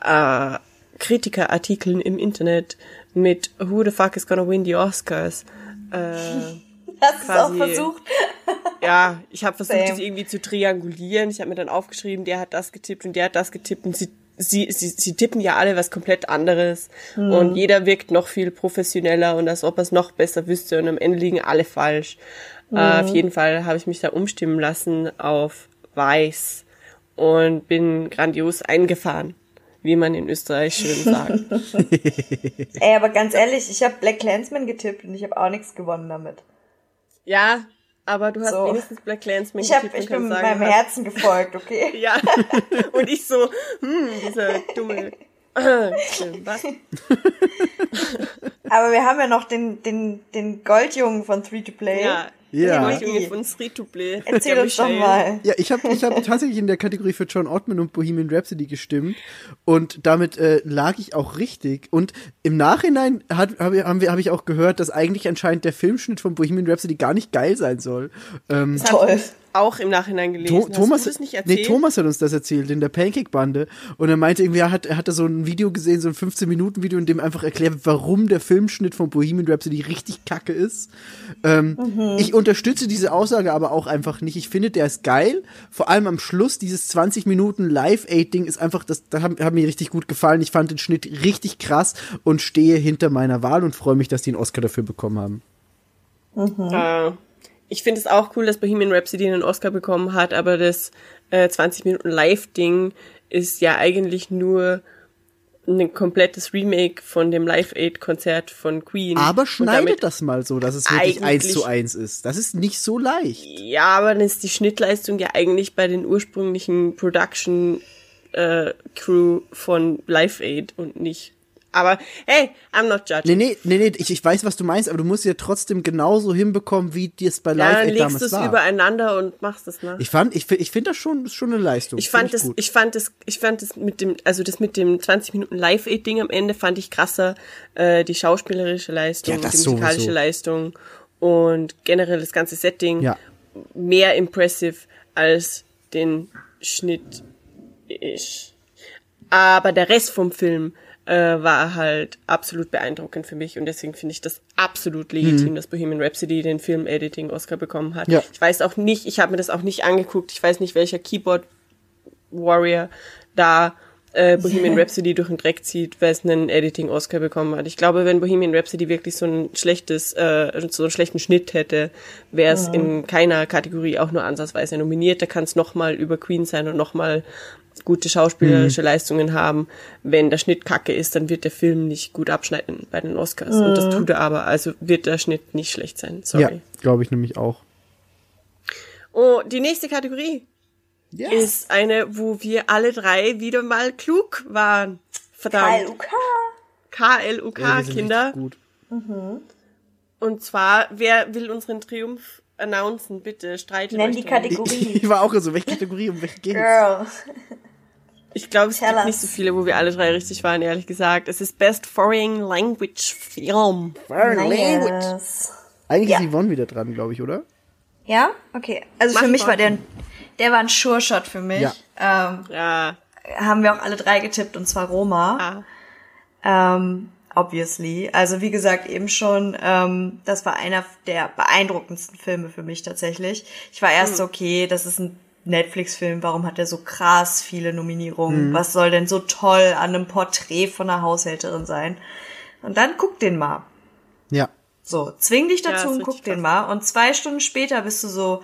äh, Kritikerartikeln im Internet mit Who the fuck is gonna win the Oscars? Äh, Hast du auch versucht? ja, ich habe versucht, Same. das irgendwie zu triangulieren. Ich habe mir dann aufgeschrieben, der hat das getippt und der hat das getippt und sie, sie, sie, sie tippen ja alle was komplett anderes und jeder wirkt noch viel professioneller und als ob er es noch besser wüsste und am Ende liegen alle falsch. Äh, auf jeden Fall habe ich mich da umstimmen lassen auf weiß und bin grandios eingefahren, wie man in Österreich schön sagt. Ey, aber ganz ehrlich, ich habe Black Clansman getippt und ich habe auch nichts gewonnen damit. Ja, aber du hast So. wenigstens Black Clansman Ich, hab, gekippt und ich bin sagen, meinem Herzen gefolgt, okay? Ja. Und ich so, hm, dieser dumme. Was? Aber wir haben ja noch den, den, den Goldjungen von 3 to Play. Ja. Ja. Von. Erzähl uns doch mal. Ja, ich habe ich hab tatsächlich in der Kategorie für John Ottman und Bohemian Rhapsody gestimmt und damit äh, lag ich auch richtig. Und im Nachhinein hat, hab, ich- haben wir- hab ich auch gehört, dass eigentlich anscheinend der Filmschnitt von Bohemian Rhapsody gar nicht geil sein soll. Ähm, Das Toll. auch im Nachhinein gelesen. To Hast Thomas, du das nicht erzählt? nee, Thomas hat uns das erzählt in der Pancake-Bande. Und er meinte irgendwie, er hat, er hat da so ein Video gesehen, so ein 15-Minuten-Video, in dem einfach erklärt, wird, warum der Filmschnitt von Bohemian Rhapsody richtig kacke ist. Ähm, Ich unterstütze diese Aussage aber auch einfach nicht. Ich finde, der ist geil. Vor allem am Schluss, dieses 20 Minuten Live-Aid-Ding ist einfach, das, das hat, hat mir richtig gut gefallen. Ich fand den Schnitt richtig krass und stehe hinter meiner Wahl und freue mich, dass die einen Oscar dafür bekommen haben. Äh, ich finde es auch cool, dass Bohemian Rhapsody einen Oscar bekommen hat, aber das äh, 20 Minuten Live-Ding ist ja eigentlich nur ein komplettes Remake von dem Live-Aid-Konzert von Queen. Aber schneidet das mal so, dass es wirklich eins zu eins ist. Das ist nicht so leicht. Ja, aber dann ist die Schnittleistung ja eigentlich bei den ursprünglichen Production äh, Crew von Live Aid und nicht. Aber hey, I'm not judging. Nee, nee, nee, nee, ich, ich weiß, was du meinst, aber du musst ja trotzdem genauso hinbekommen, wie dir es bei ja, Live dann Aid legst du es übereinander und machst es nach. Ich fand, ich, ich finde das schon, ist schon eine Leistung. Ich fand das, ich fand das, ich fand das mit dem, also das mit dem 20 Minuten Live Aid Ding am Ende fand ich krasser, äh, die schauspielerische Leistung, Ja, die musikalische sowieso. Leistung und generell das ganze Setting Ja. mehr impressive als den Schnitt ist. Aber der Rest vom Film äh, war halt absolut beeindruckend für mich und deswegen finde ich das absolut legitim, dass Bohemian Rhapsody den Film Editing Oscar bekommen hat. Mhm. Ja. Ich weiß auch nicht, ich habe mir das auch nicht angeguckt, ich weiß nicht, welcher Keyboard Warrior da äh, Bohemian Rhapsody durch den Dreck zieht, weil es einen Editing-Oscar bekommen hat. Ich glaube, wenn Bohemian Rhapsody wirklich so ein schlechtes, äh, so einen schlechten Schnitt hätte, wäre es in keiner Kategorie auch nur ansatzweise nominiert. Da kann es nochmal über Queen sein und nochmal gute schauspielerische Leistungen haben. Wenn der Schnitt kacke ist, dann wird der Film nicht gut abschneiden bei den Oscars. Und das tut er aber, also wird der Schnitt nicht schlecht sein. Sorry. ja, glaube ich nämlich auch. Oh, die nächste Kategorie Ja. ist eine, wo wir alle drei wieder mal klug waren. Verdammt. KLUK. KLUK, Ja, Kinder. Gut. Und zwar, wer will unseren Triumph announcen? Bitte, streitet Nenn euch die. Kategorie. Ich war auch so, welche Kategorie, um welche geht's? Girl. Ich glaube, es Tell gibt us. nicht so viele, wo wir alle drei richtig waren, ehrlich gesagt. Es ist Best Foreign Language Film. Nice. Eigentlich Ja. ist Yvonne wieder dran, glaube ich, oder? Ja? Okay. Also für Mach mich mal. war der, der war ein Sure-Shot für mich. Ja. Ähm, Ja, haben wir auch alle drei getippt und zwar Roma. ah. Ähm, obviously. Also wie gesagt, eben schon, ähm, das war einer der beeindruckendsten Filme für mich tatsächlich. Ich war erst so, okay, das ist ein Netflix-Film, warum hat er so krass viele Nominierungen? Was soll denn so toll an einem Porträt von einer Haushälterin sein? Und dann guck den mal. Ja. So, zwing dich Ja, dazu ist und guck den mal. Und zwei Stunden später bist du so,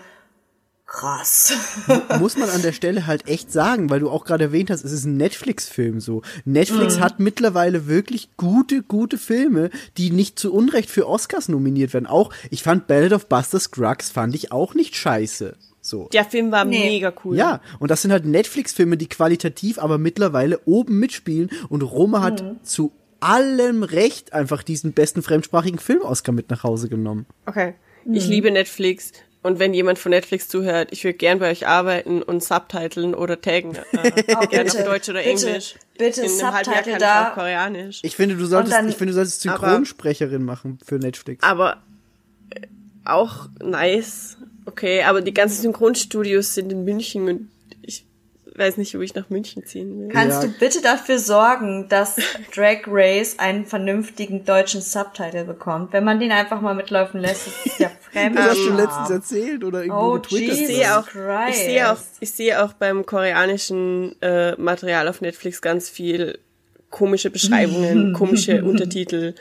krass. Muss man an der Stelle halt echt sagen, weil du auch gerade erwähnt hast, es ist ein Netflix-Film so. Netflix Mhm. hat mittlerweile wirklich gute, gute Filme, die nicht zu Unrecht für Oscars nominiert werden. Auch, ich fand Ballad of Buster Scruggs fand ich auch nicht scheiße. So. Der Film war Nee. mega cool. Ja, und das sind halt Netflix-Filme, die qualitativ aber mittlerweile oben mitspielen und Roma hat Mhm. zu allem Recht einfach diesen besten fremdsprachigen Film-Oscar mit nach Hause genommen. Okay. Ich liebe Netflix. Und wenn jemand von Netflix zuhört, ich würde gern bei euch arbeiten und subtiteln oder taggen. Äh, gerne auf bitte, Deutsch oder bitte, Englisch. bitte In einem halben Jahr ich da. auch Koreanisch. Ich finde, du solltest, dann- ich finde, du solltest Synchronsprecherin machen für Netflix. Aber äh, auch nice. Okay, aber die ganzen Synchronstudios sind in München und ich weiß nicht, ob ich nach München ziehen will. Kannst Ja. du bitte dafür sorgen, dass Drag Race einen vernünftigen deutschen Subtitle bekommt? Wenn man den einfach mal mitlaufen lässt, ist es ja fremd. Das hast du letztens erzählt oder irgendwo Oh, getwittert. ich Jesus sehe auch, Christ. ich sehe auch, ich sehe auch beim koreanischen äh, Material auf Netflix ganz viel komische Beschreibungen, komische Untertitel,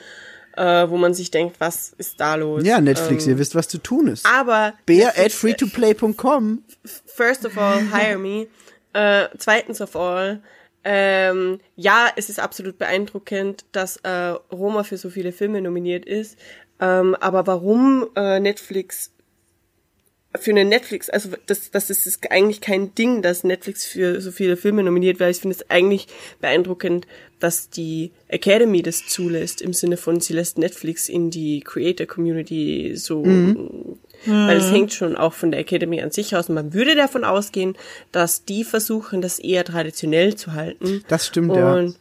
äh, wo man sich denkt, was ist da los? Ja, Netflix, Ähm, ihr wisst, was zu tun ist. aber Bear at freetoplay.com. first of all, hire me. Äh, zweitens of all, ähm, ja, es ist absolut beeindruckend, dass äh, Roma für so viele Filme nominiert ist. Ähm, aber warum äh, Netflix für eine Netflix, also das, das ist eigentlich kein Ding, dass Netflix für so viele Filme nominiert, weil ich finde es eigentlich beeindruckend, dass die Academy das zulässt, im Sinne von, sie lässt Netflix in die Creator Community so, weil es hängt schon auch von der Academy an sich aus und man würde davon ausgehen, dass die versuchen, das eher traditionell zu halten. Das stimmt, ja. Und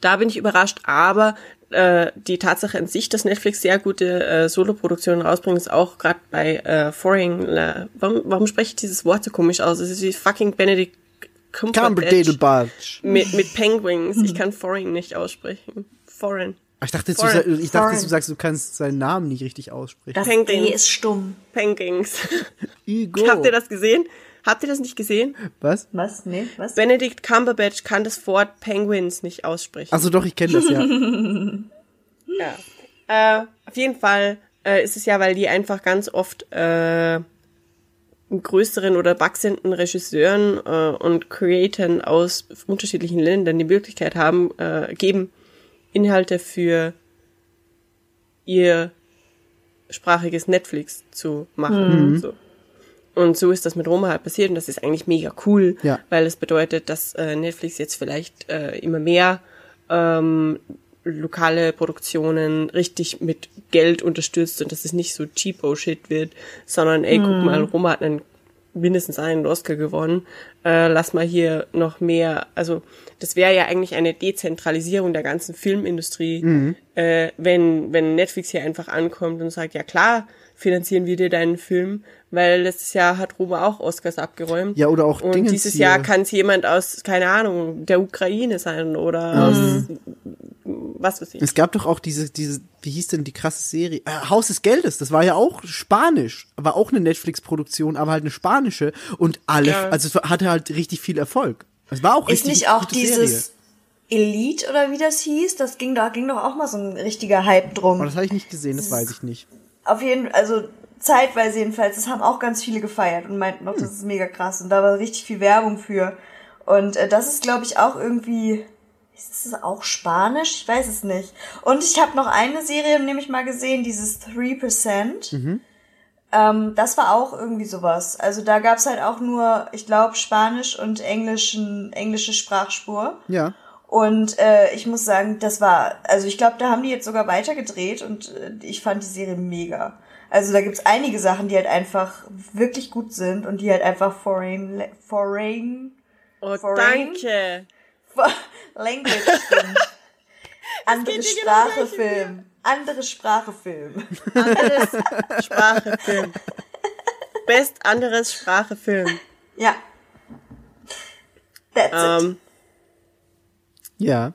da bin ich überrascht, aber äh, die Tatsache an sich, dass Netflix sehr gute äh, Soloproduktionen rausbringt, ist auch gerade bei äh, Foreign. Äh, warum, warum spreche ich dieses Wort so komisch aus? Es ist wie fucking Benedict Cumberbatch. mit, mit Penguins. Ich kann Foreign nicht aussprechen. Foreign. Ich dachte, du, ich dachte, du sagst, du kannst seinen Namen nicht richtig aussprechen. Das Penguin. D ist stumm. Penguins. Hugo. Habt ihr das gesehen? Habt ihr das nicht gesehen? Was? Was? Nee, was? Benedict Cumberbatch kann das Wort Penguins nicht aussprechen. Also doch, ich kenne das ja. Ja. Äh, auf jeden Fall äh, ist es ja, weil die einfach ganz oft äh, größeren oder wachsenden Regisseuren äh, und Creatoren aus unterschiedlichen Ländern die Möglichkeit haben, äh, geben, Inhalte für ihr sprachiges Netflix zu machen. So. Und so ist das mit Roma halt passiert und das ist eigentlich mega cool, Ja. weil es bedeutet, dass äh, Netflix jetzt vielleicht äh, immer mehr ähm, lokale Produktionen richtig mit Geld unterstützt und dass es nicht so cheapo Shit wird, sondern ey, guck mal, Roma hat einen mindestens einen Oscar gewonnen. Äh, lass mal hier noch mehr, also das wäre ja eigentlich eine Dezentralisierung der ganzen Filmindustrie, äh, wenn, wenn Netflix hier einfach ankommt und sagt, ja klar, finanzieren wir dir deinen Film, weil letztes Jahr hat Roma auch Oscars abgeräumt. Ja, oder auch Und Dingens dieses hier. Jahr kann es jemand aus, keine Ahnung, der Ukraine sein oder aus was weiß ich. Es gab doch auch diese, diese, wie hieß denn die krasse Serie? Äh, Haus des Geldes, das war ja auch Spanisch, war auch eine Netflix-Produktion, aber halt eine spanische und alle, Ja. also es hatte halt richtig viel Erfolg. Es war auch Ist richtig nicht auch gute dieses Elite oder wie das hieß? Das ging da ging doch auch mal so ein richtiger Hype drum. Serie. Oh, das habe ich nicht gesehen, das weiß ich nicht. Auf jeden Fall, also zeitweise jedenfalls, das haben auch ganz viele gefeiert und meinten noch, das ist mega krass. Und da war richtig viel Werbung für. Und äh, das ist, glaube ich, auch irgendwie. Ist es auch Spanisch? Ich weiß es nicht. Und ich habe noch eine Serie nämlich mal gesehen, dieses 3%. Ähm, das war auch irgendwie sowas. Also da gab's halt auch nur, ich glaube, Spanisch und Englischen, englische Sprachspur. Ja. Und äh, ich muss sagen, das war, also ich glaube, da haben die jetzt sogar weitergedreht und äh, ich fand die Serie mega. Also da gibt's einige Sachen, die halt einfach wirklich gut sind und die halt einfach foreign, foreign, Oh, Foreign? danke. for, Language sind. Andere genau Sprache Film. Andere Sprache Film. Anderes Sprache Film. Best anderes Sprache Film. Ja. That's it. Ähm, Ja.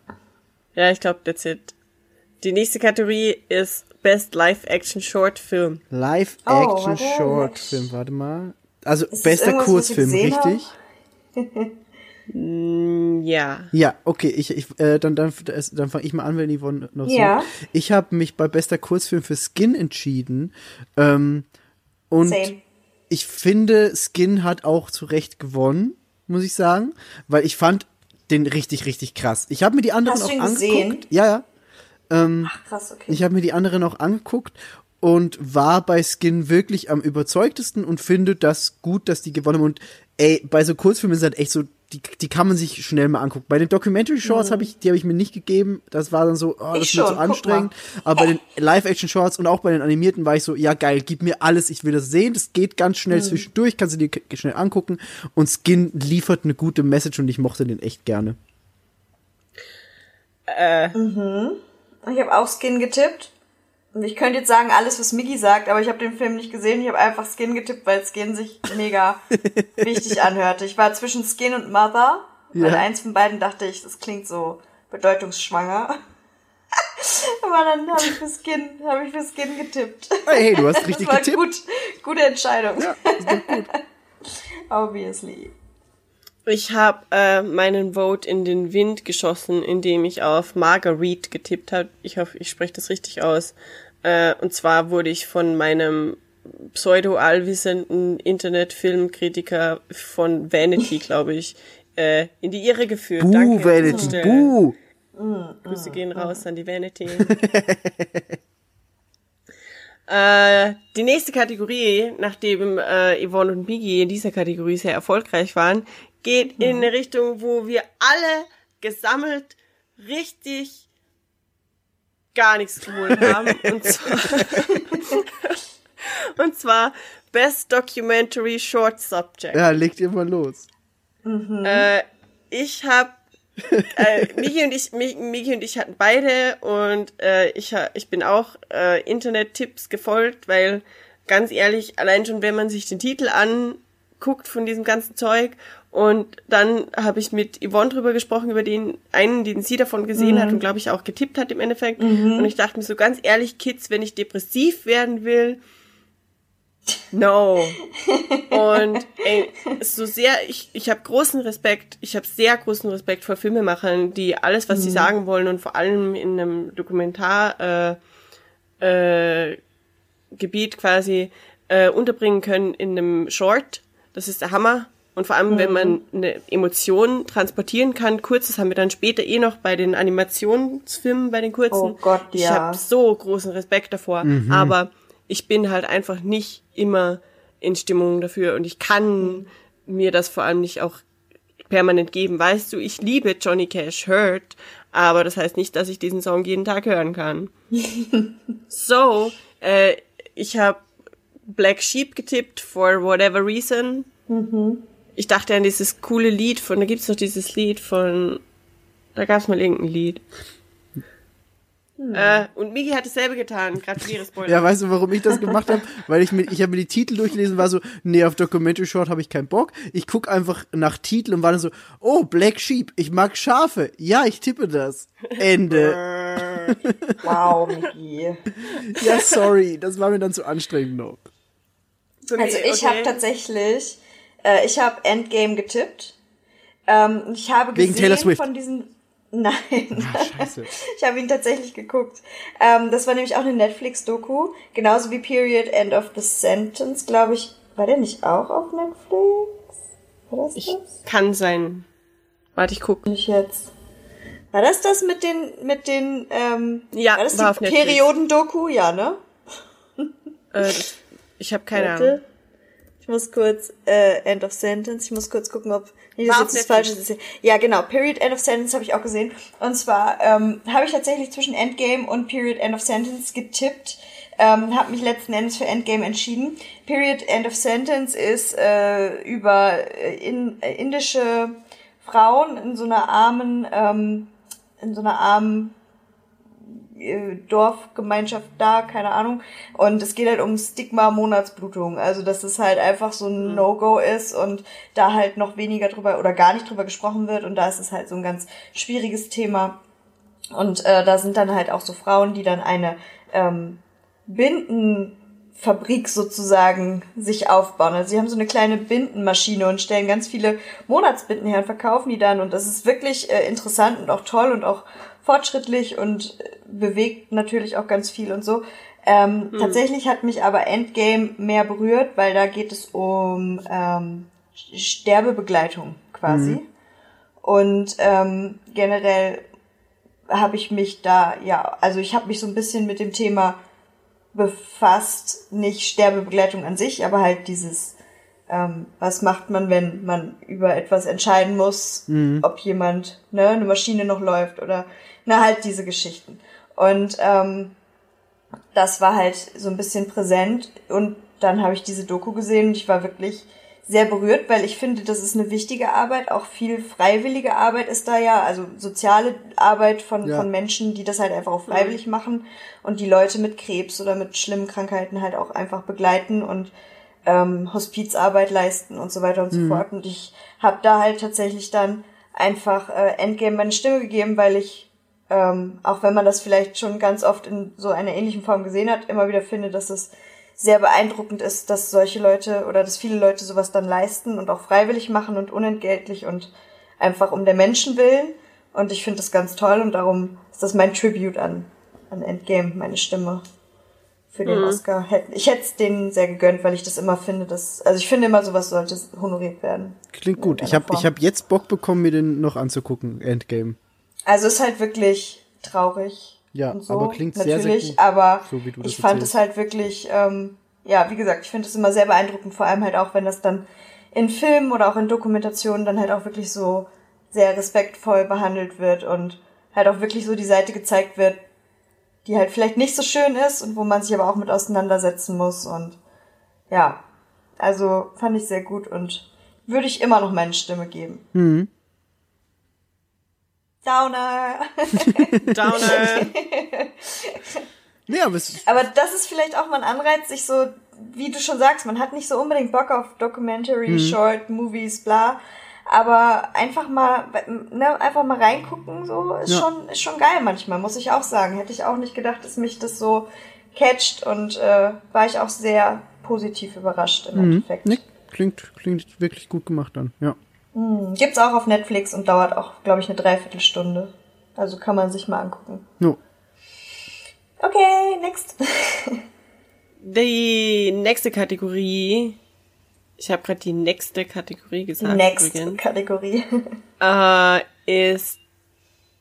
ja, ich glaube, that's it. Die nächste Kategorie ist Best Live-Action Short Film. Oh, Live-Action warte, mal. Also das bester Kurzfilm, richtig? Ja. Ja, okay, ich, ich äh, dann dann dann fange ich mal an, wenn Yvonne noch Ja. so. Ich habe mich bei bester Kurzfilm für Skin entschieden. Ähm, und Same. ich finde, Skin hat auch zu Recht gewonnen, muss ich sagen, weil ich fand den richtig richtig krass. Ich habe mir die anderen Hast du auch ihn angeguckt. gesehen? Ja, ja. Ach, krass, okay. Ich habe mir die anderen auch angeguckt und war bei Skin wirklich am überzeugtesten und finde das gut, dass die gewonnen haben. Und ey, bei so Kurzfilmen ist halt echt so, die, die kann man sich schnell mal angucken. Bei den Documentary Shorts habe ich, die habe ich mir nicht gegeben. Das war dann so, oh, das Mhm. Ich ist mir zu guck anstrengend. Aber bei den Live-Action Shorts und auch bei den animierten war ich so, ja geil, gib mir alles, ich will das sehen. Das geht ganz schnell Mhm. zwischendurch, kannst du dir schnell angucken. Und Skin liefert eine gute Message und ich mochte den echt gerne. Ich habe auch Skin getippt. Und ich könnte jetzt sagen, alles, was Miggy sagt, aber ich habe den Film nicht gesehen. Ich habe einfach Skin getippt, weil Skin sich mega wichtig anhörte. Ich war zwischen Skin und Mother. Weil Ja. eins von beiden dachte ich, das klingt so bedeutungsschwanger. aber dann habe ich für Skin, habe ich für Skin getippt. Hey, du hast richtig das war getippt. gut, gute Entscheidung. Ja, ist doch gut. Obviously. Ich habe äh, meinen Vote in den Wind geschossen, indem ich auf Marguerite getippt habe. Ich hoffe, ich spreche das richtig aus. Äh, und zwar wurde ich von meinem pseudo-allwissenden Internetfilmkritiker von Vanity, glaube ich, äh, in die Irre geführt. Buh, Danke. Vanity, buh. Grüße gehen raus an die Vanity. Äh, die nächste Kategorie, nachdem äh, Yvonne und Migi in dieser Kategorie sehr erfolgreich waren, geht in eine Richtung, wo wir alle gesammelt richtig gar nichts geholt haben. und, zwar, und zwar Best Documentary Short Subject. Ja, legt ihr mal los. Äh, ich habe äh, Miki und ich, Mi- Miki und ich hatten beide und äh, ich, ich bin auch äh, Internet-Tipps gefolgt, weil ganz ehrlich, allein schon wenn man sich den Titel anguckt von diesem ganzen Zeug und dann habe ich mit Yvonne drüber gesprochen, über den einen, den sie davon gesehen hat und glaube ich auch getippt hat im Endeffekt. Und ich dachte mir so ganz ehrlich, Kids, wenn ich depressiv werden will, No. Und ey, so sehr, ich, ich habe großen Respekt, ich habe sehr großen Respekt vor Filmemachern, die alles, was sie sagen wollen und vor allem in einem Dokumentar äh, äh, Gebiet quasi äh, unterbringen können in einem Short. Das ist der Hammer. Und vor allem, wenn man eine Emotion transportieren kann, kurz, das haben wir dann später eh noch bei den Animationsfilmen, bei den kurzen. Oh Gott, Ich ja. habe so großen Respekt davor. Aber ich bin halt einfach nicht immer in Stimmung dafür und ich kann mir das vor allem nicht auch permanent geben. Weißt du, ich liebe Johnny Cash Hurt, aber das heißt nicht, dass ich diesen Song jeden Tag hören kann. so, äh, ich habe Black Sheep getippt for whatever reason. Ich dachte an dieses coole Lied von, da gibt's noch dieses Lied von, da gab's mal irgendein Lied. Äh, und Miki hat dasselbe getan, gratuliere Spoiler. Ja, weißt du, warum ich das gemacht habe? Weil ich mir, ich habe mir die Titel durchgelesen, war so, nee, auf Documentary Short habe ich keinen Bock. Ich guck einfach nach Titel und war dann so, oh, Black Sheep, ich mag Schafe. Ja, ich tippe das. Ende. Wow, Miki. Ja, sorry, das war mir dann zu anstrengend noch. So, nee, Also ich okay. habe tatsächlich, äh, ich habe Endgame getippt. Ähm, ich habe Wegen gesehen von diesen. Nein, Scheiße. ich habe ihn tatsächlich geguckt. Ähm, das war nämlich auch eine Netflix-Doku, genauso wie Period End of the Sentence, glaube ich. War der nicht auch auf Netflix? War das das? Kann sein. Warte, ich guck. Nicht jetzt. War das das mit den mit den ähm, Ja, war das war die. Periodendoku? Ja, ne? Äh, ich habe keine Warte. Ahnung. Ich muss kurz, äh, End of Sentence, ich muss kurz gucken, ob dass auf jetzt das. Falsche ist. Ja, genau, Period End of Sentence habe ich auch gesehen. Und zwar ähm, habe ich tatsächlich zwischen Endgame und Period End of Sentence getippt. Ähm, habe mich letzten Endes für Endgame entschieden. Period End of Sentence ist äh, über äh, in, äh, indische Frauen in so einer armen, ähm, in so einer armen Dorfgemeinschaft da, keine Ahnung. Und es geht halt um Stigma Monatsblutung. Also, dass es halt einfach so ein No-Go ist und da halt noch weniger drüber oder gar nicht drüber gesprochen wird. Und da ist es halt so ein ganz schwieriges Thema. Und äh, da sind dann halt auch so Frauen, die dann eine ähm, Bindenfabrik sozusagen sich aufbauen. Also sie haben so eine kleine Bindenmaschine und stellen ganz viele Monatsbinden her und verkaufen die dann. Und das ist wirklich äh, interessant und auch toll und auch fortschrittlich und bewegt natürlich auch ganz viel und so. Ähm, Tatsächlich hat mich aber Endgame mehr berührt, weil da geht es um ähm, Sterbebegleitung quasi. Und ähm, generell habe ich mich da, ja, also ich habe mich so ein bisschen mit dem Thema befasst, nicht Sterbebegleitung an sich, aber halt dieses, ähm, was macht man, wenn man über etwas entscheiden muss, ob jemand, ne, eine Maschine noch läuft oder, na, halt diese Geschichten. Und ähm, das war halt so ein bisschen präsent und dann habe ich diese Doku gesehen und ich war wirklich sehr berührt, weil ich finde, das ist eine wichtige Arbeit, auch viel freiwillige Arbeit ist da ja, also soziale Arbeit von, Ja. von Menschen, die das halt einfach auch freiwillig machen und die Leute mit Krebs oder mit schlimmen Krankheiten halt auch einfach begleiten und ähm, Hospizarbeit leisten und so weiter und so fort. Und ich habe da halt tatsächlich dann einfach äh, Endgame meine Stimme gegeben, weil ich ähm, auch wenn man das vielleicht schon ganz oft in so einer ähnlichen Form gesehen hat, immer wieder finde, dass es sehr beeindruckend ist, dass solche Leute oder dass viele Leute sowas dann leisten und auch freiwillig machen und unentgeltlich und einfach um der Menschen willen. Und ich finde das ganz toll und darum ist das mein Tribute an, an Endgame, meine Stimme für den Oscar. Hätt- Ich hätte es denen sehr gegönnt, weil ich das immer finde, dass, also ich finde immer, sowas sollte honoriert werden. Klingt gut. Ich habe ich hab jetzt Bock bekommen, mir den noch anzugucken, Endgame. Also ist halt wirklich traurig. Ja, und so. aber klingt sehr, natürlich, sehr gut, aber so wie du das ich fand erzählst. es halt wirklich, ähm, ja, wie gesagt, ich finde es immer sehr beeindruckend, vor allem halt auch, wenn das dann in Filmen oder auch in Dokumentationen dann halt auch wirklich so sehr respektvoll behandelt wird und halt auch wirklich so die Seite gezeigt wird, die halt vielleicht nicht so schön ist und wo man sich aber auch mit auseinandersetzen muss und ja, also fand ich sehr gut und würde ich immer noch meine Stimme geben. Mhm. Downer. Downer. Nee, aber Aber das ist vielleicht auch mal ein Anreiz, sich so, wie du schon sagst, man hat nicht so unbedingt Bock auf Documentary, Short, Movies, bla. Aber einfach mal, ne, einfach mal reingucken, so, ist Ja. schon, ist schon geil manchmal, muss ich auch sagen. Hätte ich auch nicht gedacht, dass mich das so catcht und äh, war ich auch sehr positiv überrascht im Endeffekt. nee, klingt, klingt wirklich gut gemacht dann, ja. Gibt's auch auf Netflix und dauert auch, glaube ich, eine Dreiviertelstunde. Also kann man sich mal angucken. No. Okay, next. Die nächste Kategorie. Ich habe gerade die nächste Kategorie gesagt. Next übrigens. Kategorie. Äh, ist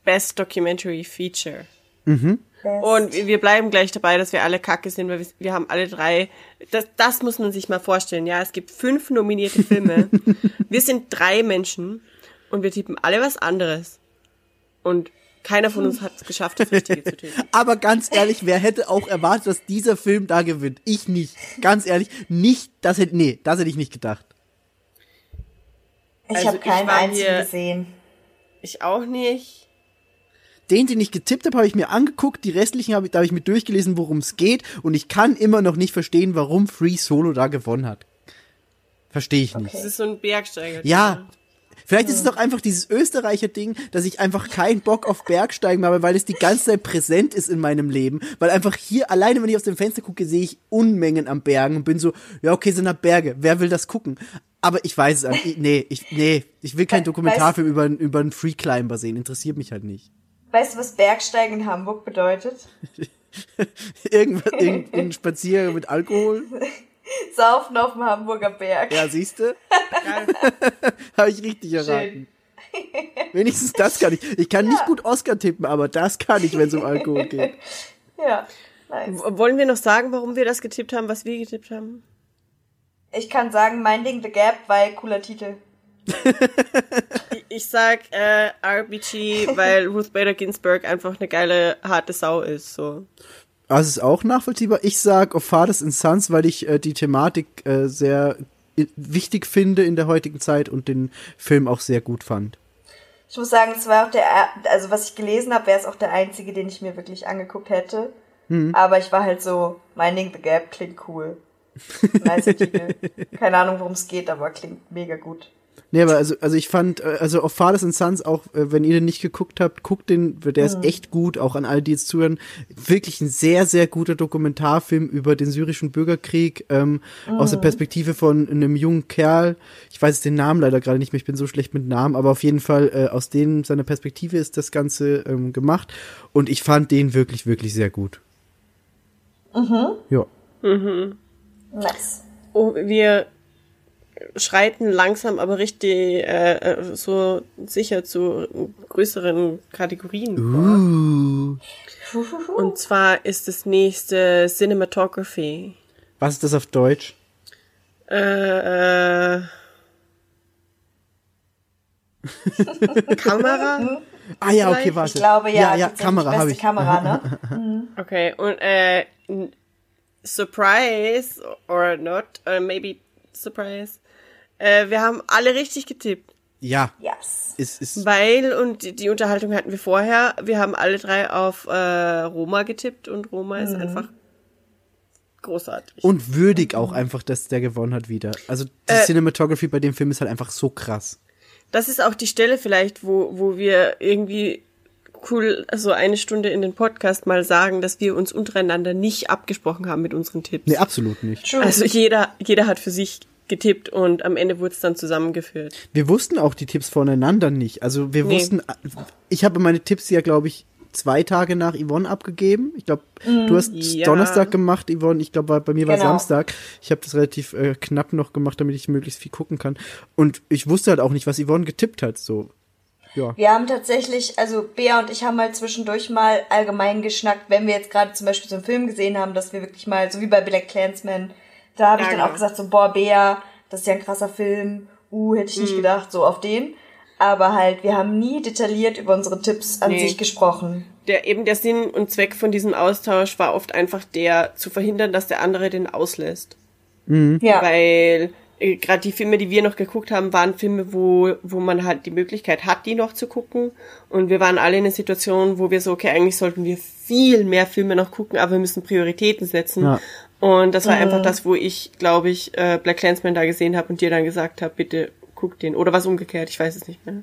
Best Documentary Feature. Und wir bleiben gleich dabei, dass wir alle kacke sind, weil wir, wir haben alle drei. Das, das muss man sich mal vorstellen. Ja, es gibt fünf nominierte Filme. wir sind drei Menschen und wir tippen alle was anderes. Und keiner von uns hat es geschafft, das Richtige zu tippen. Aber ganz ehrlich, wer hätte auch erwartet, dass dieser Film da gewinnt? Ich nicht. Ganz ehrlich, nicht, das hätte, nee, das hätte ich nicht gedacht. Ich Also habe keinen einzigen hier- gesehen. Ich auch nicht. Den, den ich getippt habe, habe ich mir angeguckt, die restlichen habe ich, da habe ich mir durchgelesen, worum es geht und ich kann immer noch nicht verstehen, warum Free Solo da gewonnen hat. Verstehe ich nicht. Das ist so ein Bergsteiger. Ja. Vielleicht ist es doch einfach dieses Österreicher Ding, dass ich einfach keinen Bock auf Bergsteigen habe, weil es die ganze Zeit präsent ist in meinem Leben. Weil einfach hier, alleine wenn ich aus dem Fenster gucke, sehe ich Unmengen am Bergen und bin so, ja, okay, sind da Berge. Wer will das gucken? Aber ich weiß es einfach. Nee, ich, nee, ich will kein We- Dokumentarfilm über, einen- über einen Free Climber sehen. Interessiert mich halt nicht. Weißt du, was Bergsteigen in Hamburg bedeutet? Irgendwas, irgendein Spaziergang mit Alkohol. Saufen auf dem Hamburger Berg. Ja, siehste? Habe ich richtig erraten. Wenigstens das kann ich. Ich kann nicht gut Oscar tippen, aber das kann ich, wenn es um Alkohol geht. Ja, nice. Wollen wir noch sagen, warum wir das getippt haben, was wir getippt haben? Ich kann sagen, Minding the Gap, weil cooler Titel. Ich- Ich sag äh, RBG, weil Ruth Bader Ginsburg einfach eine geile, harte Sau ist. So. Also ist auch nachvollziehbar. Ich sag Of Fathers and Sons, weil ich äh, die Thematik äh, sehr wichtig finde in der heutigen Zeit und den Film auch sehr gut fand. Ich muss sagen, es war auch der, also was ich gelesen habe, wäre es auch der einzige, den ich mir wirklich angeguckt hätte. Mhm. Aber ich war halt so, Minding the Gap klingt cool. Nice Titel. Keine Ahnung, worum es geht, aber klingt mega gut. Nee, aber also, also ich fand, äh, also Of Fathers and Sons auch, äh, wenn ihr den nicht geguckt habt, guckt den, der ist echt gut, auch an alle, die jetzt zuhören. Wirklich ein sehr, sehr guter Dokumentarfilm über den syrischen Bürgerkrieg, ähm, aus der Perspektive von einem jungen Kerl. Ich weiß jetzt den Namen leider gerade nicht mehr, ich bin so schlecht mit Namen, aber auf jeden Fall äh, aus dem, seiner Perspektive ist das Ganze ähm, gemacht. Und ich fand den wirklich, wirklich sehr gut. Ja. Nice. Oh, wir schreiten langsam, aber richtig äh, äh, so sicher zu größeren Kategorien. Uh, Und zwar ist das nächste Cinematography. was ist das auf Deutsch? Äh, äh, Kamera? Ah ja, okay, warte. Ich glaube ja, ja, ja Kamera habe ich. Kamera, ne? Okay, und äh, Surprise or not, or maybe Surprise. Äh, wir haben alle richtig getippt. Ja, Yes. ist, ist, Weil, und die, Unterhaltung hatten wir vorher, wir haben alle drei auf äh, Roma getippt und Roma ist einfach großartig. Und würdig auch einfach, dass der gewonnen hat wieder. Also die Äh, Cinematography bei dem Film ist halt einfach so krass. Das ist auch die Stelle vielleicht, wo, wo wir irgendwie cool so eine Stunde in den Podcast mal sagen, dass wir uns untereinander nicht abgesprochen haben mit unseren Tipps. Nee, absolut nicht. True. Also jeder, jeder hat für sich getippt und am Ende wurde es dann zusammengeführt. Wir wussten auch die Tipps voneinander nicht. Also wir Nee. wussten, ich habe meine Tipps ja, glaube ich, zwei Tage nach Yvonne abgegeben. Ich glaube, du hast Ja. Donnerstag gemacht, Yvonne. Ich glaube, bei mir war Genau. Samstag. Ich habe das relativ äh, knapp noch gemacht, damit ich möglichst viel gucken kann. Und ich wusste halt auch nicht, was Yvonne getippt hat. So. ja. Wir haben tatsächlich, also Bea und ich haben mal zwischendurch mal allgemein geschnackt, wenn wir jetzt gerade zum Beispiel so einen Film gesehen haben, dass wir wirklich mal, so wie bei Black Clansman, da habe ich dann genau. auch gesagt, so, boah, Bea, das ist ja ein krasser Film, uh, hätte ich Mhm. nicht gedacht, so auf den. Aber halt, wir haben nie detailliert über unsere Tipps an Nee. sich gesprochen. Der, eben der Sinn und Zweck von diesem Austausch war oft einfach der, zu verhindern, dass der andere den auslässt. Ja. Weil äh, gerade die Filme, die wir noch geguckt haben, waren Filme, wo, wo man halt die Möglichkeit hat, die noch zu gucken. Und wir waren alle in einer Situation, wo wir so, okay, eigentlich sollten wir viel mehr Filme noch gucken, aber wir müssen Prioritäten setzen. Ja. Und das war einfach das, wo ich, glaube ich, äh, Black Clansman da gesehen habe und dir dann gesagt habe, bitte guck den. Oder was umgekehrt, ich weiß es nicht mehr.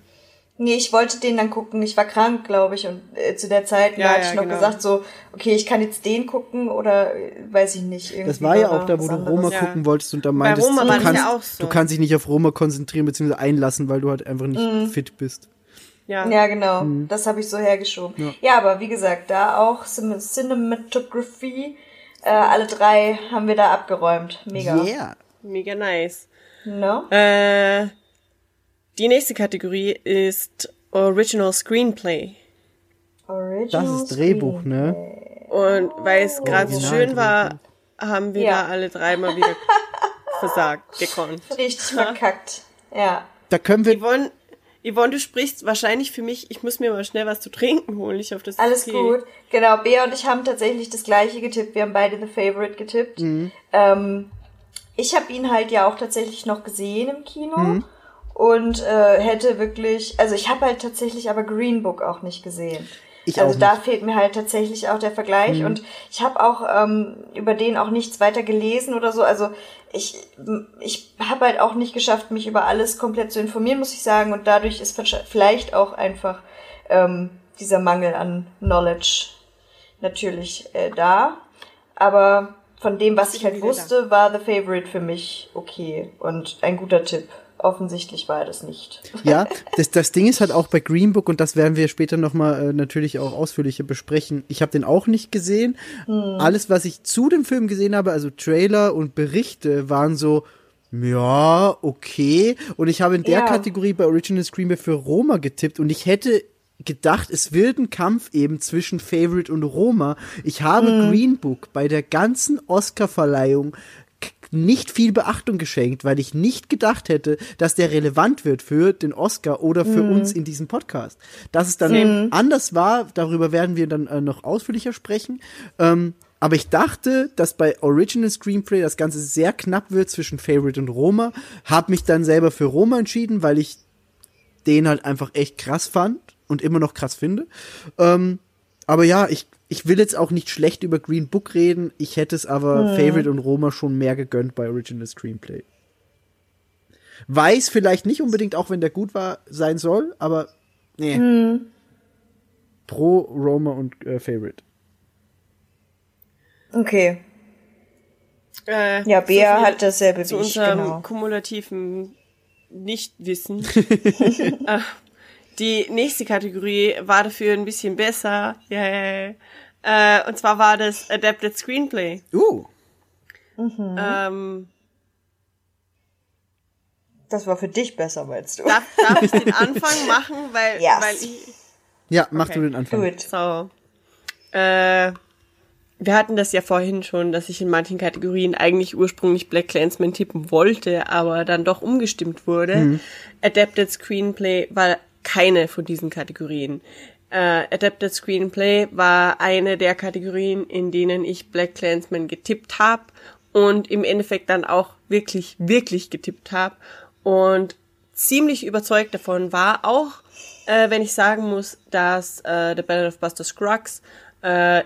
Nee, ich wollte den dann gucken. Ich war krank, glaube ich, und äh, zu der Zeit Ja, da hatte ja, ich noch genau. gesagt so, okay, ich kann jetzt den gucken oder äh, weiß ich nicht. Irgendwie Das war ja auch da, wo du anderes. Roma Ja. gucken wolltest und da meintest, Roma du, kannst, so. du kannst dich nicht auf Roma konzentrieren bzw. einlassen, weil du halt einfach nicht fit bist. Ja. Ja, genau. Das habe ich so hergeschoben. Ja. aber wie gesagt, da auch Cin- Cinematography, äh, alle drei haben wir da abgeräumt. Mega. Yeah. Mega nice. No? Äh, die nächste Kategorie ist Original Screenplay. Original Das ist Drehbuch, ne? Und weil es gerade so schön war, haben wir Ja. da alle dreimal wieder versagt, gekonnt. Richtig verkackt. Ja. Da können wir, Yvonne, Yvonne, du sprichst wahrscheinlich für mich, ich muss mir mal schnell was zu trinken holen. Ich hoffe, das ist Alles okay. gut. Genau, Bea und ich haben tatsächlich das gleiche getippt. Wir haben beide The Favorite getippt. Mhm. Ähm, ich habe ihn halt ja auch tatsächlich noch gesehen im Kino. Mhm. Und äh, hätte wirklich, also ich habe halt tatsächlich aber Green Book auch nicht gesehen. Ich also auch da nicht. fehlt mir halt tatsächlich auch der Vergleich und ich habe auch ähm, über den auch nichts weiter gelesen oder so. Also ich ich habe halt auch nicht geschafft, mich über alles komplett zu informieren, muss ich sagen. Und dadurch ist vielleicht auch einfach ähm, dieser Mangel an Knowledge natürlich äh, da. Aber von dem, was ich halt wusste, war The Favorite für mich okay und ein guter Tipp. Offensichtlich war das nicht. ja, das, das Ding ist halt auch bei Green Book und das werden wir später nochmal äh, natürlich auch ausführlicher besprechen. Ich habe den auch nicht gesehen. Alles, was ich zu dem Film gesehen habe, also Trailer und Berichte, waren so, ja, okay. Und ich habe in der Ja. Kategorie bei Original Screenplay für Roma getippt und ich hätte gedacht, es wird ein Kampf eben zwischen Favorite und Roma. Ich habe Green Book bei der ganzen Oscar-Verleihung nicht viel Beachtung geschenkt, weil ich nicht gedacht hätte, dass der relevant wird für den Oscar oder für uns in diesem Podcast. Dass es dann anders war, darüber werden wir dann äh, noch ausführlicher sprechen. Ähm, aber ich dachte, dass bei Original Screenplay das Ganze sehr knapp wird zwischen Favorite und Roma. Hab mich dann selber für Roma entschieden, weil ich den halt einfach echt krass fand und immer noch krass finde. Ähm, aber ja, ich, ich will jetzt auch nicht schlecht über Green Book reden. Ich hätte es aber Favorite und Roma schon mehr gegönnt bei Original Screenplay. Weiß vielleicht nicht unbedingt, auch wenn der gut war, sein soll, aber nee. Pro Roma und äh, Favorite. Okay. Äh, Ja, so Bea viel hat dasselbe zu wie ich, unserem genau. kumulativen Nichtwissen. die nächste Kategorie war dafür ein bisschen besser. Yay. Äh, und zwar war das Adapted Screenplay. Uh, Ähm, Das war für dich besser, meinst du? darf, darf ich den Anfang machen? Weil, Yes. weil ich, ja, mach Okay. du den Anfang. Gut. So. Äh, wir hatten das ja vorhin schon, dass ich in manchen Kategorien eigentlich ursprünglich Black Clansman tippen wollte, aber dann doch umgestimmt wurde. Adapted Screenplay war keine von diesen Kategorien. Äh, Adapted Screenplay war eine der Kategorien, in denen ich Black Clansman getippt habe und im Endeffekt dann auch wirklich, wirklich getippt habe und ziemlich überzeugt davon war, auch äh, wenn ich sagen muss, dass äh, The Ballad of Buster Scruggs äh,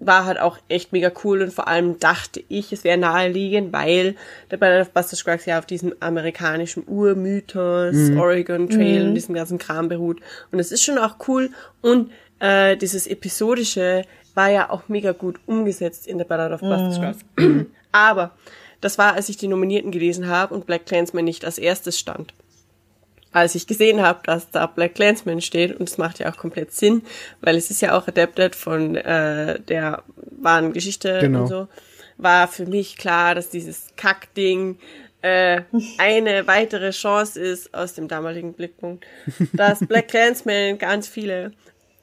war halt auch echt mega cool und vor allem dachte ich, es wäre naheliegend, weil The Ballad of Buster Scruggs ja auf diesem amerikanischen Urmythos, Oregon Trail und diesem ganzen Kram beruht. Und es ist schon auch cool. Und äh, dieses Episodische war ja auch mega gut umgesetzt in The Ballad of Buster Scruggs. Aber das war, als ich die Nominierten gelesen habe und Black Clansman nicht als erstes stand als ich gesehen habe, dass da Black Clansman steht, und es macht ja auch komplett Sinn, weil es ist ja auch adapted von äh, der wahren Geschichte Genau. und so, war für mich klar, dass dieses Kackding äh, eine weitere Chance ist aus dem damaligen Blickpunkt, dass Black Clansman ganz viele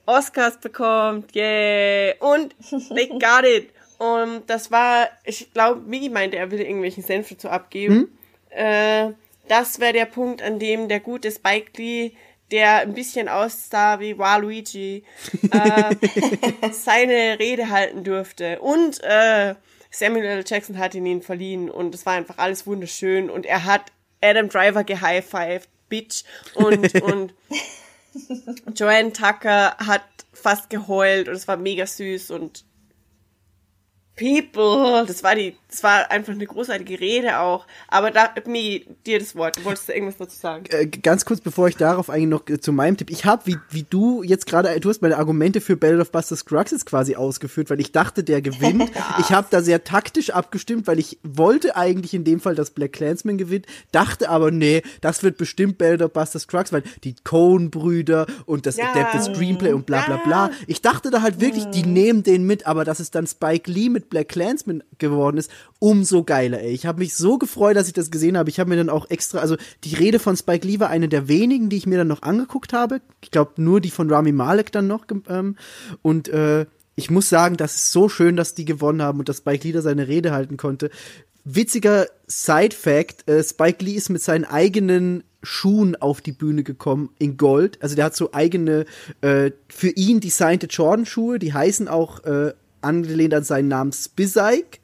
Oscars bekommt, yay, und they got it. Und das war, ich glaube, Migi meinte, er will irgendwelchen Senf dazu abgeben. Äh, das wäre der Punkt, an dem der gute Spike Lee, der ein bisschen aussah wie Waluigi, äh, seine Rede halten durfte. Und äh, Samuel L. Jackson hat ihn ihm verliehen und es war einfach alles wunderschön und er hat Adam Driver gehighfived, Bitch, und, und Joanne Tucker hat fast geheult und es war mega süß und People, das war die, das war einfach eine großartige Rede auch. Aber da, mir dir das Wort. Du wolltest du irgendwas dazu sagen? Äh, ganz kurz, bevor ich darauf eigentlich noch äh, zu meinem Tipp. Ich habe, wie, wie du jetzt gerade, du hast meine Argumente für Battle of Buster Scruggs jetzt quasi ausgeführt, weil ich dachte, der gewinnt. ich habe da sehr taktisch abgestimmt, weil ich wollte eigentlich in dem Fall, dass Black Clansman gewinnt, dachte aber, nee, das wird bestimmt Battle of Buster Scruggs, weil die Coen-Brüder und das Ja. Adapted Screenplay und bla bla bla. Ich dachte da halt wirklich, die nehmen den mit, aber dass es dann Spike Lee mit Black Clansman geworden ist, umso geiler, ey. Ich habe mich so gefreut, dass ich das gesehen habe. Ich habe mir dann auch extra, also die Rede von Spike Lee war eine der wenigen, die ich mir dann noch angeguckt habe. Ich glaube nur die von Rami Malek dann noch. Ähm, und äh, ich muss sagen, das ist so schön, dass die gewonnen haben und dass Spike Lee da seine Rede halten konnte. Witziger Side-Fact, äh, Spike Lee ist mit seinen eigenen Schuhen auf die Bühne gekommen in Gold. Also der hat so eigene äh, für ihn designte Jordan-Schuhe, die heißen auch äh, angelehnt an seinen Namen Spizike.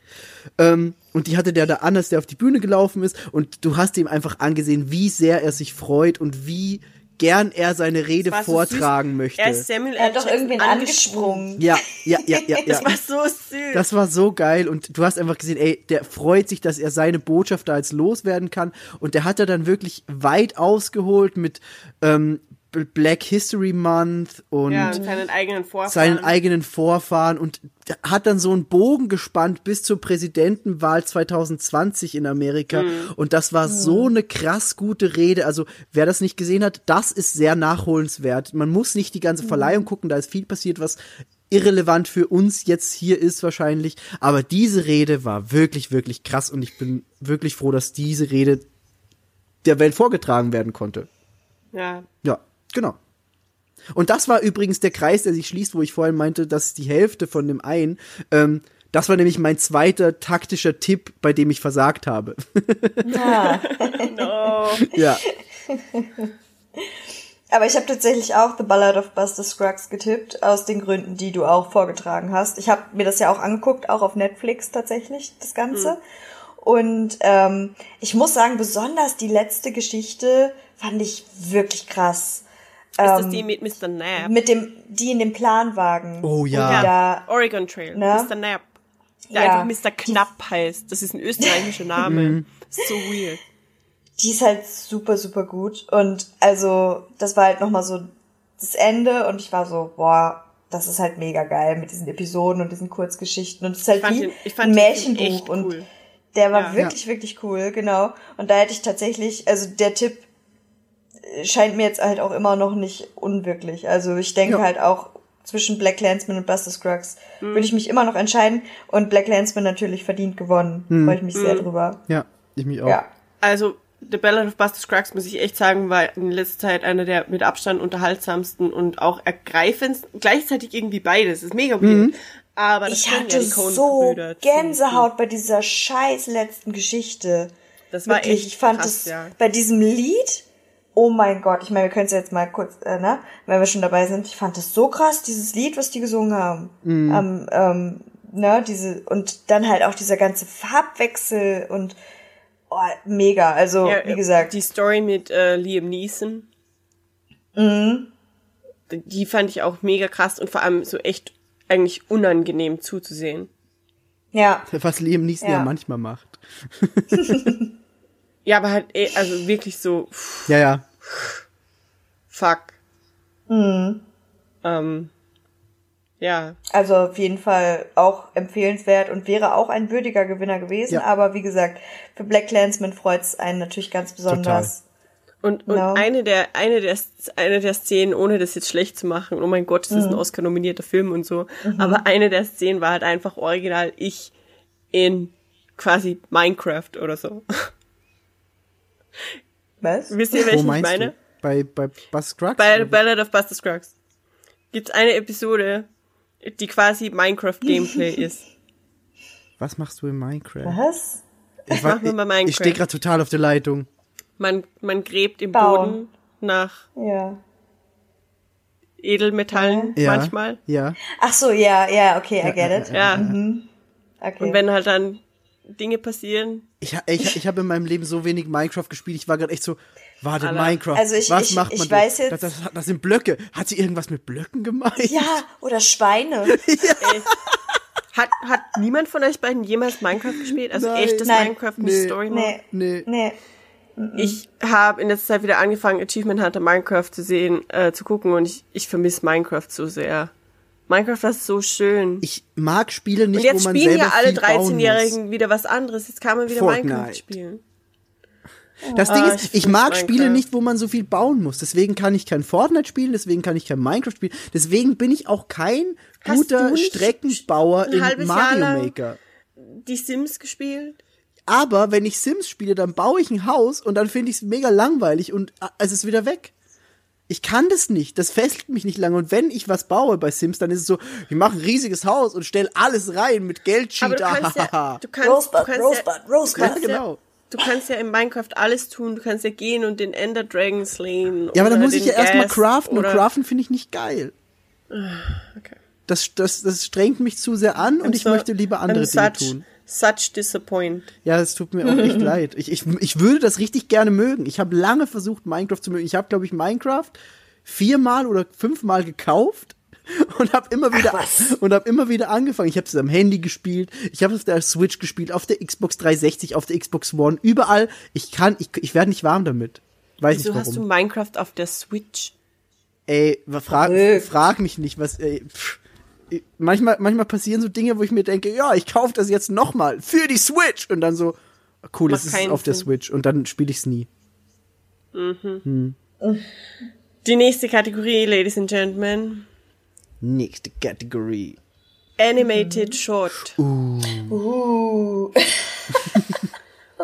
Ähm, und die hatte der da an, als der auf die Bühne gelaufen ist. Und du hast ihm einfach angesehen, wie sehr er sich freut und wie gern er seine Rede so vortragen süß. möchte. Er ist Samuel Er hat doch Jackson irgendwen angesprungen. ja, ja, ja, ja, ja. Das war so süß. Das war so geil und du hast einfach gesehen, ey, der freut sich, dass er seine Botschaft da jetzt loswerden kann und der hat er dann wirklich weit ausgeholt mit ähm, Black History Month und ja, und seinen eigenen Vorfahren. seinen eigenen Vorfahren und hat dann so einen Bogen gespannt bis zur Präsidentenwahl 2020 in Amerika Mhm. und das war so eine krass gute Rede. Also wer das nicht gesehen hat, das ist sehr nachholenswert. Man muss nicht die Mhm. ganze Verleihung gucken, da ist viel passiert, was irrelevant für uns jetzt hier ist wahrscheinlich. Aber diese Rede war wirklich, wirklich krass und ich bin wirklich froh, dass diese Rede der Welt vorgetragen werden konnte. ja. Ja, genau. Und das war übrigens der Kreis, der sich schließt, wo ich vorhin meinte, dass die Hälfte von dem einen, ähm, das war nämlich mein zweiter taktischer Tipp, bei dem ich versagt habe. No. ja. Aber ich habe tatsächlich auch The Ballad of Buster Scruggs getippt, aus den Gründen, die du auch vorgetragen hast. Ich habe mir das ja auch angeguckt, auch auf Netflix tatsächlich, das Ganze. Und ähm, ich muss sagen, besonders die letzte Geschichte fand ich wirklich krass. Ist das die mit Mr. Knapp? Mit dem, die in dem Planwagen. Oh ja. Und Da, Oregon Trail. Ne? Mr. Knapp. Der Ja. einfach Mr. Knapp heißt. Das ist ein österreichischer Name. Ist so weird. die ist halt super, super gut. Und also, das war halt nochmal so das Ende und ich war so, boah, das ist halt mega geil mit diesen Episoden und diesen Kurzgeschichten. Und es ist halt wie den- ich fand ein Märchenbuch. echt und cool. der war Ja. wirklich, wirklich cool, genau. Und da hätte ich tatsächlich, also der Tipp scheint mir jetzt halt auch immer noch nicht unwirklich. Also ich denke Ja. halt auch zwischen Black Landsman und Buster Scruggs Mhm. würde ich mich immer noch entscheiden. Und Black Landsman natürlich verdient gewonnen. Freue ich mich sehr drüber. Ja, ich mich auch. Ja. Also, The Ballad of Buster Scruggs, muss ich echt sagen, war in letzter Zeit einer der mit Abstand unterhaltsamsten und auch ergreifendsten. Gleichzeitig irgendwie beides. Das ist mega weird. Aber das Ich hatte ja die so Gänsehaut bei dieser scheiß letzten Geschichte. Das war Wirklich, echt ich fand krass, es ja. bei diesem Lied, oh mein Gott, ich meine, wir können es jetzt mal kurz, äh, ne, wenn wir schon dabei sind, ich fand das so krass, dieses Lied, was die gesungen haben. Ähm, ähm, ne, diese, und dann halt auch dieser ganze Farbwechsel und oh, mega. Also, Ja, wie gesagt, Die Story mit äh, Liam Neeson. Mhm. Die fand ich auch mega krass und vor allem so echt eigentlich unangenehm zuzusehen. ja, Was Liam Neeson ja. Ja. manchmal macht. Ja, aber halt, eh, also wirklich so, pff, Ja, ja. fuck. Mhm. Ähm, ja, also auf jeden Fall auch empfehlenswert und wäre auch ein würdiger Gewinner gewesen. Ja. Aber wie gesagt, für Black Clansman freut's einen natürlich ganz besonders. Und, und No. eine der, eine der, eine der Szenen, ohne das jetzt schlecht zu machen, oh mein Gott, das ist ein Oscar-nominierter Film und so, aber eine der Szenen war halt einfach original ich in quasi Minecraft oder so. Was? Wisst ihr, Wo welchen ich meinst meine? du? Bei, bei Buzz Scruggs? Bei Oder- Ballad of Buster Scruggs gibt's eine Episode, die quasi Minecraft-Gameplay ist. Was machst du in Minecraft? Was? Ich, machen wir mal ich, ich stehe Minecraft. gerade total auf der Leitung. Man, man gräbt im Bauen. Boden nach Ja. Edelmetallen Ja. manchmal. Ja. Ach so, ja, ja, okay, I get it. Ja. Okay. Und wenn halt dann Dinge passieren, Ich, ich, ich habe in meinem Leben so wenig Minecraft gespielt. Ich war gerade echt so, warte, Alter. Minecraft. Also ich- was ich- macht ich man weiß jetzt- Das, das, das sind Blöcke. Hat sie irgendwas mit Blöcken gemeint? ja, oder Schweine. hat, hat niemand von euch beiden jemals Minecraft gespielt? Also Nein. echtes Nein. Minecraft mit Nee. Story Mode? Nee, Nee. nee. Ich habe in letzter Zeit wieder angefangen, Achievement Hunter Minecraft zu sehen, äh, zu gucken und ich, ich vermisse Minecraft so sehr. Minecraft ist so schön. Ich mag Spiele nicht, und jetzt wo man spielen selber ja alle viel bauen muss. 13-Jährigen wieder was anderes. Jetzt kann man wieder Fortnite. Minecraft spielen. Das Ding Ah, ist, ich ich mag Minecraft. Spiele nicht, wo man so viel bauen muss. Deswegen kann ich kein Fortnite spielen, deswegen kann ich kein Minecraft spielen. Deswegen bin ich auch kein Hast guter Streckenbauer in Jahr Mario lang- Maker. Die Sims gespielt? Aber wenn ich Sims spiele, dann baue ich ein Haus und dann finde ich es mega langweilig und äh, es ist wieder weg. Ich kann das nicht. Das fesselt mich nicht lange. Und wenn ich was baue bei Sims, dann ist es so, ich mache ein riesiges Haus und stelle alles rein mit Aber Geldcheat. du kannst ja, du kannst, Rosebud, du kannst Rosebud, ja, Rosebud. Genau. Du kannst ja in Minecraft alles tun. Du kannst ja gehen und den Ender Dragon slayen. Ja, aber dann muss ich ja erstmal craften und craften finde ich nicht geil. Okay. Das, das, das strengt mich zu sehr an und I'm ich so- möchte lieber andere I'm Dinge such, tun. Such disappoint. Ja, es tut mir auch echt leid. Ich, ich, ich würde das richtig gerne mögen. Ich habe lange versucht, Minecraft zu mögen. Ich habe, glaube ich, Minecraft viermal oder fünfmal gekauft und habe immer wieder was? und habe immer wieder angefangen. Ich habe es am Handy gespielt, ich habe es auf der Switch gespielt, auf der Xbox 360, auf der Xbox One, überall. Ich kann, ich, ich werde nicht warm damit. Weiß Wieso nicht hast du warum. Minecraft auf der Switch? Ey, frag, frag mich nicht, was. Ey, pff. Manchmal, manchmal passieren so Dinge, wo ich mir denke, ja, ich kaufe das jetzt nochmal für die Switch und dann so, cool, Macht es ist auf der Sinn. Switch und dann spiele ich es nie. Die nächste Kategorie, Ladies and Gentlemen. Nächste Kategorie. Animated Short. Uh.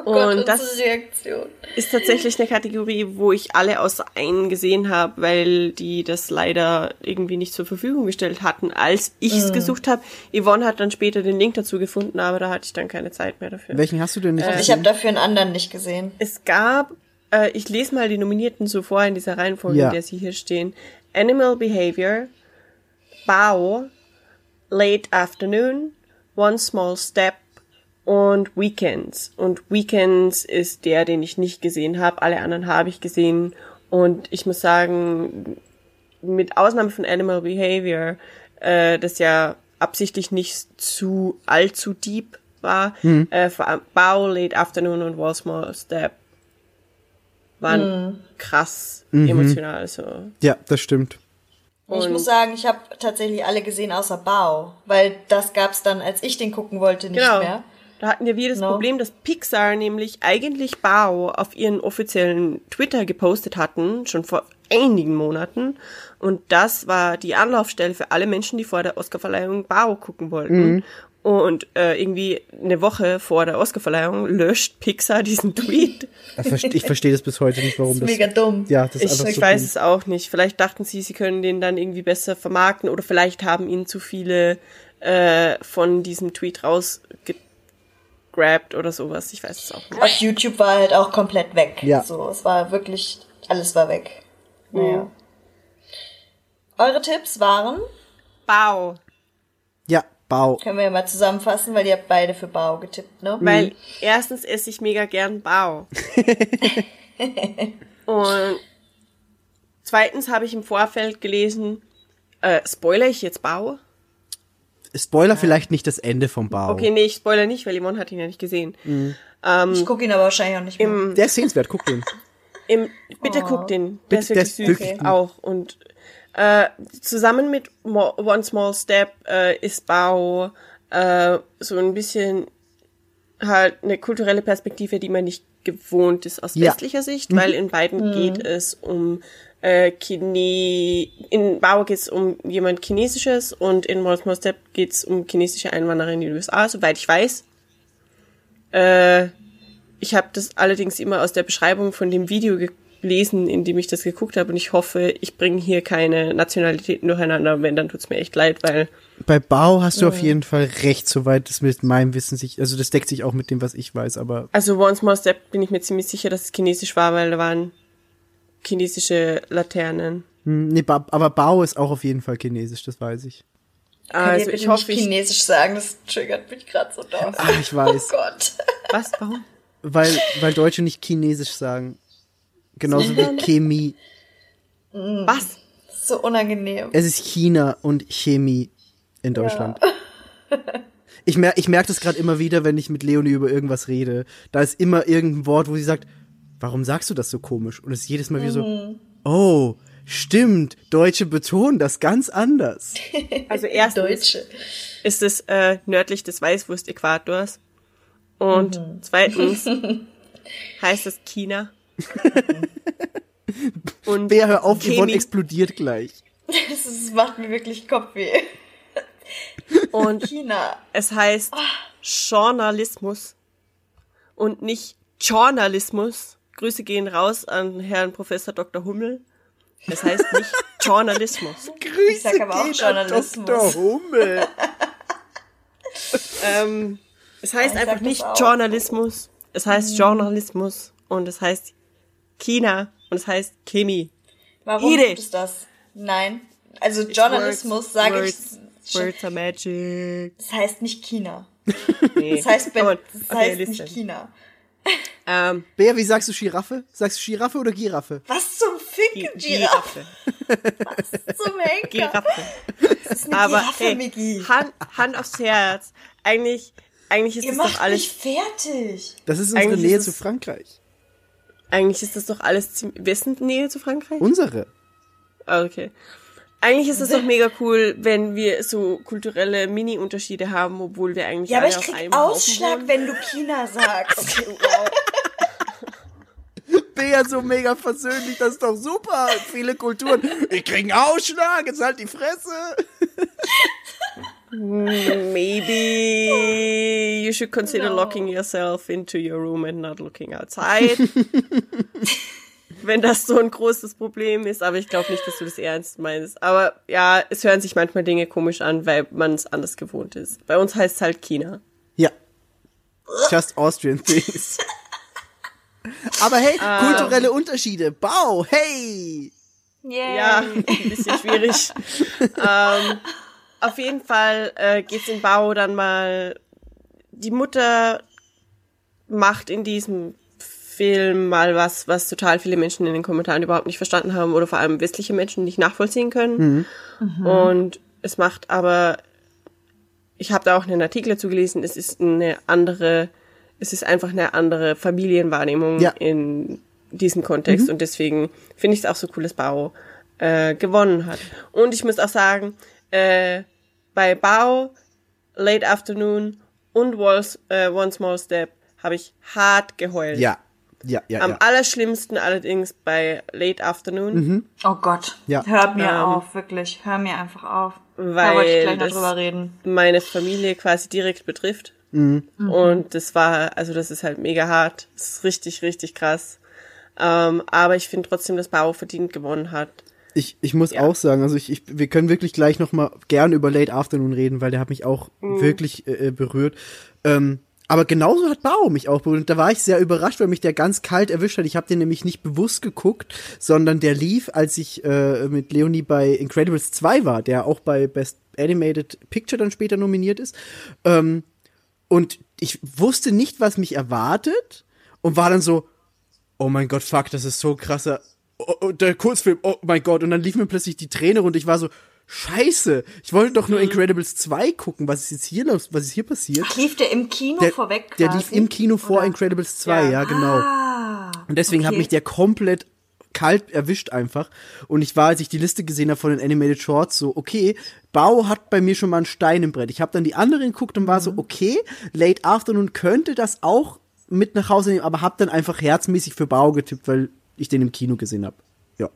oh Gott, Und das- Reaktion. Ist tatsächlich eine Kategorie, wo ich alle außer einen gesehen habe, weil die das leider irgendwie nicht zur Verfügung gestellt hatten, als ich es gesucht habe. Yvonne hat dann später den Link dazu gefunden, aber da hatte ich dann keine Zeit mehr dafür. Welchen hast du denn nicht Ich habe gesehen? dafür einen anderen nicht gesehen. Es gab, äh, ich lese mal die Nominierten so vor in dieser Reihenfolge, Ja. in der sie hier stehen. Animal Behavior, Bao, Late Afternoon, One Small Step und Weekends. Und Weekends ist der, den ich nicht gesehen habe. Alle anderen habe ich gesehen. Und ich muss sagen, mit Ausnahme von Animal Behavior, äh, das ja absichtlich nicht zu allzu deep war, äh, vor allem Bao, Late Afternoon und One Small Step waren krass emotional. So. Ja, das stimmt. ich Und- muss sagen, ich habe tatsächlich alle gesehen außer Bao, weil das gab's dann, als ich den gucken wollte, nicht Genau. mehr. Da hatten ja wir das No. Problem, dass Pixar nämlich eigentlich Bao auf ihren offiziellen Twitter gepostet hatten, schon vor einigen Monaten. Und das war die Anlaufstelle für alle Menschen, die vor der Oscarverleihung Bao gucken wollten. Und äh, irgendwie eine Woche vor der Oscarverleihung löscht Pixar diesen Tweet. Ich verste- Ich verstehe das bis heute nicht, warum Das ist das. mega dumm. Ja, das ist Ich, einfach ich so weiß dumm. es auch nicht. Vielleicht dachten sie, sie können den dann irgendwie besser vermarkten oder vielleicht haben ihnen zu viele äh, von diesem Tweet rausgegrabt oder sowas. Ich weiß es auch nicht. Auf YouTube war halt auch komplett weg. Ja. So, es war wirklich, alles war weg. Naja. Eure Tipps waren, Bao. Ja, Bau. können wir ja mal zusammenfassen, weil ihr habt beide für Bao getippt, ne? Weil erstens esse ich mega gern Bao. Und zweitens habe ich im Vorfeld gelesen, äh, spoiler ich jetzt Bao? Spoiler vielleicht nicht das Ende vom Bau. Okay, nee, ich spoiler nicht, weil Yvonne hat ihn ja nicht gesehen. Ich gucke ihn aber wahrscheinlich auch nicht mehr. Der ist sehenswert, guck den. Im, bitte Oh. guck den. Bitte, Der ist der wirklich ist süß gut. auch. Und äh, zusammen mit Mo One Small Step äh, ist Bao äh, so ein bisschen halt eine kulturelle Perspektive, die man nicht gewohnt ist aus Ja. westlicher Sicht, weil in beiden geht es um äh, Chine in Bao geht es um jemand Chinesisches und in One Small Step geht es um chinesische Einwanderer in die USA, soweit ich weiß. Äh, ich habe das allerdings immer aus der Beschreibung von dem Video gelesen, in dem ich das geguckt habe und ich hoffe, ich bringe hier keine Nationalitäten durcheinander. Wenn, dann tut's mir echt leid, weil Bei Bao hast du auf jeden Fall recht, soweit das mit meinem Wissen sich, also das deckt sich auch mit dem, was ich weiß, aber Also One Small Step bin ich mir ziemlich sicher, dass es chinesisch war, weil da waren chinesische Laternen. hm, nee, ba aber Bao ist auch auf jeden Fall chinesisch, das weiß ich. Also ich hoffe, nicht ich, Chinesisch sagen, das triggert mich gerade so doll. Ah, ich weiß. Oh Gott. was, warum? Weil, weil Deutsche nicht chinesisch sagen. Genauso wie Chemie. Was? So unangenehm. Es ist China und Chemie in Deutschland. Ich merke ich merk das gerade immer wieder, wenn ich mit Leonie über irgendwas rede. Da ist immer irgendein Wort, wo sie sagt, warum sagst du das so komisch? Und es ist jedes Mal wieder so, oh, stimmt, Deutsche betonen das ganz anders. Also erstens Deutsche. ist es äh, nördlich des Weißwurst-Äquators und zweitens heißt es China. und Bär, hör auf, Chemie. Yvonne explodiert gleich. Das, ist, macht mir wirklich Kopfweh. und China. es heißt Journalismus und nicht Journalismus. Grüße gehen raus an Herrn Professor Dr. Hummel. Es heißt nicht Journalismus. Ich sag aber auch gehen an Journalismus. Dr. Hummel. ähm, es heißt sag einfach nicht. Journalismus. Es heißt Journalismus und es heißt China und es heißt Chemie. Warum it. gibt es das? Nein. Also Journalismus sage ich. words, are magic. Das heißt nicht China. Nee. Das heißt, das Okay, heißt nicht China. Ähm, Bär, wie sagst du Giraffe? Sagst du Giraffe oder Giraffe? Was zum Ficken, Giraffe? Giraffe. Zum Henker. Giraffe. Das ist eine Aber Giraffe, ey, Miggi. Hand, Hand aufs Herz. Eigentlich, eigentlich ist Ihr das macht doch alles, mich fertig. Das ist unsere Eigentlich Nähe ist zu Frankreich. eigentlich ist das doch alles ziemlich, wir sind Nähe zu Frankreich? Unsere. Ah, Okay. Eigentlich ist es doch mega cool, wenn wir so kulturelle Mini-Unterschiede haben, obwohl wir eigentlich Ja, aber alle ich auf krieg Ausschlag, wenn du China sagst. Bär so mega versöhnlich, das ist doch super. Viele Kulturen. Ich krieg einen Ausschlag, jetzt halt die Fresse. Maybe you should consider locking yourself into your room and not looking outside. Wenn das so ein großes Problem ist, aber ich glaube nicht, dass du das ernst meinst. Aber ja, es hören sich manchmal Dinge komisch an, weil man es anders gewohnt ist. Bei uns heißt es halt China. Ja. Just Austrian things. Aber hey, kulturelle Unterschiede. Bau, hey. Yay. Ja, ein bisschen schwierig. ähm, auf jeden Fall äh, geht's in Bau dann mal. Die Mutter macht in diesem Film mal was, was total viele Menschen in den Kommentaren überhaupt nicht verstanden haben oder vor allem westliche Menschen nicht nachvollziehen können. Und es macht aber, ich habe da auch einen Artikel dazu gelesen, es ist eine andere, es ist einfach eine andere Familienwahrnehmung Ja. in diesem Kontext und deswegen finde ich es auch so cool, dass Bao äh, gewonnen hat. Und ich muss auch sagen, äh, bei Bao, Late Afternoon und Walls, äh, One Small Step habe ich hart geheult. Ja. Ja, ja, Am ja. allerschlimmsten allerdings bei Late Afternoon, Oh Gott. Ja. Hört mir Ähm, auf, wirklich. Hör mir einfach auf. da weil wollte ich gleich noch das drüber reden. meine Familie quasi direkt betrifft. Und das war, also das ist halt mega hart. Das ist richtig, richtig krass. Ähm, aber ich finde trotzdem, dass Bao verdient gewonnen hat. Ich, ich muss auch sagen, also ich, ich, wir können wirklich gleich noch mal gern über Late Afternoon reden, weil der hat mich auch wirklich äh, berührt. Ähm, aber genauso hat Bao mich auch berührt. Da war ich sehr überrascht, weil mich der ganz kalt erwischt hat. Ich habe den nämlich nicht bewusst geguckt, sondern der lief, als ich äh, mit Leonie bei Incredibles 2 war, der auch bei Best Animated Picture dann später nominiert ist. Ähm, und ich wusste nicht, was mich erwartet und war dann so, oh mein Gott, fuck, das ist so krasser. Oh, oh, der Kurzfilm, oh mein Gott. Und dann lief mir plötzlich die Träne runter. Ich war so, scheiße, ich wollte doch nur Incredibles 2 gucken. Was ist jetzt hier los? Was ist hier passiert? Ach, lief der im Kino Der, vorweg der quasi? lief im Kino vor Oder? Incredibles 2, ja, Ja. genau. Ah, Und deswegen hat okay. mich der komplett kalt erwischt einfach. Und ich war, als ich die Liste gesehen habe von den Animated Shorts, so, okay, Bau hat bei mir schon mal einen Stein im Brett. Ich habe dann die anderen geguckt und war so, Mhm. okay, Late Afternoon könnte das auch mit nach Hause nehmen, aber hab dann einfach herzmäßig für Bau getippt, weil ich den im Kino gesehen habe. Ja.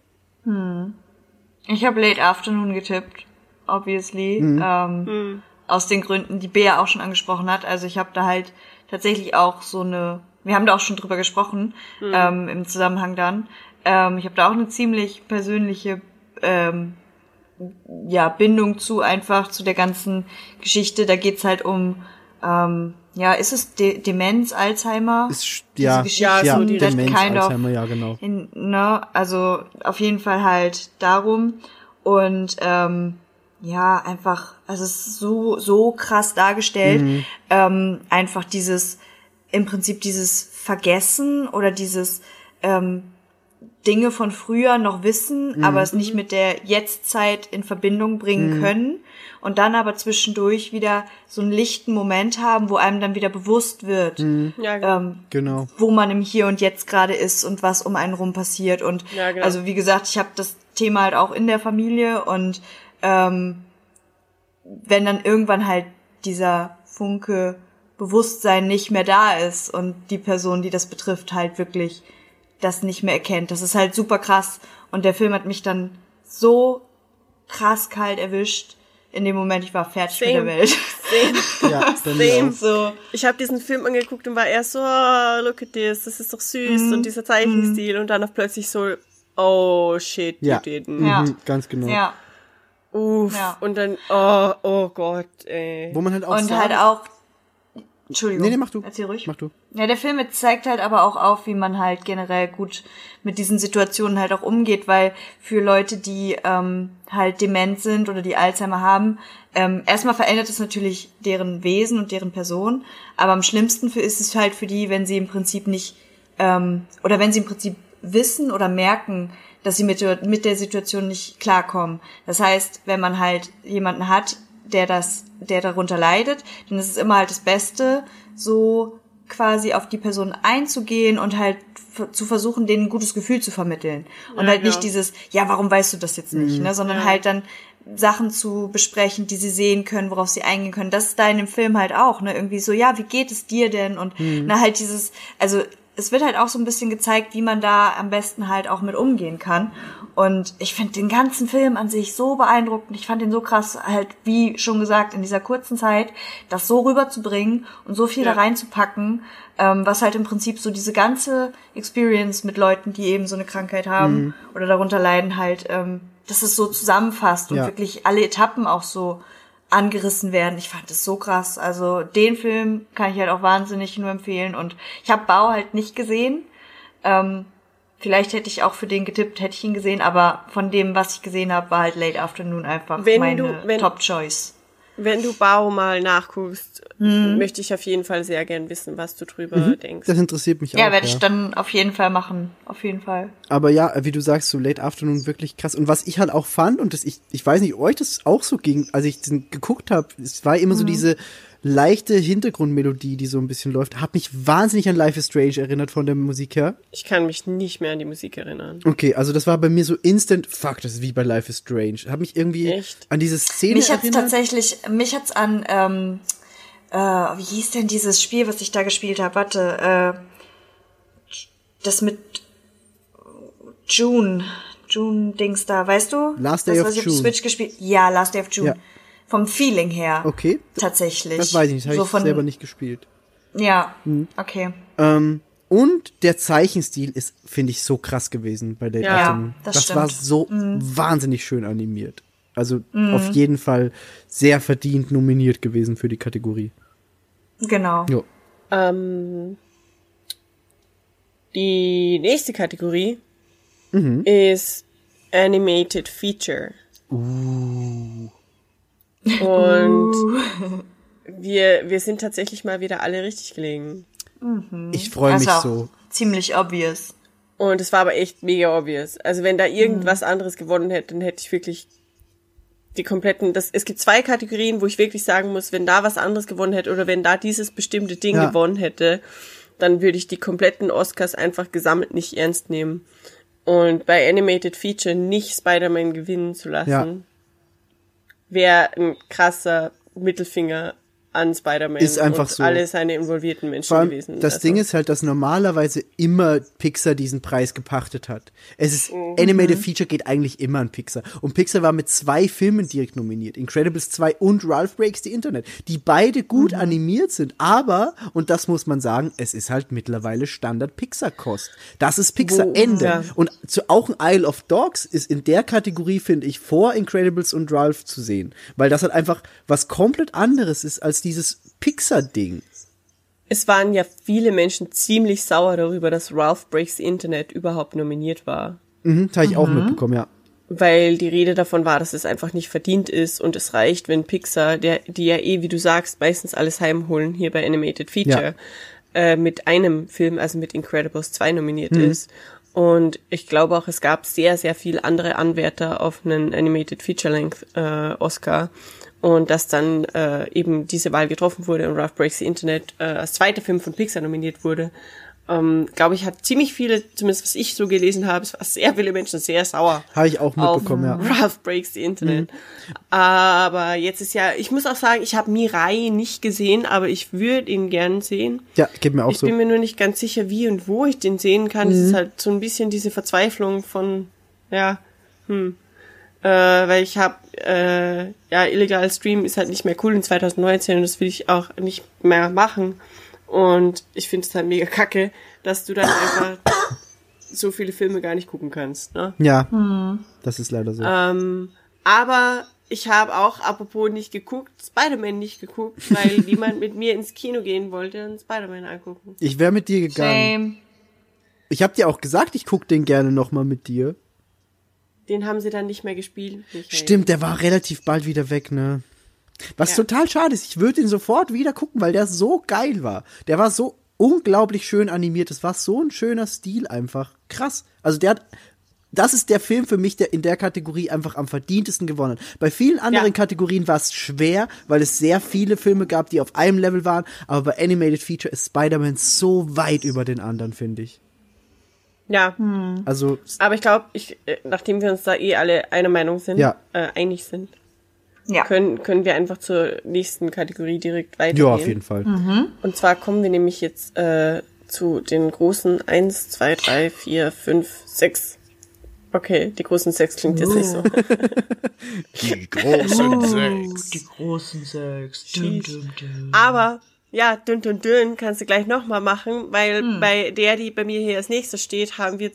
Ich habe Late Afternoon getippt, obviously. Mhm. Ähm, Aus den Gründen, die Bea auch schon angesprochen hat. Also ich habe da halt tatsächlich auch so eine wir haben da auch schon drüber gesprochen, ähm, im Zusammenhang dann. Ähm, ich habe da auch eine ziemlich persönliche ähm, ja, Bindung zu einfach zu der ganzen Geschichte. Da geht's halt um, ähm, ja, ist es De Demenz, Alzheimer? Ist, ja, Ja, so die- Demenz, kind of- Alzheimer, ja, genau. In, ne, also auf jeden Fall halt darum. Und ähm, ja, einfach, also es ist so, so krass dargestellt. Ähm, einfach dieses, im Prinzip dieses Vergessen oder dieses ähm, Dinge von früher noch wissen, aber es nicht mit der Jetztzeit in Verbindung bringen können und dann aber zwischendurch wieder so einen lichten Moment haben, wo einem dann wieder bewusst wird, Ja, genau. ähm, Genau. wo man im Hier und Jetzt gerade ist und was um einen rum passiert. Und Ja, genau. also wie gesagt, ich habe das Thema halt auch in der Familie und ähm, wenn dann irgendwann halt dieser Funke Bewusstsein nicht mehr da ist und die Person, die das betrifft, halt wirklich das nicht mehr erkennt. Das ist halt super krass. Und der Film hat mich dann so krass kalt erwischt. In dem Moment, ich war fertig mit Same. der Welt. Ja, bei mir Same. so. Ich habe diesen Film angeguckt und war erst so, oh, look at this, das ist doch süß Mhm. und dieser Zeichenstil und dann auf plötzlich so, oh shit, Ja, you didn't. mhm, Ja. ganz genau. Ja. Uff. Ja. Und dann, oh, oh Gott, ey. Wo man halt auch Und sagen, halt auch. Entschuldigung. Nee, nee, mach du. Erzähl ruhig. Mach du. Ja, der Film zeigt halt aber auch auf, wie man halt generell gut mit diesen Situationen halt auch umgeht, weil für Leute, die ähm, halt dement sind oder die Alzheimer haben, ähm, erstmal verändert es natürlich deren Wesen und deren Person, aber am schlimmsten für ist es halt für die, wenn sie im Prinzip nicht ähm, oder wenn sie im Prinzip wissen oder merken, dass sie mit mit der Situation nicht klarkommen. Das heißt, wenn man halt jemanden hat, der das, der darunter leidet, ist es immer halt das Beste, so quasi auf die Person einzugehen und halt zu versuchen, denen ein gutes Gefühl zu vermitteln. Und Ja, halt nicht genau. dieses, ja, warum weißt du das jetzt nicht, ne, sondern Ja. halt dann Sachen zu besprechen, die sie sehen können, worauf sie eingehen können. Das ist da in dem Film halt auch, ne, irgendwie so, ja, wie geht es dir denn? Und na halt dieses, also es wird halt auch so ein bisschen gezeigt, wie man da am besten halt auch mit umgehen kann. Und ich finde den ganzen Film an sich so beeindruckend. Ich fand den so krass, halt, wie schon gesagt, in dieser kurzen Zeit, das so rüberzubringen und so viel Ja. da reinzupacken, ähm, was halt im Prinzip so diese ganze Experience mit Leuten, die eben so eine Krankheit haben oder darunter leiden, halt, ähm, dass es so zusammenfasst und Ja. wirklich alle Etappen auch so angerissen werden. Ich fand das so krass. Also den Film kann ich halt auch wahnsinnig nur empfehlen. Und ich habe Bau halt nicht gesehen. Ähm, vielleicht hätte ich auch für den getippt, hätte ich ihn gesehen, aber von dem, was ich gesehen habe, war halt Late Afternoon einfach Wenn meine du- wenn- Top Choice. Wenn du Bau mal nachguckst, Mhm. möchte ich auf jeden Fall sehr gern wissen, was du drüber denkst. Das interessiert mich Ja, auch. werde ich dann auf jeden Fall machen. Auf jeden Fall. Aber ja, wie du sagst, so Late Afternoon wirklich krass. Und was ich halt auch fand, und das, ich, ich weiß nicht, ob euch das auch so ging, als ich den geguckt habe, es war immer so diese leichte Hintergrundmelodie, die so ein bisschen läuft, hat mich wahnsinnig an Life is Strange erinnert von der Musik her. Ich kann mich nicht mehr an die Musik erinnern. Okay, also das war bei mir so instant, fuck, das ist wie bei Life is Strange. Hat mich irgendwie Echt? an diese Szene Mich hat's erinnert. tatsächlich, mich hat's an, ähm, äh, wie hieß denn dieses Spiel, was ich da gespielt habe? Warte, äh, das mit June, June Dings da, weißt du? Last Day das, of was ich auf June. Switch gespielt. Ja, Last Day of June. Ja. Vom Feeling her. Okay. Tatsächlich. Das weiß ich nicht, habe so ich von, selber nicht gespielt. Ja, okay. Ähm, und der Zeichenstil ist, finde ich, so krass gewesen bei Late Ja, Afternoon. das das stimmt. Mhm. war so wahnsinnig schön animiert. Also auf jeden Fall sehr verdient nominiert gewesen für die Kategorie. Genau. Jo. Ähm, die nächste Kategorie ist Animated Feature. Und wir, wir sind tatsächlich mal wieder alle richtig gelegen. Ich freue mich also so. ziemlich obvious. Und es war aber echt mega obvious. Also wenn da irgendwas anderes gewonnen hätte, dann hätte ich wirklich die kompletten, das, es gibt zwei Kategorien, wo ich wirklich sagen muss, wenn da was anderes gewonnen hätte oder wenn da dieses bestimmte Ding Ja. gewonnen hätte, dann würde ich die kompletten Oscars einfach gesammelt nicht ernst nehmen. Und bei Animated Feature nicht Spider-Man gewinnen zu lassen, Ja. Wäre ein krasser Mittelfinger an Spider-Man Ist einfach so. alle seine involvierten Menschen allem, gewesen. das Also, Ding ist halt, dass normalerweise immer Pixar diesen Preis gepachtet hat. Es ist, Mhm. Animated Feature geht eigentlich immer an Pixar. Und Pixar war mit zwei Filmen direkt nominiert. Incredibles 2 und Ralph Breaks the Internet. Die beide gut Mhm. animiert sind. Aber, und das muss man sagen, es ist halt mittlerweile Standard Pixar-Kost. Das ist Pixar-Ende. ja. Und zu, auch ein Isle of Dogs ist in der Kategorie, finde ich, vor Incredibles und Ralph zu sehen. Weil das halt einfach was komplett anderes ist als dieses Pixar-Ding. Es waren ja viele Menschen ziemlich sauer darüber, dass Ralph Breaks the Internet überhaupt nominiert war. Mhm, das habe ich auch mitbekommen, ja. Weil die Rede davon war, dass es einfach nicht verdient ist und es reicht, wenn Pixar, der, die ja eh, wie du sagst, meistens alles heimholen hier bei Animated Feature, äh, mit einem Film, also mit Incredibles 2 nominiert ist. Und ich glaube auch, es gab sehr, sehr viele andere Anwärter auf einen Animated Feature Length äh, Oscar. Und dass dann äh, eben diese Wahl getroffen wurde und Ralph Breaks the Internet äh, als zweiter Film von Pixar nominiert wurde, ähm, glaube ich, hat ziemlich viele, zumindest was ich so gelesen habe, es war sehr viele Menschen sehr sauer. Habe ich auch mitbekommen, ja. Ralph Breaks the Internet. Aber jetzt ist ja, ich muss auch sagen, ich habe Mirai nicht gesehen, aber ich würde ihn gern sehen. Ja, geht mir auch ich so. bin mir nur nicht ganz sicher, wie und wo ich den sehen kann. Es ist halt so ein bisschen diese Verzweiflung von, ja, hm. Äh, weil ich habe, äh, ja, illegal Stream ist halt nicht mehr cool in 2019 und das will ich auch nicht mehr machen. Und ich finde es halt mega kacke, dass du dann einfach so viele Filme gar nicht gucken kannst. Ne? Ja, das ist leider so. Ähm, aber ich habe auch, apropos nicht geguckt, Spider-Man nicht geguckt, weil niemand mit mir ins Kino gehen wollte und Spider-Man angucken. Ich wäre mit dir gegangen. Same. Ich habe dir auch gesagt, ich guck den gerne noch mal mit dir. Den haben sie dann nicht mehr gespielt. Michael. Stimmt, der war relativ bald wieder weg, ne? Was Ja. total schade ist, ich würde ihn sofort wieder gucken, weil der so geil war. Der war so unglaublich schön animiert. Es war so ein schöner Stil einfach. Krass. Also der hat das ist der Film für mich, der in der Kategorie einfach am verdientesten gewonnen hat. Bei vielen anderen Ja. Kategorien war es schwer, weil es sehr viele Filme gab, die auf einem Level waren. Aber bei Animated Feature ist Spider-Man so weit über den anderen, finde ich. Ja, Also, aber ich glaube, ich, äh, nachdem wir uns da eh alle einer Meinung sind, Ja. äh, einig sind, Ja. können, können wir einfach zur nächsten Kategorie direkt weitergehen. ja, auf jeden Fall. Und zwar kommen wir nämlich jetzt äh, zu den großen 1, 2, 3, 4, 5, 6. Okay, die großen 6 klingt jetzt nicht so. Die großen sechs. Die großen sechs. Aber ja, dünn, dünn, dünn kannst du gleich nochmal machen, weil bei der, die bei mir hier als nächstes steht, haben wir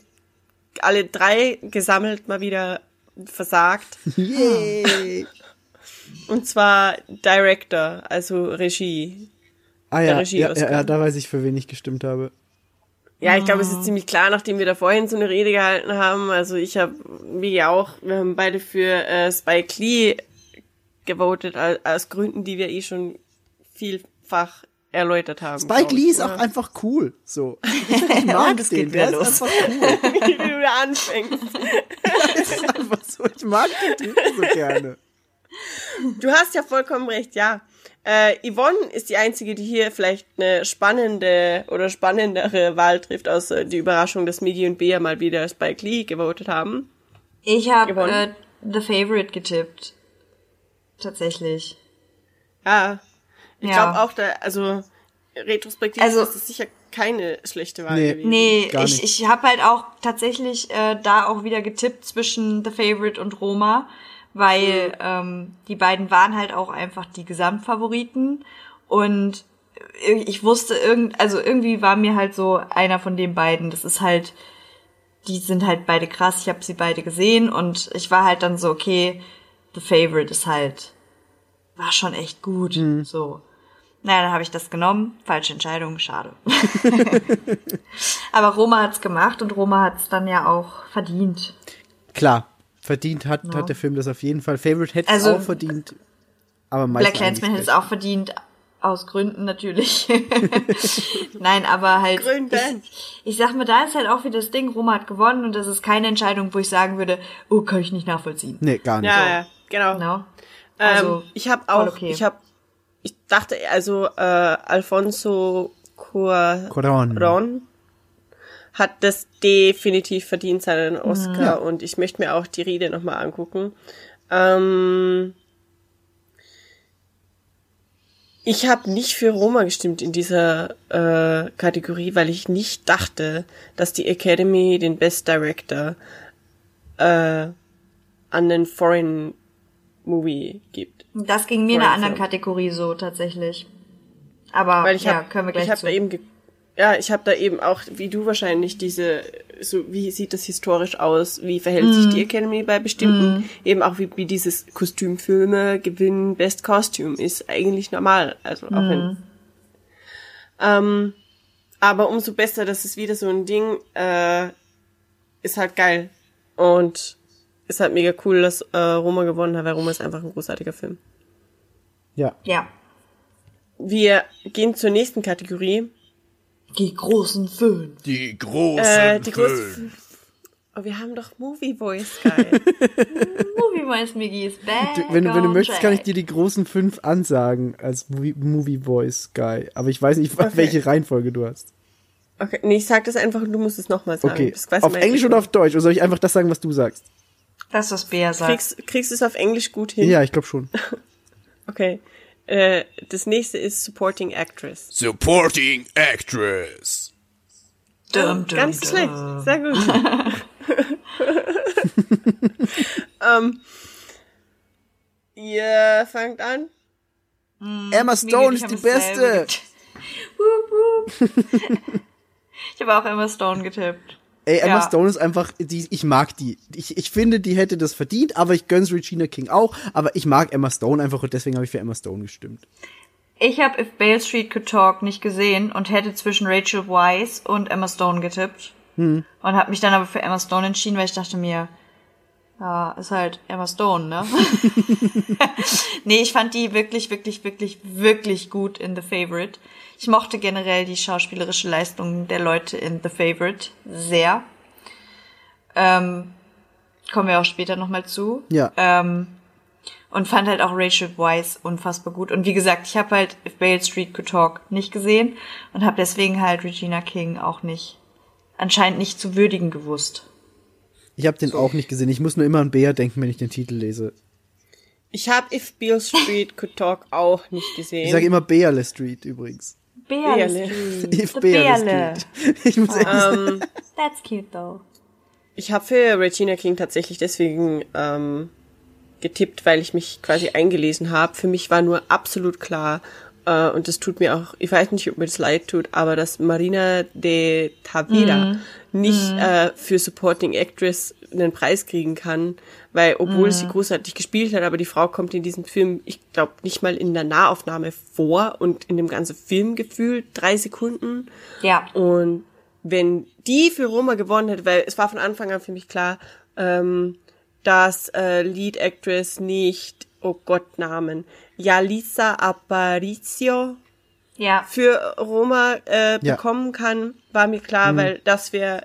alle drei gesammelt mal wieder versagt. Yay! Und zwar Director, also Regie. Ah ja, Regie ja, ja, ja, da weiß ich, für wen ich gestimmt habe. Ja, ich glaube, es ist ziemlich klar, nachdem wir da vorhin so eine Rede gehalten haben. Also ich habe, wie auch, wir haben beide für äh, Spike Lee gewotet, aus, Gründen, die wir eh schon vielfach erläutert haben. Spike Lee ist auch oder? einfach cool. So. Ich mag das den, geht der wieder ist los. einfach cool. wie du anfängst. Das ist einfach so. Ich mag den Typen so gerne. Du hast ja vollkommen recht, ja. Äh, Yvonne ist die einzige, die hier vielleicht eine spannende oder spannendere Wahl trifft, außer die Überraschung, dass Migi und Bea mal wieder Spike Lee gewotet haben. Ich habe äh, The Favorite getippt. Tatsächlich. Ja. Ich Ja. glaube auch, da, also retrospektiv Also- ist das sicher keine schlechte Wahl Nee. gewesen. Nee, Gar ich, nicht. ich habe halt auch tatsächlich äh, da auch wieder getippt zwischen The Favorite und Roma, weil ähm, die beiden waren halt auch einfach die Gesamtfavoriten und ich wusste irgend, also irgendwie war mir halt so einer von den beiden. Das ist halt, die sind halt beide krass. Ich habe sie beide gesehen und ich war halt dann so okay, The Favorite ist halt war schon echt gut. So. Naja, dann habe ich das genommen. Falsche Entscheidung, schade. Aber Roma hat's gemacht und Roma hat's dann ja auch verdient. Klar, verdient hat, hat der Film das auf jeden Fall. Favorite hätte es Also, auch verdient. Aber meistens Black Clansman hätte es auch verdient. Aus Gründen natürlich. Nein, aber halt. Gründen. Ich, ich sag mal, da ist halt auch wieder das Ding, Roma hat gewonnen und das ist keine Entscheidung, wo ich sagen würde, oh, kann ich nicht nachvollziehen. Nee, gar nicht. Ja, ja, genau. Genau. Also, ähm, ich habe auch, okay. ich habe, ich dachte, also äh, Alfonso Cuarón Coron. hat das definitiv verdient, seinen Oscar. Ja. Und ich möchte mir auch die Rede nochmal angucken. Ähm, Ich habe nicht für Roma gestimmt in dieser äh, Kategorie, weil ich nicht dachte, dass die Academy den Best Director äh, an den Foreign Movie gibt. Das ging mir in einer anderen. Kategorie so tatsächlich. Aber Weil ich ja, hab, können wir gleich ich hab zu. da eben ja, ich habe da eben auch, wie du wahrscheinlich, diese, so wie sieht das historisch aus, wie verhält Mhm. sich die Academy bei bestimmten, eben auch wie, wie dieses Kostümfilme gewinnen Best Costume ist eigentlich normal, also auch wenn. Mhm. Ähm, aber umso besser, das ist wieder so ein Ding, äh, ist halt geil und ist halt mega cool, dass äh, Roma gewonnen hat, weil Roma ist einfach ein großartiger Film. Ja. ja. Wir gehen zur nächsten Kategorie. Die großen fünf. Die großen Äh, die große. Oh, wir haben doch Movie Voice, geil. Movie Voice Miggy ist back Du, wenn, du- wenn du möchtest, kann ich dir die großen fünf ansagen als Movie, Movie Voice Guy. Aber ich weiß nicht, welche Reihenfolge du hast. Okay, nee, ich sag das einfach und du musst es nochmal sagen. Okay. Auf Englisch oder auf Deutsch? Oder soll ich einfach das sagen, was du sagst? Das, was Bea sagt. Kriegst, kriegst du es auf Englisch gut hin? Ja, ich glaube schon. Okay. Äh, das nächste ist Supporting Actress. Supporting Actress. Dum, dum, Ganz dum. schlecht. Sehr gut. ähm, ihr fangt an. Emma Miggy, Stone ist die Beste. ich habe auch Emma Stone getippt. Ey, Emma Ja. Stone ist einfach, die, ich mag die. Ich, ich finde, die hätte das verdient, aber ich gönn's Regina King auch. Aber ich mag Emma Stone einfach und deswegen habe ich für Emma Stone gestimmt. Ich habe If Bale Street Could Talk nicht gesehen und hätte zwischen Rachel Weisz und Emma Stone getippt. Und habe mich dann aber für Emma Stone entschieden, weil ich dachte mir, ja, ist halt Emma Stone, ne? nee, ich fand die wirklich, wirklich, wirklich, wirklich gut in The Favorite. Ich mochte generell die schauspielerische Leistung der Leute in The Favorite sehr. Ähm, kommen wir auch später nochmal zu. Ja. Ähm, und fand halt auch Rachel Weisz unfassbar gut. Und wie gesagt, ich habe halt If Bale Street Could Talk nicht gesehen und habe deswegen halt Regina King auch nicht, anscheinend nicht zu würdigen gewusst. Ich habe den auch nicht gesehen. Ich muss nur immer an Bea denken, wenn ich den Titel lese. Ich habe If Beale Street Could Talk auch nicht gesehen. Ich sage immer Beale Street übrigens. Beale Beale. Street. Ich muss ehrlich sagen. That's cute though. Ich habe für Regina King tatsächlich deswegen ähm, getippt, weil ich mich quasi eingelesen habe. Für mich war nur absolut klar, äh, und das tut mir auch, ich weiß nicht, ob mir das leid tut, aber dass Marina de Tavira nicht Äh, für Supporting Actress einen Preis kriegen kann, weil obwohl sie großartig gespielt hat, aber die Frau kommt in diesem Film, ich glaube, nicht mal in der Nahaufnahme vor und in dem ganzen Film gefühlt drei Sekunden. Ja. Und wenn die für Roma gewonnen hätte, weil es war von Anfang an für mich klar, ähm, dass äh, Lead Actress nicht, oh Gott, Namen, Yalisa Aparicio Ja. für Roma äh, Ja. bekommen kann, war mir klar, weil das wäre,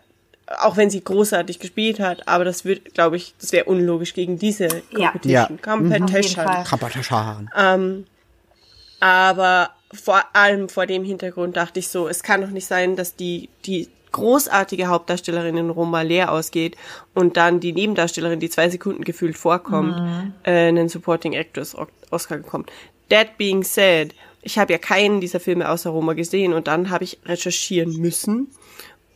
auch wenn sie großartig gespielt hat, aber das wird, glaube ich, das wäre unlogisch gegen diese Ja. Competition. Ja. Competition. Fall. Kapatascharan. Ähm, aber vor allem vor dem Hintergrund dachte ich so, es kann doch nicht sein, dass die, die großartige Hauptdarstellerin in Roma leer ausgeht und dann die Nebendarstellerin, die zwei Sekunden gefühlt vorkommt, äh, einen Supporting Actress Oscar bekommt. That being said, ich habe ja keinen dieser Filme außer Roma gesehen und dann habe ich recherchieren müssen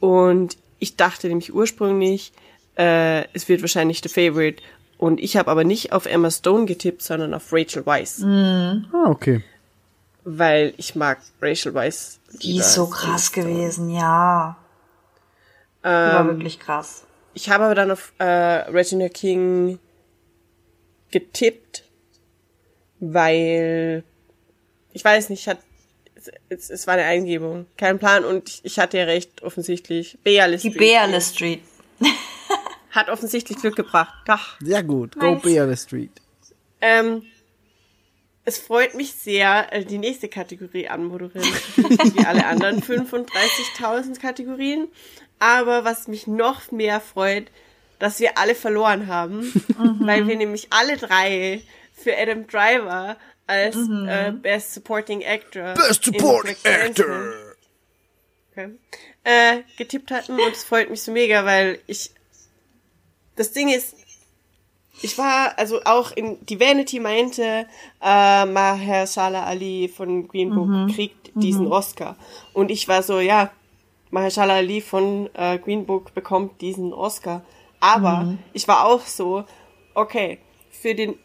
und ich dachte nämlich ursprünglich, äh, es wird wahrscheinlich The Favorite und ich habe aber nicht auf Emma Stone getippt, sondern auf Rachel Weisz Ah, okay. weil ich mag Rachel Weisz. Die ist so krass gewesen, ja. Die war Ähm, wirklich krass. ich habe aber dann auf äh, Regina King getippt, weil ich weiß nicht, hat es, es, es war eine Eingebung, kein Plan und ich, ich hatte ja recht offensichtlich. Beale Die Street Beale Street. hat offensichtlich Glück gebracht. Ach. Sehr gut. Go Nice. Beale Street. Ähm, es freut mich sehr, äh, die nächste Kategorie anmoderieren wie alle anderen 35.000 Kategorien. Aber was mich noch mehr freut, dass wir alle verloren haben, weil wir nämlich alle drei für Adam Driver als äh, Best Supporting Actor Best in Supporting Actor. Okay, äh, getippt hatten und es freut mich so mega, weil ich das Ding ist, ich war, also auch in, die Vanity meinte, äh, Mahershala Ali von Green Book kriegt diesen Oscar. Und ich war so, ja, Mahershala Ali von äh, Green Book bekommt diesen Oscar. Aber ich war auch so, okay, für den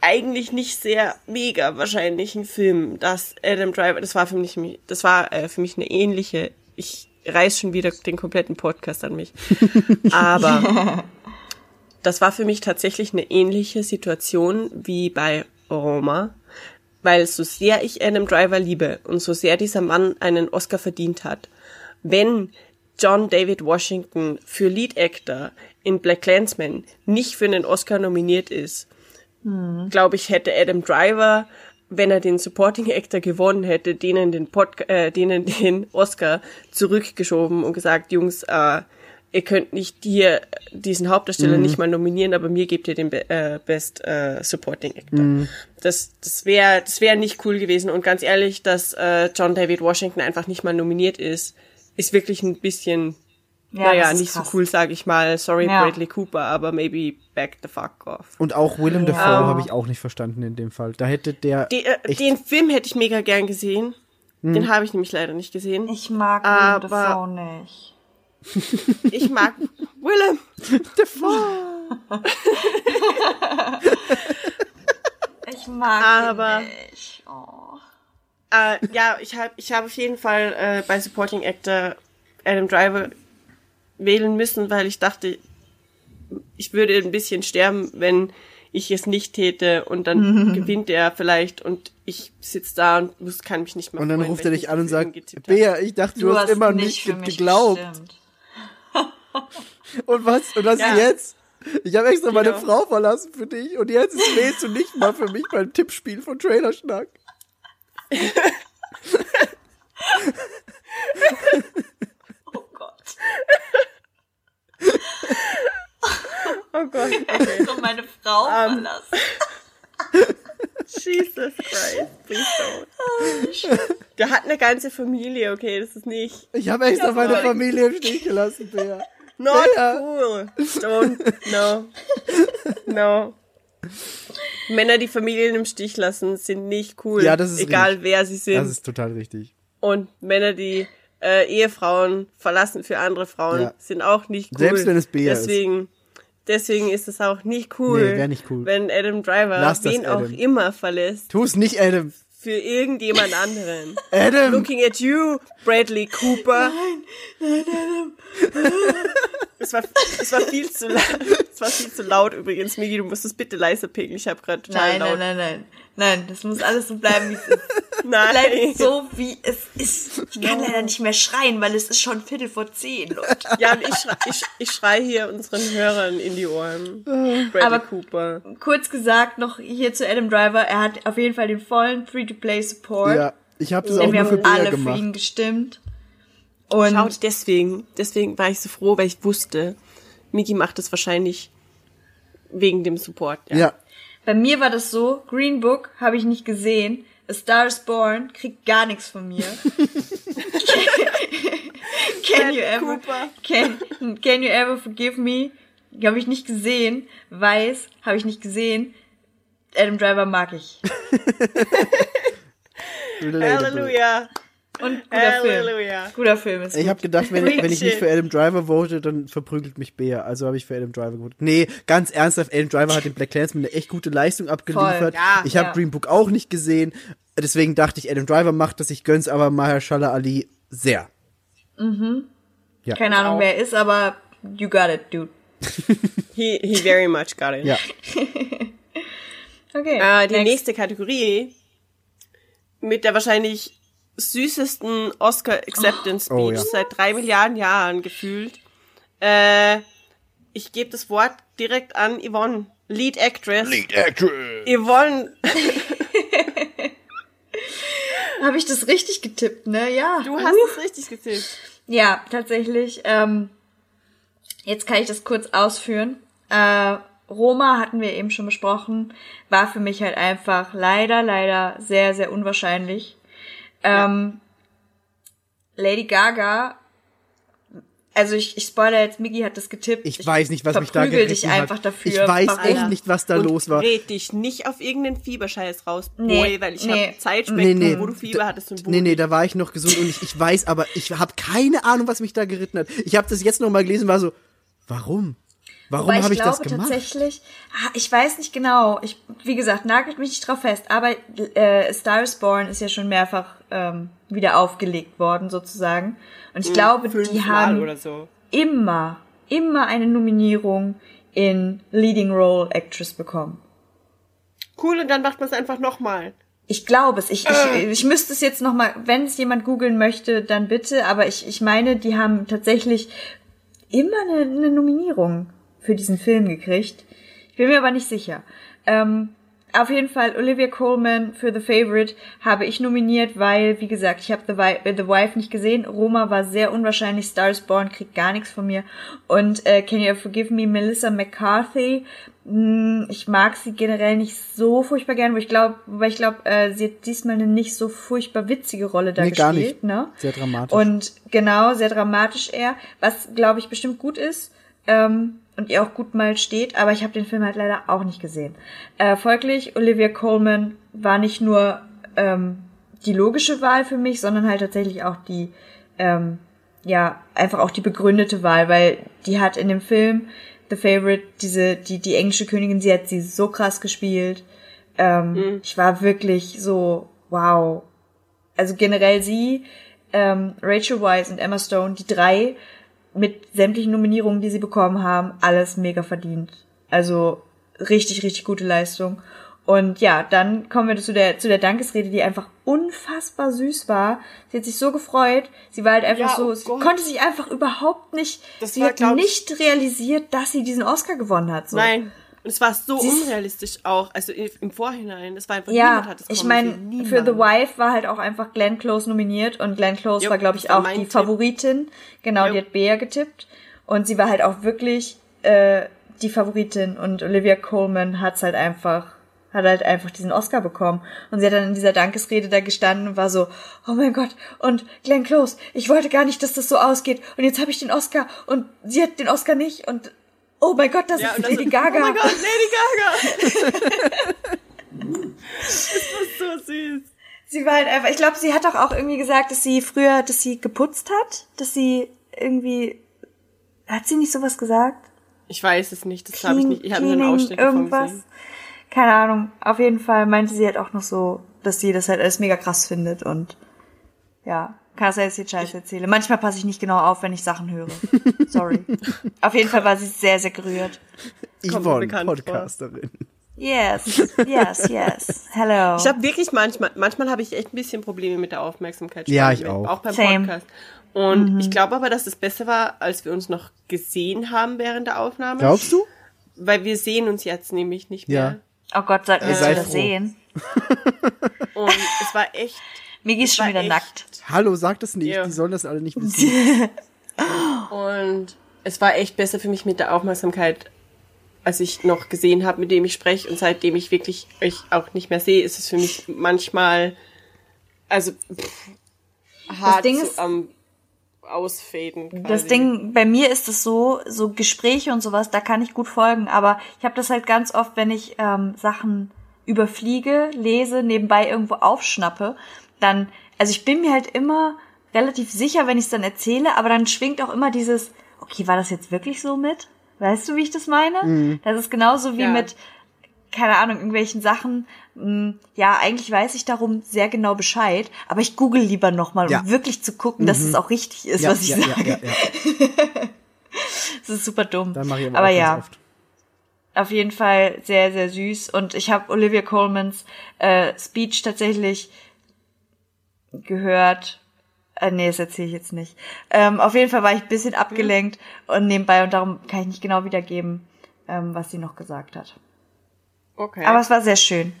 eigentlich nicht sehr mega wahrscheinlichen Film, dass Adam Driver, das war für mich, das war äh, für mich eine ähnliche, ich reiß schon wieder den kompletten Podcast an mich. Aber das war für mich tatsächlich eine ähnliche Situation wie bei Roma, weil so sehr ich Adam Driver liebe und so sehr dieser Mann einen Oscar verdient hat, wenn John David Washington für Lead Actor in Black Clansman nicht für einen Oscar nominiert ist, glaube ich, hätte Adam Driver, wenn er den Supporting Actor gewonnen hätte, denen den, Pod äh, denen den Oscar zurückgeschoben und gesagt, Jungs, äh, ihr könnt nicht hier diesen Hauptdarsteller nicht mal nominieren, aber mir gebt ihr den Be äh, Best äh, Supporting Actor. Das, das wäre das wäre nicht cool gewesen. Und ganz ehrlich, dass äh, John David Washington einfach nicht mal nominiert ist, ist wirklich ein bisschen, Ja, naja, nicht so krass. cool, sag ich mal. Sorry, Ja. Bradley Cooper, aber maybe back the fuck off. Und auch Willem Ja. Dafoe habe ich auch nicht verstanden in dem Fall. Da hätte der Die, äh, den Film hätte ich mega gern gesehen. Den habe ich nämlich leider nicht gesehen. Ich mag Willem Aber- Dafoe nicht. Ich mag Willem. Ich mag Aber- ihn nicht. Oh. Äh, ja, ich habe ich hab auf jeden Fall äh, bei Supporting Actor Adam Driver wählen müssen, weil ich dachte, ich würde ein bisschen sterben, wenn ich es nicht täte und dann gewinnt er vielleicht und ich sitz da und muss, kann mich nicht mehr und dann freuen, ruft er ich dich an und nicht sagt. Bea, ich dachte, du, hast, immer nicht mich geglaubt. Und was? Und was Ja. jetzt? Ich habe extra meine Genau. Frau verlassen für dich und jetzt wählst du nicht mal für mich beim Tippspiel von Trailerschnack. Oh Gott. Oh Gott, okay. So meine Frau Ähm. verlassen. Jesus Christ, please don't. Der hat eine ganze Familie, okay, das ist nicht. Ich habe extra meine voll. Familie im Stich gelassen, Bea. Not Ja. cool. Don't, no. No. Männer, die Familien im Stich lassen, sind nicht cool. Ja, das ist Egal richtig. wer sie sind. Das ist total richtig. Und Männer, die äh, Ehefrauen verlassen für andere Frauen, Ja. sind auch nicht cool. Selbst wenn es Bea ist. deswegen, Deswegen ist es auch nicht cool, Nee, nicht cool. wenn Adam Driver Lass das, wen auch Adam. immer verlässt Tu es nicht, Adam. für irgendjemand anderen. Adam! Looking at you, Bradley Cooper. Nein, nein, Adam. Es war, es war viel zu laut. Es war viel zu laut übrigens. Migi, du musst es bitte leiser pegeln. Ich habe gerade total Nein, laut. nein, nein, nein. Nein, das muss alles so bleiben, wie es ist. Nein. Bleibt so, wie es ist. Ich kann leider nicht mehr schreien, weil es ist schon Viertel vor zehn, Leute. Ja, und ich schrei, ich, ich schrei hier unseren Hörern in die Ohren. Bradley Aber- Cooper. Kurz gesagt, noch hier zu Adam Driver. Er hat auf jeden Fall den vollen Free-to-Play-Support. Ja, ich habe das auch Denn wir nur für haben Bea alle für gemacht. ihn gestimmt. Und Schaut, deswegen, deswegen war ich so froh, weil ich wusste, Miki macht es wahrscheinlich wegen dem Support. Ja. Ja, bei mir war das so, Green Book habe ich nicht gesehen. A Star is Born kriegt gar nichts von mir. can you ever can, can you ever forgive me? Habe ich nicht gesehen. Weiß habe ich nicht gesehen. Adam Driver mag ich. Halleluja. Und guter Film. Halleluja. Guter Film ist Ich habe gedacht, wenn, ich- wenn ich nicht für Adam Driver vote, dann verprügelt mich Bea. Also habe ich für Adam Driver gewotet. Nee, ganz ernsthaft, Adam Driver hat den Black Clansman eine echt gute Leistung abgeliefert. Voll, ja, ich habe ja. Green Book auch nicht gesehen. Deswegen dachte ich, Adam Driver macht das. Ich gönn's aber Mahershala Ali sehr. Keine Ahnung, Auch. wer er ist, aber you got it, dude. He, he very much got it. Ja. Okay. Äh, die next. nächste Kategorie mit der wahrscheinlich süßesten Oscar Acceptance Speech Oh, ja. seit drei Milliarden Jahren gefühlt. Äh, ich gebe das Wort direkt an Yvonne, Lead Actress. Lead actress. Yvonne, Habe ich das richtig getippt, ne? Ja. du hast es richtig getippt. Ja, tatsächlich. Ähm, jetzt kann ich das kurz ausführen. Äh, Roma hatten wir eben schon besprochen, war für mich halt einfach leider, leider sehr, sehr unwahrscheinlich. Ähm, Lady Gaga also ich, ich spoiler jetzt, Miggy hat das getippt. Ich weiß nicht, was mich da geritten dich einfach hat. dafür. Ich weiß warum. echt nicht, was da und los war. red dich nicht auf irgendeinen Fieberscheiß raus, Nee, Boy, weil ich nee. hab Zeitspektrum, Nee, nee. wo du Fieber hattest und wo Nee, nee, da war ich noch gesund und ich, ich weiß, aber ich habe keine Ahnung, was mich da geritten hat. Ich habe das jetzt noch mal gelesen, war so, warum? Warum habe ich, das glaube gemacht? tatsächlich, ah, ich weiß nicht genau. Ich, wie gesagt, nagelt mich nicht drauf fest. Aber äh, Star is Born ist ja schon mehrfach ähm, wieder aufgelegt worden, sozusagen. Und ich glaube, die haben so. immer, immer eine Nominierung in Leading Role Actress bekommen. Cool, und dann macht man es einfach nochmal. Ich glaube es. Ich, ich, ich müsste es jetzt noch mal, wenn es jemand googeln möchte, dann bitte. Aber ich, ich meine, die haben tatsächlich immer eine, eine Nominierung für diesen Film gekriegt. Ich bin mir aber nicht sicher. Ähm, auf jeden Fall Olivia Colman für The Favorite habe ich nominiert, weil, wie gesagt, ich habe The, äh, The Wife nicht gesehen. Roma war sehr unwahrscheinlich. Star is Born kriegt gar nichts von mir. Und äh, Can You Forgive Me, Melissa McCarthy. Hm, Ich mag sie generell nicht so furchtbar gern, wo ich glaube, weil ich glaube, äh, sie hat diesmal eine nicht so furchtbar witzige Rolle da Nee, gespielt. gar nicht. Ne? Sehr dramatisch. Und genau, sehr dramatisch eher, was glaube ich bestimmt gut ist ähm, und ihr auch gut mal steht, aber ich habe den Film halt leider auch nicht gesehen. Äh, folglich, Olivia Colman war nicht nur ähm, die logische Wahl für mich, sondern halt tatsächlich auch die, ähm, ja, einfach auch die begründete Wahl, weil die hat in dem Film The Favorite, diese, die, die englische Königin, sie hat sie so krass gespielt. Ähm, Ich war wirklich so, wow. Also generell sie, ähm, Rachel Weisz und Emma Stone, die drei mit sämtlichen Nominierungen, die sie bekommen haben, alles mega verdient. Also richtig, richtig gute Leistung. Und ja, dann kommen wir zu der, zu der Dankesrede, die einfach unfassbar süß war. Sie hat sich so gefreut. Sie war halt einfach Ja, so, oh sie Gott. konnte sich einfach überhaupt nicht, Das sie war, hat nicht realisiert, dass sie diesen Oscar gewonnen hat. So. Nein. Und es war so Sie ist- unrealistisch auch, also im Vorhinein. Es war einfach, Ja, niemand hat es ich meine, für The. Wife war halt auch einfach Glenn Close nominiert und Glenn Close Jupp, war, glaube ich, auch die Tipp. Favoritin. Genau, die Jupp. hat Bea getippt. Und sie war halt auch wirklich äh, die Favoritin und Olivia Coleman hat's halt einfach hat halt einfach diesen Oscar bekommen. Und sie hat dann in dieser Dankesrede da gestanden und war so, oh mein Gott, und Glenn Close, ich wollte gar nicht, dass das so ausgeht. Und jetzt habe ich den Oscar und sie hat den Oscar nicht und oh mein Gott, das Ja, ist dann Lady Gaga. Oh mein Gott, Lady Gaga! das ist so süß. Sie war halt einfach, ich glaube, sie hat doch auch irgendwie gesagt, dass sie früher, dass sie geputzt hat, dass sie irgendwie, hat sie nicht sowas gesagt? Ich weiß es nicht, das habe ich nicht. Ich habe nur einen Ausschnitt irgendwas. gesehen. Keine Ahnung. Auf jeden Fall meinte sie halt auch noch so, dass sie das halt alles mega krass findet und ja, das jetzt jetzt Scheiße erzähle. Manchmal passe ich nicht genau auf, wenn ich Sachen höre. Sorry. Auf jeden Fall war sie sehr, sehr gerührt. Yvonne, vor. Podcasterin. Yes, yes, yes. Hello. Ich habe wirklich manchmal, manchmal habe ich echt ein bisschen Probleme mit der Aufmerksamkeit. Ja, ich auch. Auch beim Same. Podcast. Und ich glaube aber, dass es besser war, als wir uns noch gesehen haben während der Aufnahme. Glaubst du? Weil wir sehen uns jetzt nämlich nicht Ja. mehr. oh Gott, sag mir, sei dass wir sehen. Und es war echt, Migi ist schon wieder echt- nackt. Hallo, sag das nicht. Ja. Die sollen das alle nicht wissen. und es war echt besser für mich mit der Aufmerksamkeit, als ich noch gesehen habe, mit dem ich spreche. Und seitdem ich wirklich euch auch nicht mehr sehe, ist es für mich manchmal, also pff, hart Ding so am Ausfaden. Quasi. Das Ding, bei mir ist es so, so Gespräche und sowas, da kann ich gut folgen, aber ich habe das halt ganz oft, wenn ich ähm, Sachen überfliege, lese, nebenbei irgendwo aufschnappe, dann, also ich bin mir halt immer relativ sicher, wenn ich es dann erzähle, aber dann schwingt auch immer dieses, okay, war das jetzt wirklich so mit? Weißt du, wie ich das meine? Das ist genauso wie Ja. mit, keine Ahnung, irgendwelchen Sachen, mh, ja, eigentlich weiß ich darum sehr genau Bescheid, aber ich google lieber nochmal, Ja. um wirklich zu gucken, dass es auch richtig ist, Ja, was ich ja, sage. ja, ja, ja. Das ist super dumm. Dann mache ich aber, aber auch ja, ganz oft. auf jeden Fall sehr, sehr süß. Und ich habe Olivia Colemans äh, Speech tatsächlich gehört. Äh, nee, das erzähle ich jetzt nicht. Ähm, auf jeden Fall war ich ein bisschen abgelenkt und nebenbei und darum kann ich nicht genau wiedergeben, ähm, was sie noch gesagt hat. Okay. Aber es war sehr schön.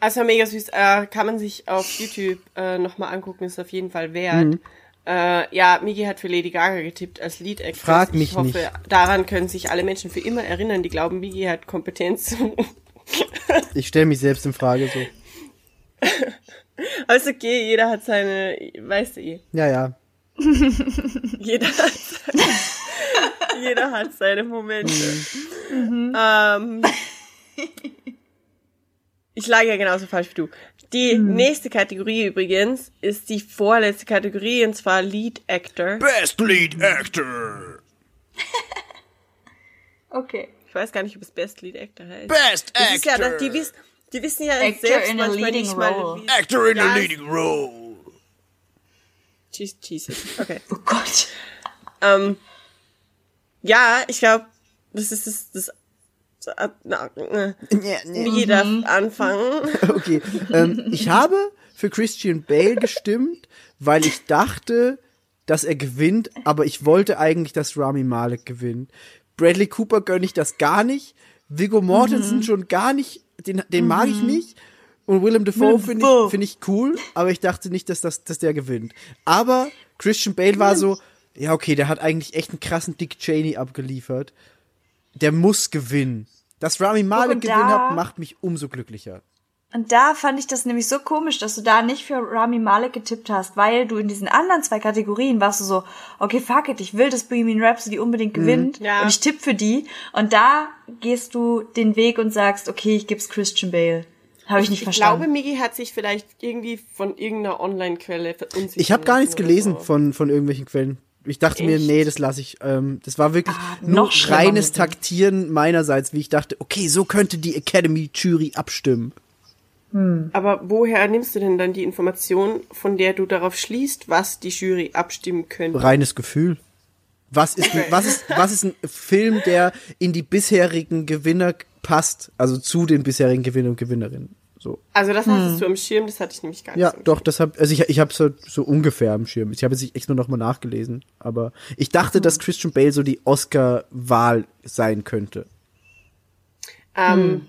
Also mega süß. Äh, kann man sich auf YouTube äh, nochmal angucken, ist auf jeden Fall wert. Mhm. Äh, ja, Migi hat für Lady Gaga getippt als Lead Actress. Frag mich ich hoffe, nicht. daran können sich alle Menschen für immer erinnern, die glauben, Migi hat Kompetenz. Ich stelle mich selbst in Frage so. Aber ist okay, jeder hat seine, weißt du eh. Ja, ja. Jeder hat seine, Jeder hat seine Momente. Ähm, ich lag ja genauso falsch wie du. Die nächste Kategorie übrigens ist die vorletzte Kategorie und zwar Lead Actor. Best Lead Actor. Okay. Ich weiß gar nicht, ob es Best Lead Actor heißt. Best Das ist ja, das- die, die wissen ja Actor selbst in a manchmal leading nicht mal, role. wie Actor in a leading role. Jesus. Okay. Oh Gott. Ähm, ja, ich glaube, das ist das, das na, äh, Nee, nee. Migi darf anfangen. Okay, ähm, ich habe für Christian Bale gestimmt, weil ich dachte, dass er gewinnt, aber ich wollte eigentlich, dass Rami Malek gewinnt. Bradley Cooper gönne ich das gar nicht. Viggo Mortensen schon gar nicht. Den, den mag ich nicht. Und Willem Dafoe finde ich, finde ich cool, aber ich dachte nicht, dass, das, dass der gewinnt. Aber Christian Bale war so, ja, okay, der hat eigentlich echt einen krassen Dick Cheney abgeliefert. Der muss gewinnen. Dass Rami Malek da- hat, macht mich umso glücklicher. Und da fand ich das nämlich so komisch, dass du da nicht für Rami Malek getippt hast, weil du in diesen anderen zwei Kategorien warst du so, okay, fuck it, ich will, dass Bohemian Rhapsody unbedingt gewinnt Ja. und ich tipp für die. Und da gehst du den Weg und sagst, okay, ich geb's Christian Bale. Habe ich nicht Ich verstanden. glaube, Migi hat sich vielleicht irgendwie von irgendeiner Online-Quelle verunsichert. Ich habe gar nichts gelesen so. von, von irgendwelchen Quellen. Ich dachte mir, Echt? nee, das lasse ich. Ähm, das war wirklich Ah, nur reines. Taktieren meinerseits, wie ich dachte, okay, so könnte die Academy-Jury abstimmen. Aber woher nimmst du denn dann die Information, von der du darauf schließt, was die Jury abstimmen könnte? Reines Gefühl. Was ist, ein, was, ist, was ist ein Film, der in die bisherigen Gewinner passt? Also zu den bisherigen Gewinner und Gewinnerinnen. So. Also das hattest du am Schirm, das hatte ich nämlich gar nicht. Ja, doch, das hab, also ich, ich habe so, so ungefähr am Schirm. Ich habe jetzt nicht extra nochmal nachgelesen, aber ich dachte, dass Christian Bale so die Oscar-Wahl sein könnte. Ähm,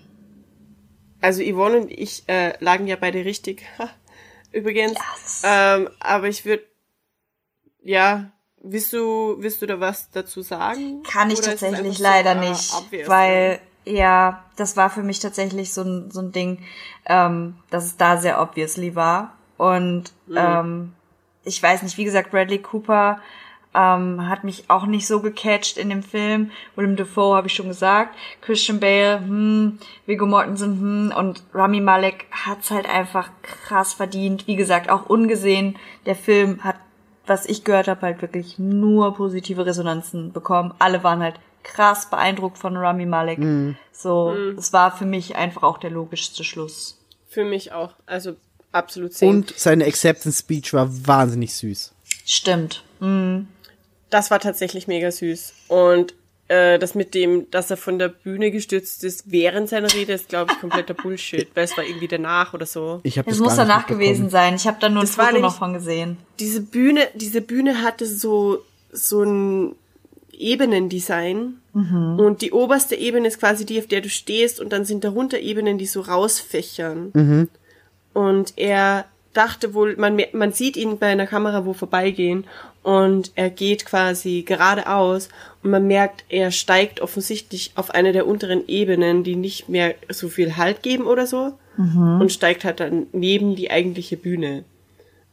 Also Yvonne und ich äh, lagen ja beide richtig. Übrigens. Yes. Ähm, aber ich würde, ja, willst du, willst du da was dazu sagen? Kann ich Oder tatsächlich so, leider ah, nicht, obvious? weil ja, das war für mich tatsächlich so ein, so ein Ding, ähm, dass es da sehr obviously war. Und ähm, ich weiß nicht, wie gesagt, Bradley Cooper ähm, hat mich auch nicht so gecatcht in dem Film. Willem Dafoe habe ich schon gesagt. Christian Bale, hm, Viggo Mortensen, hm, und Rami Malek hat's halt einfach krass verdient. Wie gesagt, auch ungesehen. Der Film hat was ich gehört habe, halt wirklich nur positive Resonanzen bekommen. Alle waren halt krass beeindruckt von Rami Malek. So, es war für mich einfach auch der logischste Schluss. Für mich auch. Also absolut same. Und seine Acceptance Speech war wahnsinnig süß. Stimmt. Mhm. Das war tatsächlich mega süß. Und äh, das mit dem, dass er von der Bühne gestürzt ist während seiner Rede, ist, glaube ich, kompletter Bullshit, weil es war irgendwie danach oder so. Ich habe Es das muss danach gewesen sein. Ich habe da nur ein Das war Foto noch von gesehen. Diese Bühne, diese Bühne hatte so, so ein Ebenendesign. Und die oberste Ebene ist quasi die, auf der du stehst, und dann sind darunter Ebenen, die so rausfächern. Und er dachte wohl, man, man sieht ihn bei einer Kamera wo vorbeigehen und er geht quasi geradeaus und man merkt, er steigt offensichtlich auf eine der unteren Ebenen, die nicht mehr so viel Halt geben oder so und steigt halt dann neben die eigentliche Bühne.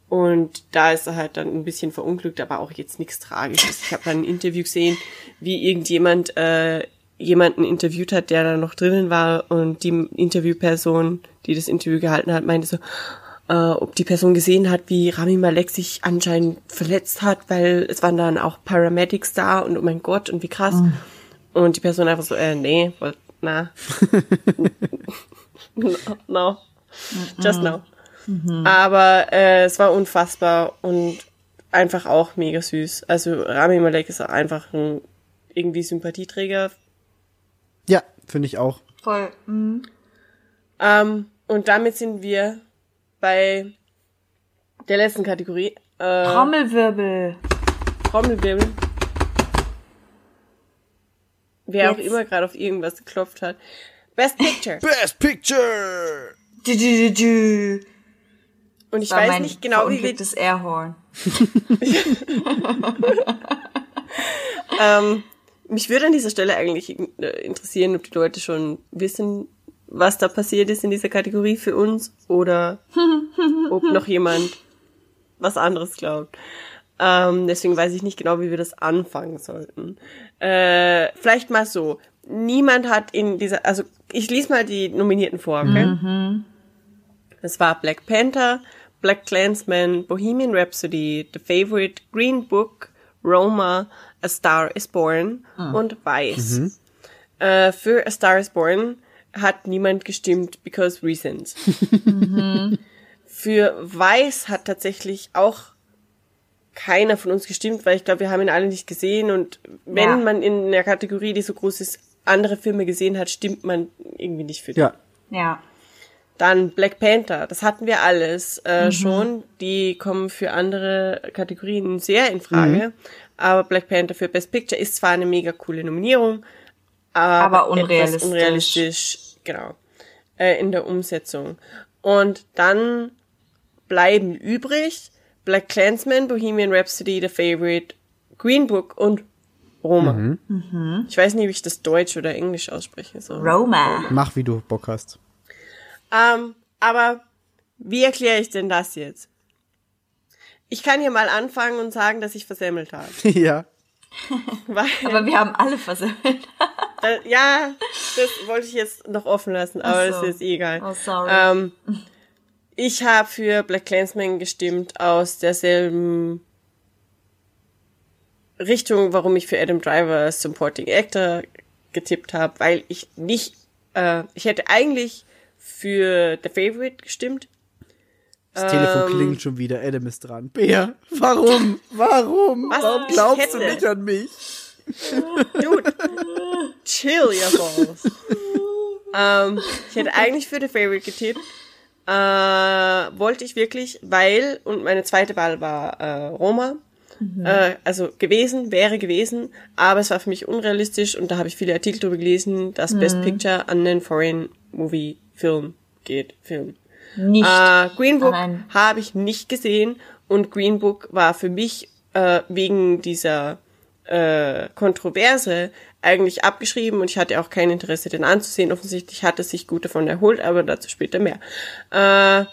Und da ist er halt dann ein bisschen verunglückt, aber auch jetzt nichts Tragisches. Ich habe dann ein Interview gesehen, wie irgendjemand äh, jemanden interviewt hat, der da noch drinnen war und die Interviewperson, die das Interview gehalten hat, meinte so, äh, ob die Person gesehen hat, wie Rami Malek sich anscheinend verletzt hat, weil es waren dann auch Paramedics da und oh mein Gott und wie krass. Und die Person einfach so, äh, nee, na. no, no. Just no. Aber äh, es war unfassbar und einfach auch mega süß. Also Rami Malek ist auch einfach ein irgendwie Sympathieträger. Ja, finde ich auch. Voll. Mhm. Ähm, und damit sind wir bei der letzten Kategorie. Äh, Trommelwirbel. Trommelwirbel. Wer auch Jetzt. immer gerade auf irgendwas geklopft hat. Best Picture. Best Picture! Du, du, du, du. Und ich weiß mein nicht genau, wie wir verunglücktes Airhorn. Ähm, mich würde an dieser Stelle eigentlich äh, interessieren, ob die Leute schon wissen, was da passiert ist in dieser Kategorie für uns oder ob noch jemand was anderes glaubt. Ähm, deswegen weiß ich nicht genau, wie wir das anfangen sollten. Äh, vielleicht mal so. Niemand hat in dieser, also ich lese mal die Nominierten vor, okay? Das war Black Panther, Black Klansman, Bohemian Rhapsody, The Favorite, Green Book, Roma, A Star is Born und Vice. Äh, für A Star is Born hat niemand gestimmt because reasons. Für Vice hat tatsächlich auch keiner von uns gestimmt, weil ich glaube, wir haben ihn alle nicht gesehen und wenn Ja. man in einer Kategorie, die so groß ist, andere Filme gesehen hat, stimmt man irgendwie nicht für die. Ja. Ja. Dann Black Panther, das hatten wir alles äh, schon. Die kommen für andere Kategorien sehr in Frage. Aber Black Panther für Best Picture ist zwar eine mega coole Nominierung, aber, Aber unrealistisch. Etwas unrealistisch, genau, äh, in der Umsetzung. Und dann bleiben übrig Black Klansman, Bohemian Rhapsody, The Favorite, Green Book und Roma. Ich weiß nicht, wie ich das Deutsch oder Englisch ausspreche. So. Roma. Mach, wie du Bock hast. Ähm, aber wie erkläre ich denn das jetzt? Ich kann hier mal anfangen und sagen, dass ich versemmelt habe. ja. Aber wir haben alle versemmelt. äh, ja, das wollte ich jetzt noch offen lassen, aber Ach das so. ist egal. Oh, sorry. Ähm, ich habe für Black Clansman gestimmt aus derselben Richtung, warum ich für Adam Driver Supporting Actor getippt habe, weil ich nicht, äh, ich hätte eigentlich für The Favorite gestimmt, Das Telefon Ähm. klingelt schon wieder. Adam ist dran. Bea, warum? Warum? Was? Warum glaubst du nicht an mich? Dude, chill your balls. ähm, ich hätte eigentlich für The Favorite getippt. Äh, wollte ich wirklich, weil, und meine zweite Wahl war äh, Roma. Äh, also gewesen, wäre gewesen, aber es war für mich unrealistisch und da habe ich viele Artikel drüber gelesen, dass Best Picture an den Foreign Movie Film geht. Film. Nicht. Äh, Green Book habe ich nicht gesehen und Green Book war für mich äh, wegen dieser äh, Kontroverse eigentlich abgeschrieben und ich hatte auch kein Interesse, den anzusehen. Offensichtlich hat es sich gut davon erholt, aber dazu später mehr. Äh,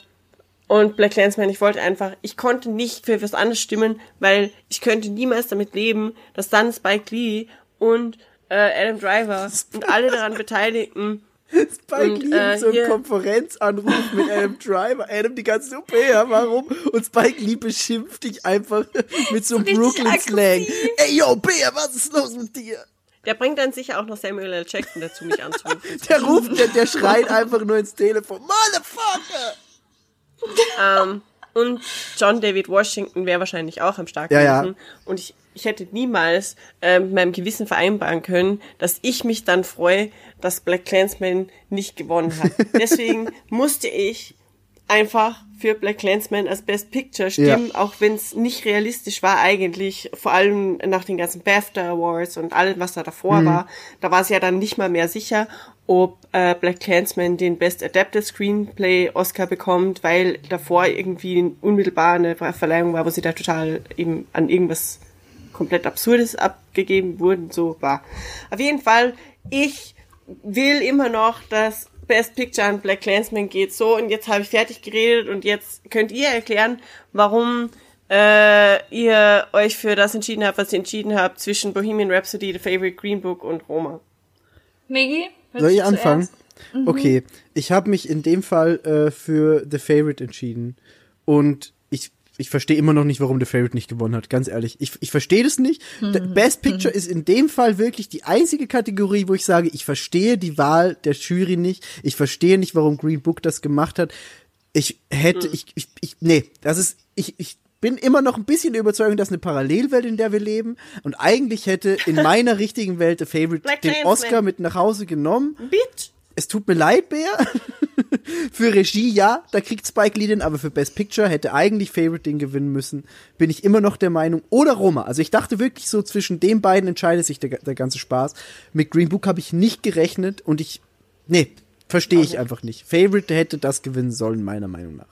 und Black Clansman, ich wollte einfach, ich konnte nicht für was anderes stimmen, weil ich könnte niemals damit leben, dass dann Spike Lee und äh, Adam Driver und alle daran Beteiligten Spike Und, Lee äh, so einen Konferenzanruf mit Adam Driver. Adam die ganze Suppe, ja, warum? Und Spike Lee beschimpft dich einfach mit so einem Brooklyn-Slang. Ey, yo, Bea, was ist los mit dir? Der bringt dann sicher auch noch Samuel L. Jackson dazu, mich anzurufen. Der ruft, der, der schreit einfach nur ins Telefon. Motherfucker! ähm, und John David Washington wäre wahrscheinlich auch am Start Ja, ja. Und ich, ich hätte niemals äh, mit meinem Gewissen vereinbaren können, dass ich mich dann freue, dass Black Clansman nicht gewonnen hat. Deswegen musste ich einfach für Black Clansman als Best Picture stimmen, auch wenn es nicht realistisch war eigentlich, vor allem nach den ganzen BAFTA Awards und allem, was da davor war. Da war es ja dann nicht mal mehr sicher, ob äh, Black Clansman den Best Adapted Screenplay Oscar bekommt, weil davor irgendwie unmittelbar eine Verleihung war, wo sie da total eben an irgendwas komplett Absurdes abgegeben wurden, so war. Auf jeden Fall, ich will immer noch, dass Best Picture an Black Clansman geht. So, und jetzt habe ich fertig geredet und jetzt könnt ihr erklären, warum äh, ihr euch für das entschieden habt, was ihr entschieden habt zwischen Bohemian Rhapsody, The Favorite Green Book und Roma. Willst Soll ich anfangen? zuerst? Okay, ich habe mich in dem Fall äh, für The Favorite entschieden. Und ich, verstehe immer noch nicht, warum The Favorite nicht gewonnen hat, ganz ehrlich. Ich, ich verstehe das nicht. D- Best Picture ist in dem Fall wirklich die einzige Kategorie, wo ich sage, ich verstehe die Wahl der Jury nicht. Ich verstehe nicht, warum Green Book das gemacht hat. Ich hätte, ich, ich, ich, nee, das ist, ich, ich bin immer noch ein bisschen der Überzeugung, dass eine Parallelwelt, in der wir leben. Und eigentlich hätte in meiner richtigen Welt The Favorite Black den. Oscar mit nach Hause genommen. Bitch! Es tut mir leid, Bär. für Regie, ja, da kriegt Spike Lee den, aber für Best Picture hätte eigentlich Favorite den gewinnen müssen. Bin ich immer noch der Meinung. Oder Roma. Also ich dachte wirklich so, zwischen den beiden entscheidet sich der, der ganze Spaß. Mit Green Book habe ich nicht gerechnet und ich, nee, verstehe ich einfach nicht. Favorite hätte das gewinnen sollen, meiner Meinung nach.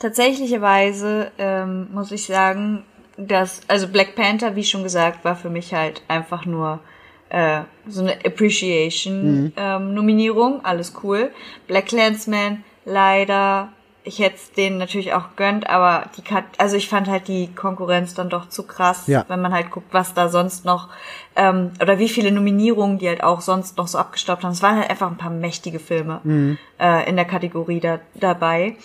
Tatsächlicherweise ähm, muss ich sagen, dass, also Black Panther, wie schon gesagt, war für mich halt einfach nur äh, so eine Appreciation-Nominierung, alles cool. Black Clansman leider ich hätte es denen natürlich auch gönnt, aber die Kat also ich fand halt die Konkurrenz dann doch zu krass, Ja. wenn man halt guckt, was da sonst noch ähm, oder wie viele Nominierungen die halt auch sonst noch so abgestaubt haben. Es waren halt einfach ein paar mächtige Filme äh, in der Kategorie da, dabei.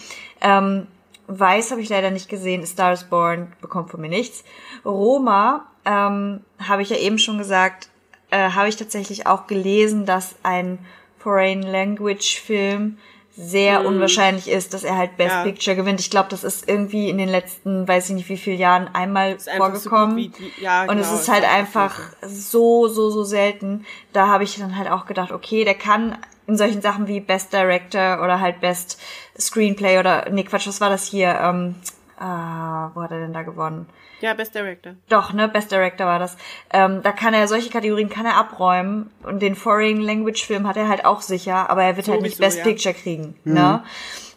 Ähm, Weiß habe ich leider nicht gesehen. Star is Born bekommt von mir nichts. Roma ähm, habe ich ja eben schon gesagt, äh, habe ich tatsächlich auch gelesen, dass ein Foreign Language Film sehr unwahrscheinlich ist, dass er halt Best Ja. Picture gewinnt. Ich glaube, das ist irgendwie in den letzten, weiß ich nicht wie viel Jahren einmal so vorgekommen. gut wie ja, und es genau, ist halt ist einfach so, so, so selten. Da habe ich dann halt auch gedacht, okay, der kann in solchen Sachen wie Best Director oder halt Best Screenplay oder, nee, Quatsch, was war das hier? Ähm, ah, wo hat er denn da gewonnen? Ja, Best Director. Doch, ne, Best Director war das. Ähm, da kann er, solche Kategorien kann er abräumen. Und den Foreign Language Film hat er halt auch sicher, aber er wird halt nicht Sowieso, Best ja. Picture kriegen, ne?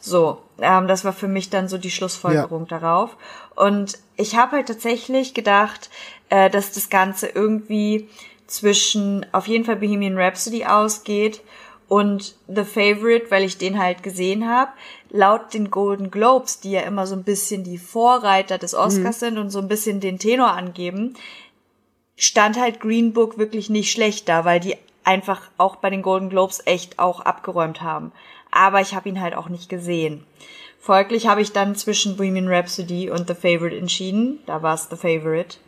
So, ähm, das war für mich dann so die Schlussfolgerung darauf. Und ich habe halt tatsächlich gedacht, äh, dass das Ganze irgendwie zwischen auf jeden Fall Bohemian Rhapsody ausgeht und The Favorite, weil ich den halt gesehen habe. Laut den Golden Globes, die ja immer so ein bisschen die Vorreiter des Oscars sind und so ein bisschen den Tenor angeben, stand halt Green Book wirklich nicht schlecht da, weil die einfach auch bei den Golden Globes echt auch abgeräumt haben. Aber ich habe ihn halt auch nicht gesehen. Folglich habe ich dann zwischen Bohemian Rhapsody und The Favorite entschieden. Da war es The Favorite.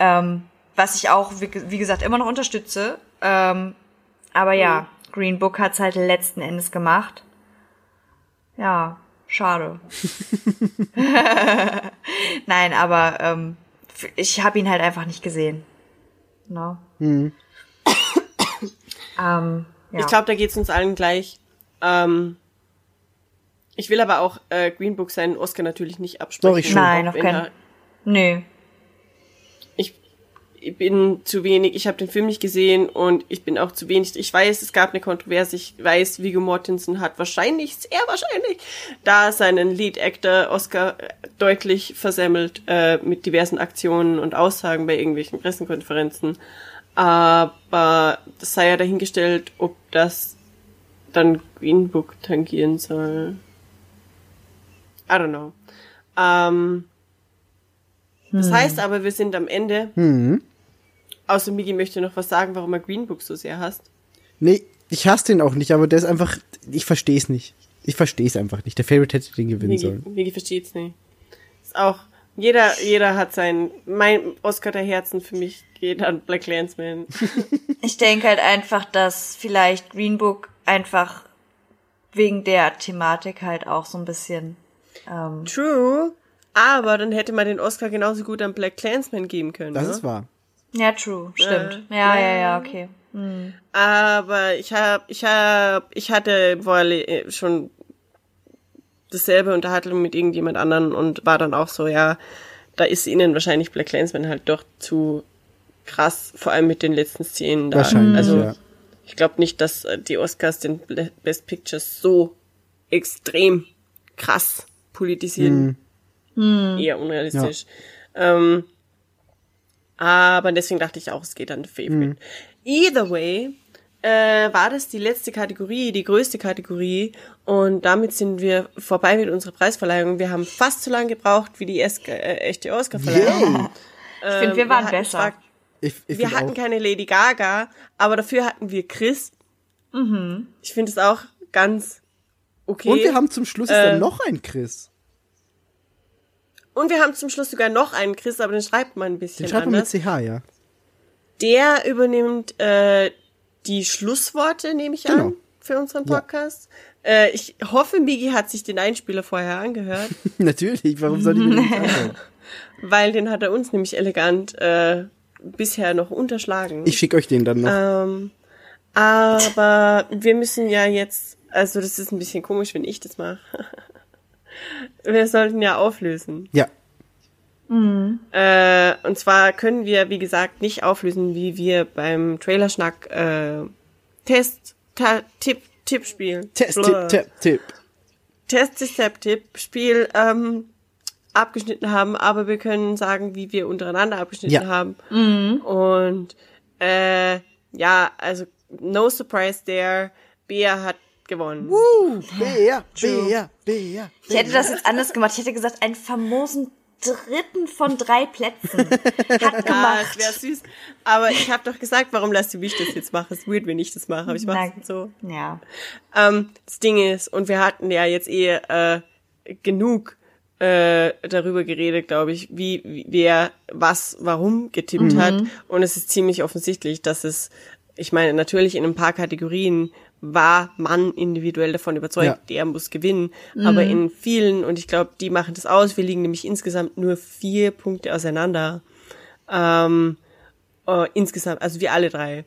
Ähm, was ich auch, wie, wie gesagt, immer noch unterstütze. Ähm, aber ja, Green Book hat's halt letzten Endes gemacht. Ja, schade. Nein, aber ähm, ich habe ihn halt einfach nicht gesehen. No. ähm, ja. Ich glaube, da geht's uns allen gleich. Ähm, ich will aber auch äh, Green Book seinen Oscar natürlich nicht absprechen. Doch, ich schon. Nein, auf keinen er- Nö. Ich, bin zu wenig, ich habe den Film nicht gesehen und ich bin auch zu wenig. Ich weiß, es gab eine Kontroverse, ich weiß, Viggo Mortensen hat wahrscheinlich, sehr wahrscheinlich, da seinen Lead Actor Oscar äh, deutlich versemmelt äh, mit diversen Aktionen und Aussagen bei irgendwelchen Pressekonferenzen. Aber das sei ja dahingestellt, ob das dann Green Book tangieren soll. I don't know. Ähm, das heißt aber, wir sind am Ende. Außer Migi möchte noch was sagen, warum er Green Book so sehr hasst. Nee, ich hasse den auch nicht, aber der ist einfach, ich verstehe es nicht. Ich verstehe es einfach nicht. Der Favorite hätte den gewinnen Migi, sollen. Migi versteht's nicht. Ist auch, jeder, jeder hat sein, mein Oscar der Herzen für mich geht an Black Landsman. Ich denke halt einfach, dass vielleicht Green Book einfach wegen der Thematik halt auch so ein bisschen. Ähm, True. Aber dann hätte man den Oscar genauso gut an Black Clansman geben können. Das ne? ist wahr. Ja, true, stimmt. ja, ja, ja, okay. Aber ich hab, ich hab, ich hatte vorher äh, schon dasselbe Unterhaltung mit irgendjemand anderen und war dann auch so, ja, da ist ihnen wahrscheinlich Black Clansman halt doch zu krass, vor allem mit den letzten Szenen da. Wahrscheinlich, also, ja. ich glaube nicht, dass äh, die Oscars den Best Pictures so extrem krass politisieren. Eher unrealistisch. Ähm, aber deswegen dachte ich auch, es geht an The Favorite. Either way, äh, war das die letzte Kategorie, die größte Kategorie. Und damit sind wir vorbei mit unserer Preisverleihung. Wir haben fast so lange gebraucht wie die Eska äh, echte Oscarverleihung. Ich finde, wir waren hatten besser. zwar- Ich, ich wir hatten auch, keine Lady Gaga, aber dafür hatten wir Chris. Ich finde es auch ganz okay. Und wir haben zum Schluss ist Äh, dann noch ein Chris. Und wir haben zum Schluss sogar noch einen Chris, aber den schreibt man ein bisschen Den schreibt man mit. CH, ja. Der übernimmt äh, die Schlussworte, nehme ich Genau. an, für unseren Ja. Podcast. Äh, ich hoffe, Migi hat sich den Einspieler vorher angehört, Natürlich, warum soll ich mir den nicht anhören? weil den hat er uns nämlich elegant äh, bisher noch unterschlagen. Ich schicke euch den dann noch. Ähm, aber wir müssen ja jetzt, also das ist ein bisschen komisch, wenn ich das mache. wir sollten ja auflösen. ja, Äh, und zwar können wir, wie gesagt, nicht auflösen, wie wir beim Trailerschnack äh, Test, ta, Tipp, Tippspiel. Test, Blah. Tipp, Tipp, Tipp. Test, Tipp, Tipp, Spiel ähm, abgeschnitten haben, aber wir können sagen, wie wir untereinander abgeschnitten Ja. haben. Und äh, ja, also no surprise there. Bea hat gewonnen. Uh, Bea, Bea, Bea. Ich hätte das jetzt anders gemacht. Ich hätte gesagt, einen famosen dritten von drei Plätzen. Hat Ja, gemacht. es wäre süß. Aber ich habe doch gesagt, warum lass du mich das jetzt machen? Es ist weird, wenn ich das mache, aber ich mache es so. Ja. Ähm, das Ding ist, und wir hatten ja jetzt eh äh, genug äh, darüber geredet, glaube ich, wie, wie wer was warum getippt hat. Und es ist ziemlich offensichtlich, dass es, ich meine, natürlich in ein paar Kategorien war man individuell davon überzeugt, Ja. der muss gewinnen. Aber in vielen, und ich glaube, die machen das aus, wir liegen nämlich insgesamt nur vier Punkte auseinander. Ähm, äh, insgesamt, also wir alle drei.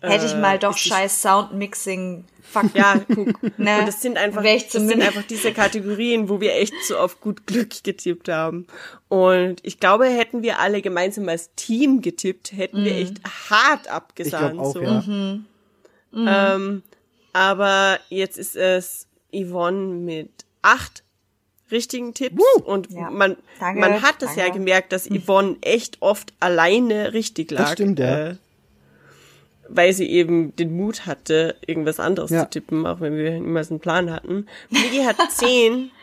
Hätte ich mal doch ist die- scheiß Soundmixing. Fuck. Ja, guck. Ne? Und das sind einfach, ich das sind einfach diese Kategorien, wo wir echt so auf gut Glück getippt haben. Und ich glaube, hätten wir alle gemeinsam als Team getippt, hätten wir echt hart Ich abgesahnt. glaube auch, so. ja. Ähm, aber jetzt ist es Yvonne mit acht richtigen Tipps und Ja. man, Danke, man hat es ja gemerkt, dass Yvonne echt oft alleine richtig lag. Das stimmt, ja. Äh, weil sie eben den Mut hatte, irgendwas anderes Ja. zu tippen, auch wenn wir niemals einen Plan hatten. Migi hat zehn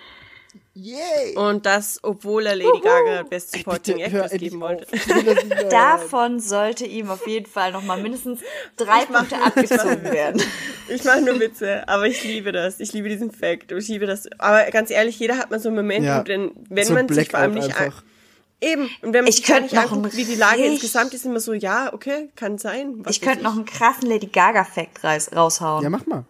Yay! und das, obwohl er Lady Gaga Best Supporting Actress geben wollte. Ich nicht. Davon sollte ihm auf jeden Fall noch mal mindestens drei Punkte abgezogen werden. Ich mache nur Witze, aber ich liebe das. Ich liebe diesen Fact. Ich liebe das. Aber ganz ehrlich, jeder hat mal so einen Moment, Ja. und wenn, wenn So man sich vor allem Blackout nicht an, einfach. eben und wenn man Ich sich gar könnte nicht noch anguckt, einen wie die Lage insgesamt ist, immer so, ja, okay, kann sein. Was Ich könnte noch einen krassen Lady Gaga-Fact raus- raushauen. Ja, mach mal.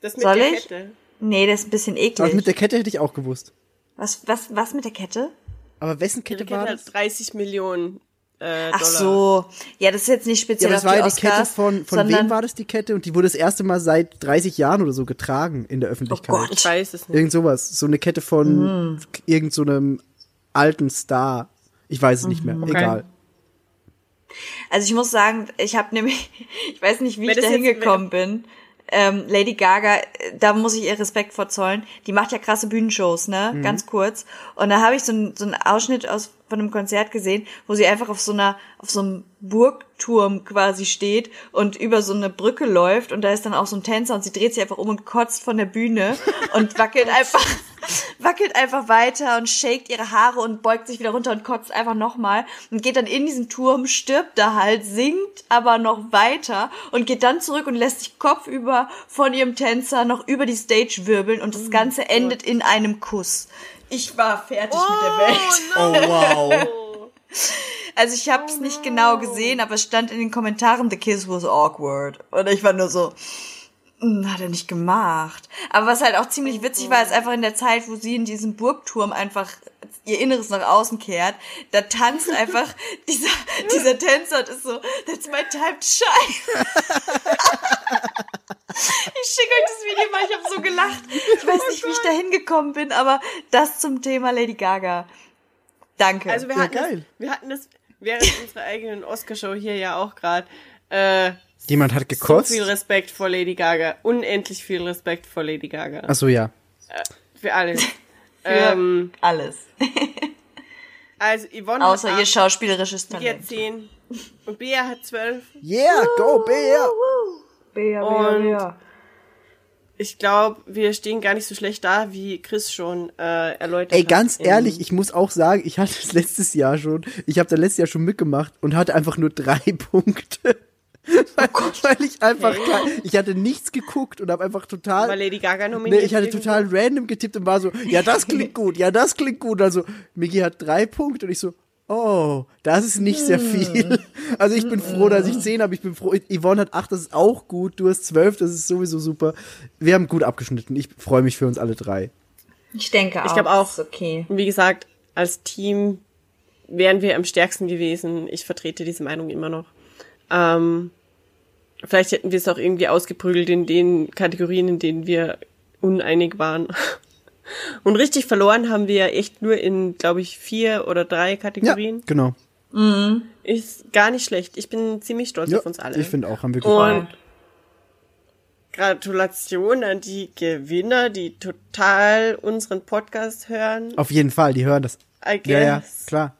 das mit Soll der ich? Kette. Nee, das ist ein bisschen Aber eklig. mit der Kette hätte ich auch gewusst. Was, was, was mit der Kette? Aber wessen Die Kette Kette war hat das? 30 Millionen äh, Ach so. Ja, das ist jetzt nicht Ja, speziell aber das auf war die ja die Kette Oscars, von, von sondern, wem war das die Kette? Und die wurde das erste Mal seit 30 Jahren oder so getragen in der Öffentlichkeit. Oh Gott. Ich weiß es nicht. Irgend sowas. So eine Kette von irgend so einem alten Star. Ich weiß es nicht mehr. Egal. Also ich muss sagen, ich habe nämlich, ich weiß nicht, wie Wenn ich das da hingekommen bin. Ähm, Lady Gaga, äh, da muss ich ihr Respekt vorzollen. Die macht ja krasse Bühnenshows, ne? Ganz kurz. Und da habe ich so einen so einen Ausschnitt aus von einem Konzert gesehen, wo sie einfach auf so einer auf so einem Burgturm quasi steht und über so eine Brücke läuft und da ist dann auch so ein Tänzer und sie dreht sich einfach um und kotzt von der Bühne und wackelt einfach wackelt einfach weiter und shakt ihre Haare und beugt sich wieder runter und kotzt einfach nochmal und geht dann in diesen Turm, stirbt da halt, singt aber noch weiter und geht dann zurück und lässt sich kopfüber von ihrem Tänzer noch über die Stage wirbeln und das Ganze endet in einem Kuss. Ich war fertig mit der Welt. Oh, wow. Also ich habe es nicht genau gesehen, aber es stand in den Kommentaren, the kiss was awkward. Und ich war nur so, "Hm, hat er nicht gemacht. Aber was halt auch ziemlich witzig war, ist einfach in der Zeit, wo sie in diesem Burgturm einfach ihr Inneres nach außen kehrt, da tanzt einfach dieser, dieser Tänzer und ist so, that's my time to shine. Ich schicke euch das Video mal, ich habe so gelacht. Ich weiß nicht, wie ich da hingekommen bin, aber das zum Thema Lady Gaga. Danke. Also wir Ja, hatten, geil. Das, wir hatten das während unserer eigenen Oscarshow hier ja auch gerade. Äh, Jemand hat so gekotzt. viel Respekt vor Lady Gaga. Unendlich viel Respekt vor Lady Gaga. Ach so, ja. Für alles. Für ähm, alles. also Yvonne Außer hat ihr schauspielerisches Bea hat Talent. 10 und Bea hat 12. Yeah, go, Bea! Bea, Und- Ich glaube, wir stehen gar nicht so schlecht da, wie Chris schon äh, erläutert Ey, hat. ganz in- ehrlich, ich muss auch sagen, ich hatte es letztes Jahr schon, ich habe da letztes Jahr schon mitgemacht und hatte einfach nur drei Punkte. weil, weil ich einfach, kein, ich hatte nichts geguckt und habe einfach total, Weil Lady Gaga nee, nominiert ich hatte total random getippt und war so, ja, das klingt gut, ja, das klingt gut. Also, Miki hat drei Punkte und ich so, oh, das ist nicht sehr viel. Also ich bin froh, dass ich zehn habe, ich bin froh, Yvonne hat acht, das ist auch gut, du hast zwölf, das ist sowieso super. Wir haben gut abgeschnitten, ich freue mich für uns alle drei. Ich denke auch. Ich glaube auch. Ist okay. Wie gesagt, als Team wären wir am stärksten gewesen. Ich vertrete diese Meinung immer noch. Ähm, vielleicht hätten wir es auch irgendwie ausgeprügelt in den Kategorien, in denen wir uneinig waren. Und richtig verloren haben wir echt nur in, glaube ich, vier oder drei Ja, Kategorien. genau. Ist gar nicht schlecht. Ich bin ziemlich stolz Ja, auf uns alle. ich finde auch, haben wir gut Und Gratulation an die Gewinner, die total unseren Podcast hören. Auf jeden Fall, die hören das. I Ja, ja, guess. klar.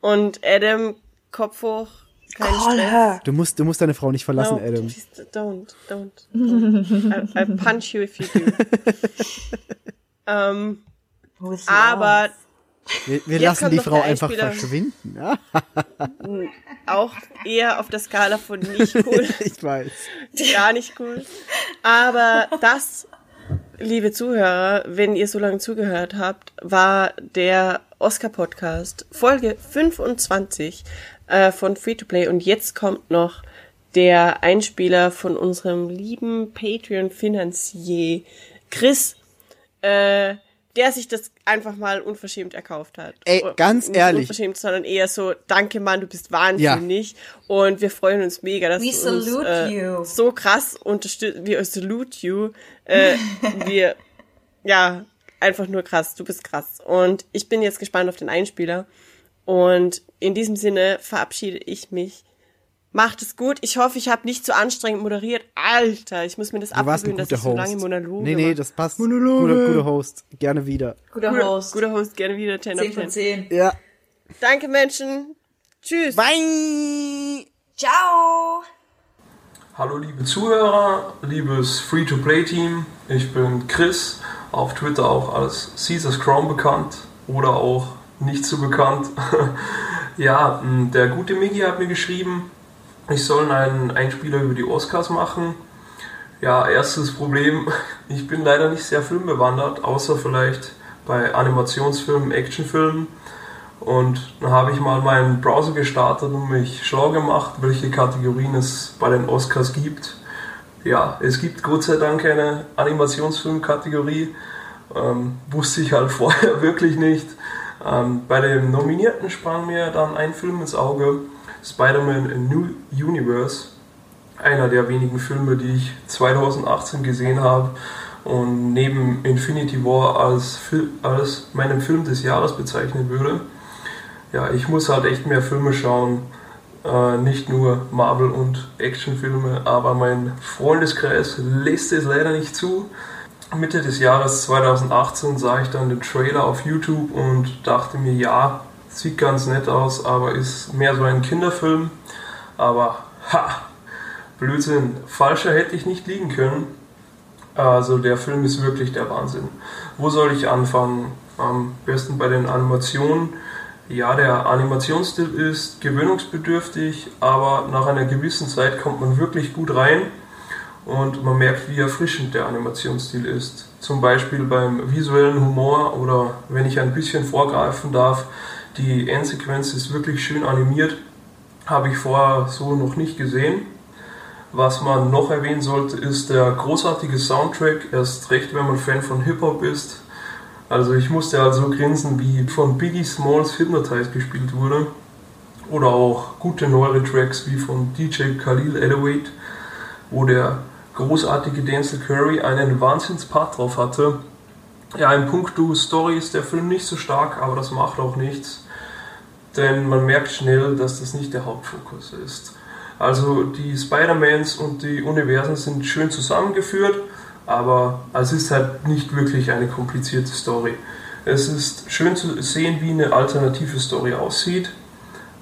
Und Adam, Kopf hoch. Kein Call Stress. her. Du musst, du musst deine Frau nicht verlassen, no, Adam. please don't, don't. don't. I, I punch you if you do. ähm, aber. Wir, wir lassen die Frau einfach verschwinden. Ja, auch eher auf der Skala von nicht cool, ich weiß. gar nicht cool. Aber das, liebe Zuhörer, wenn ihr so lange zugehört habt, war der Oscar-Podcast, Folge 25 äh, von Free to Play. Und jetzt kommt noch der Einspieler von unserem lieben Patreon-Finanzier Chris, äh, der sich das einfach mal unverschämt erkauft hat. Ey, ganz nicht ehrlich. Unverschämt, sondern eher so, danke Mann, du bist wahnsinnig. Und wir freuen uns mega, dass We du uns äh, so krass unterstützt. Wir salute you. Äh, wir, ja, einfach nur krass. Du bist krass. Und ich bin jetzt gespannt auf den Einspieler. Und in diesem Sinne verabschiede ich mich. Macht es gut. Ich hoffe, ich habe nicht zu anstrengend moderiert. Alter, ich muss mir das Du abgewöhnen, dass ich so lange. Monologe nee, nee, das passt. Guter, guter Host. Gerne wieder. Guter Guter Host. Guter Host, gerne wieder 10 10 auf von 10. 10. Ja. Danke, Menschen. Tschüss. Bye! Ciao. Hallo liebe Zuhörer, liebes Free-to-Play-Team. Ich bin Chris, auf Twitter auch als Caesar's Crown bekannt oder auch nicht so bekannt. ja, der gute Migi hat mir geschrieben, ich soll einen Einspieler über die Oscars machen. Ja, erstes Problem, ich bin leider nicht sehr filmbewandert, außer vielleicht bei Animationsfilmen, Actionfilmen. Und dann habe ich mal meinen Browser gestartet und mich schlau gemacht, welche Kategorien es bei den Oscars gibt. Ja, es gibt Gott sei Dank eine Animationsfilmkategorie. Ähm, wusste ich halt vorher wirklich nicht. Ähm, bei den Nominierten sprang mir dann ein Film ins Auge, Spider-Man A New Universe. Einer der wenigen Filme, die ich 2018 gesehen habe und neben Infinity War als, Fil als meinen Film des Jahres bezeichnen würde ja, ich muss halt echt mehr Filme schauen. Äh, nicht nur Marvel- und Actionfilme, aber mein Freundeskreis lässt es leider nicht zu. Mitte des Jahres 2018 sah ich dann den Trailer auf YouTube und dachte mir, ja, sieht ganz nett aus, aber ist mehr so ein Kinderfilm. Aber ha, Blödsinn, falscher hätte ich nicht liegen können. Also der Film ist wirklich der Wahnsinn. Wo soll ich anfangen? Am besten bei den Animationen. Ja, der Animationsstil ist gewöhnungsbedürftig, aber nach einer gewissen Zeit kommt man wirklich gut rein und man merkt, wie erfrischend der Animationsstil ist. Zum Beispiel beim visuellen Humor oder wenn ich ein bisschen vorgreifen darf, die Endsequenz ist wirklich schön animiert, habe ich vorher so noch nicht gesehen. Was man noch erwähnen sollte, ist der großartige Soundtrack, erst recht, wenn man Fan von Hip-Hop ist. Also ich musste halt so grinsen, wie von Biggie Smalls Hypnotize gespielt wurde. Oder auch gute neuere Tracks wie von DJ Khalil Elevate, wo der großartige Denzel Curry einen Wahnsinnspart drauf hatte. Ja, in puncto Story ist der Film nicht so stark, aber das macht auch nichts. Denn man merkt schnell, dass das nicht der Hauptfokus ist. Also die Spider-Mans und die Universen sind schön zusammengeführt, aber es ist halt nicht wirklich eine komplizierte Story. Es ist schön zu sehen, wie eine alternative Story aussieht.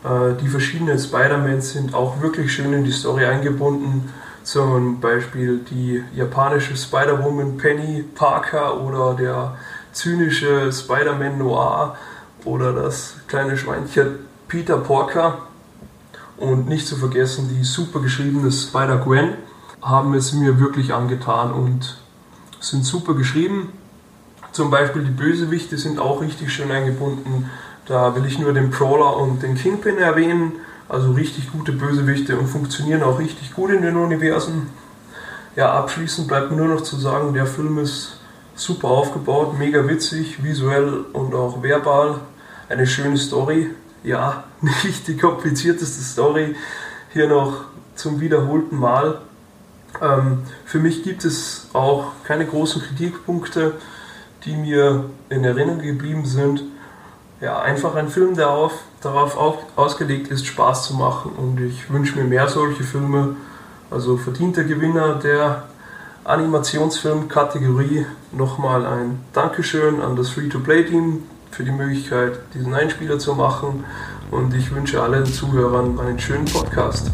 Äh, Die verschiedenen Spider-Mans sind auch wirklich schön in die Story eingebunden. Zum Beispiel die japanische Spider-Woman Penny Parker oder der zynische Spider-Man Noir oder das kleine Schweinchen Peter Porker. Und nicht zu vergessen, die super geschriebene Spider-Gwen haben es mir wirklich angetan und sind super geschrieben. Zum Beispiel die Bösewichte sind auch richtig schön eingebunden. Da will ich nur den Brawler und den Kingpin erwähnen. Also richtig gute Bösewichte und funktionieren auch richtig gut in den Universen. Ja, abschließend bleibt mir nur noch zu sagen, der Film ist super aufgebaut, mega witzig, visuell und auch verbal. Eine schöne Story. Ja, nicht die komplizierteste Story. Hier noch zum wiederholten Mal. Ähm, für mich gibt es auch keine großen Kritikpunkte, die mir in Erinnerung geblieben sind. Ja, einfach ein Film, der auf, darauf auch ausgelegt ist, Spaß zu machen. Und ich wünsche mir mehr solche Filme. Also verdienter Gewinner der Animationsfilm-Kategorie. Nochmal ein Dankeschön an das Free-to-Play-Team für die Möglichkeit, diesen Einspieler zu machen. und ich wünsche allen Zuhörern einen schönen Podcast.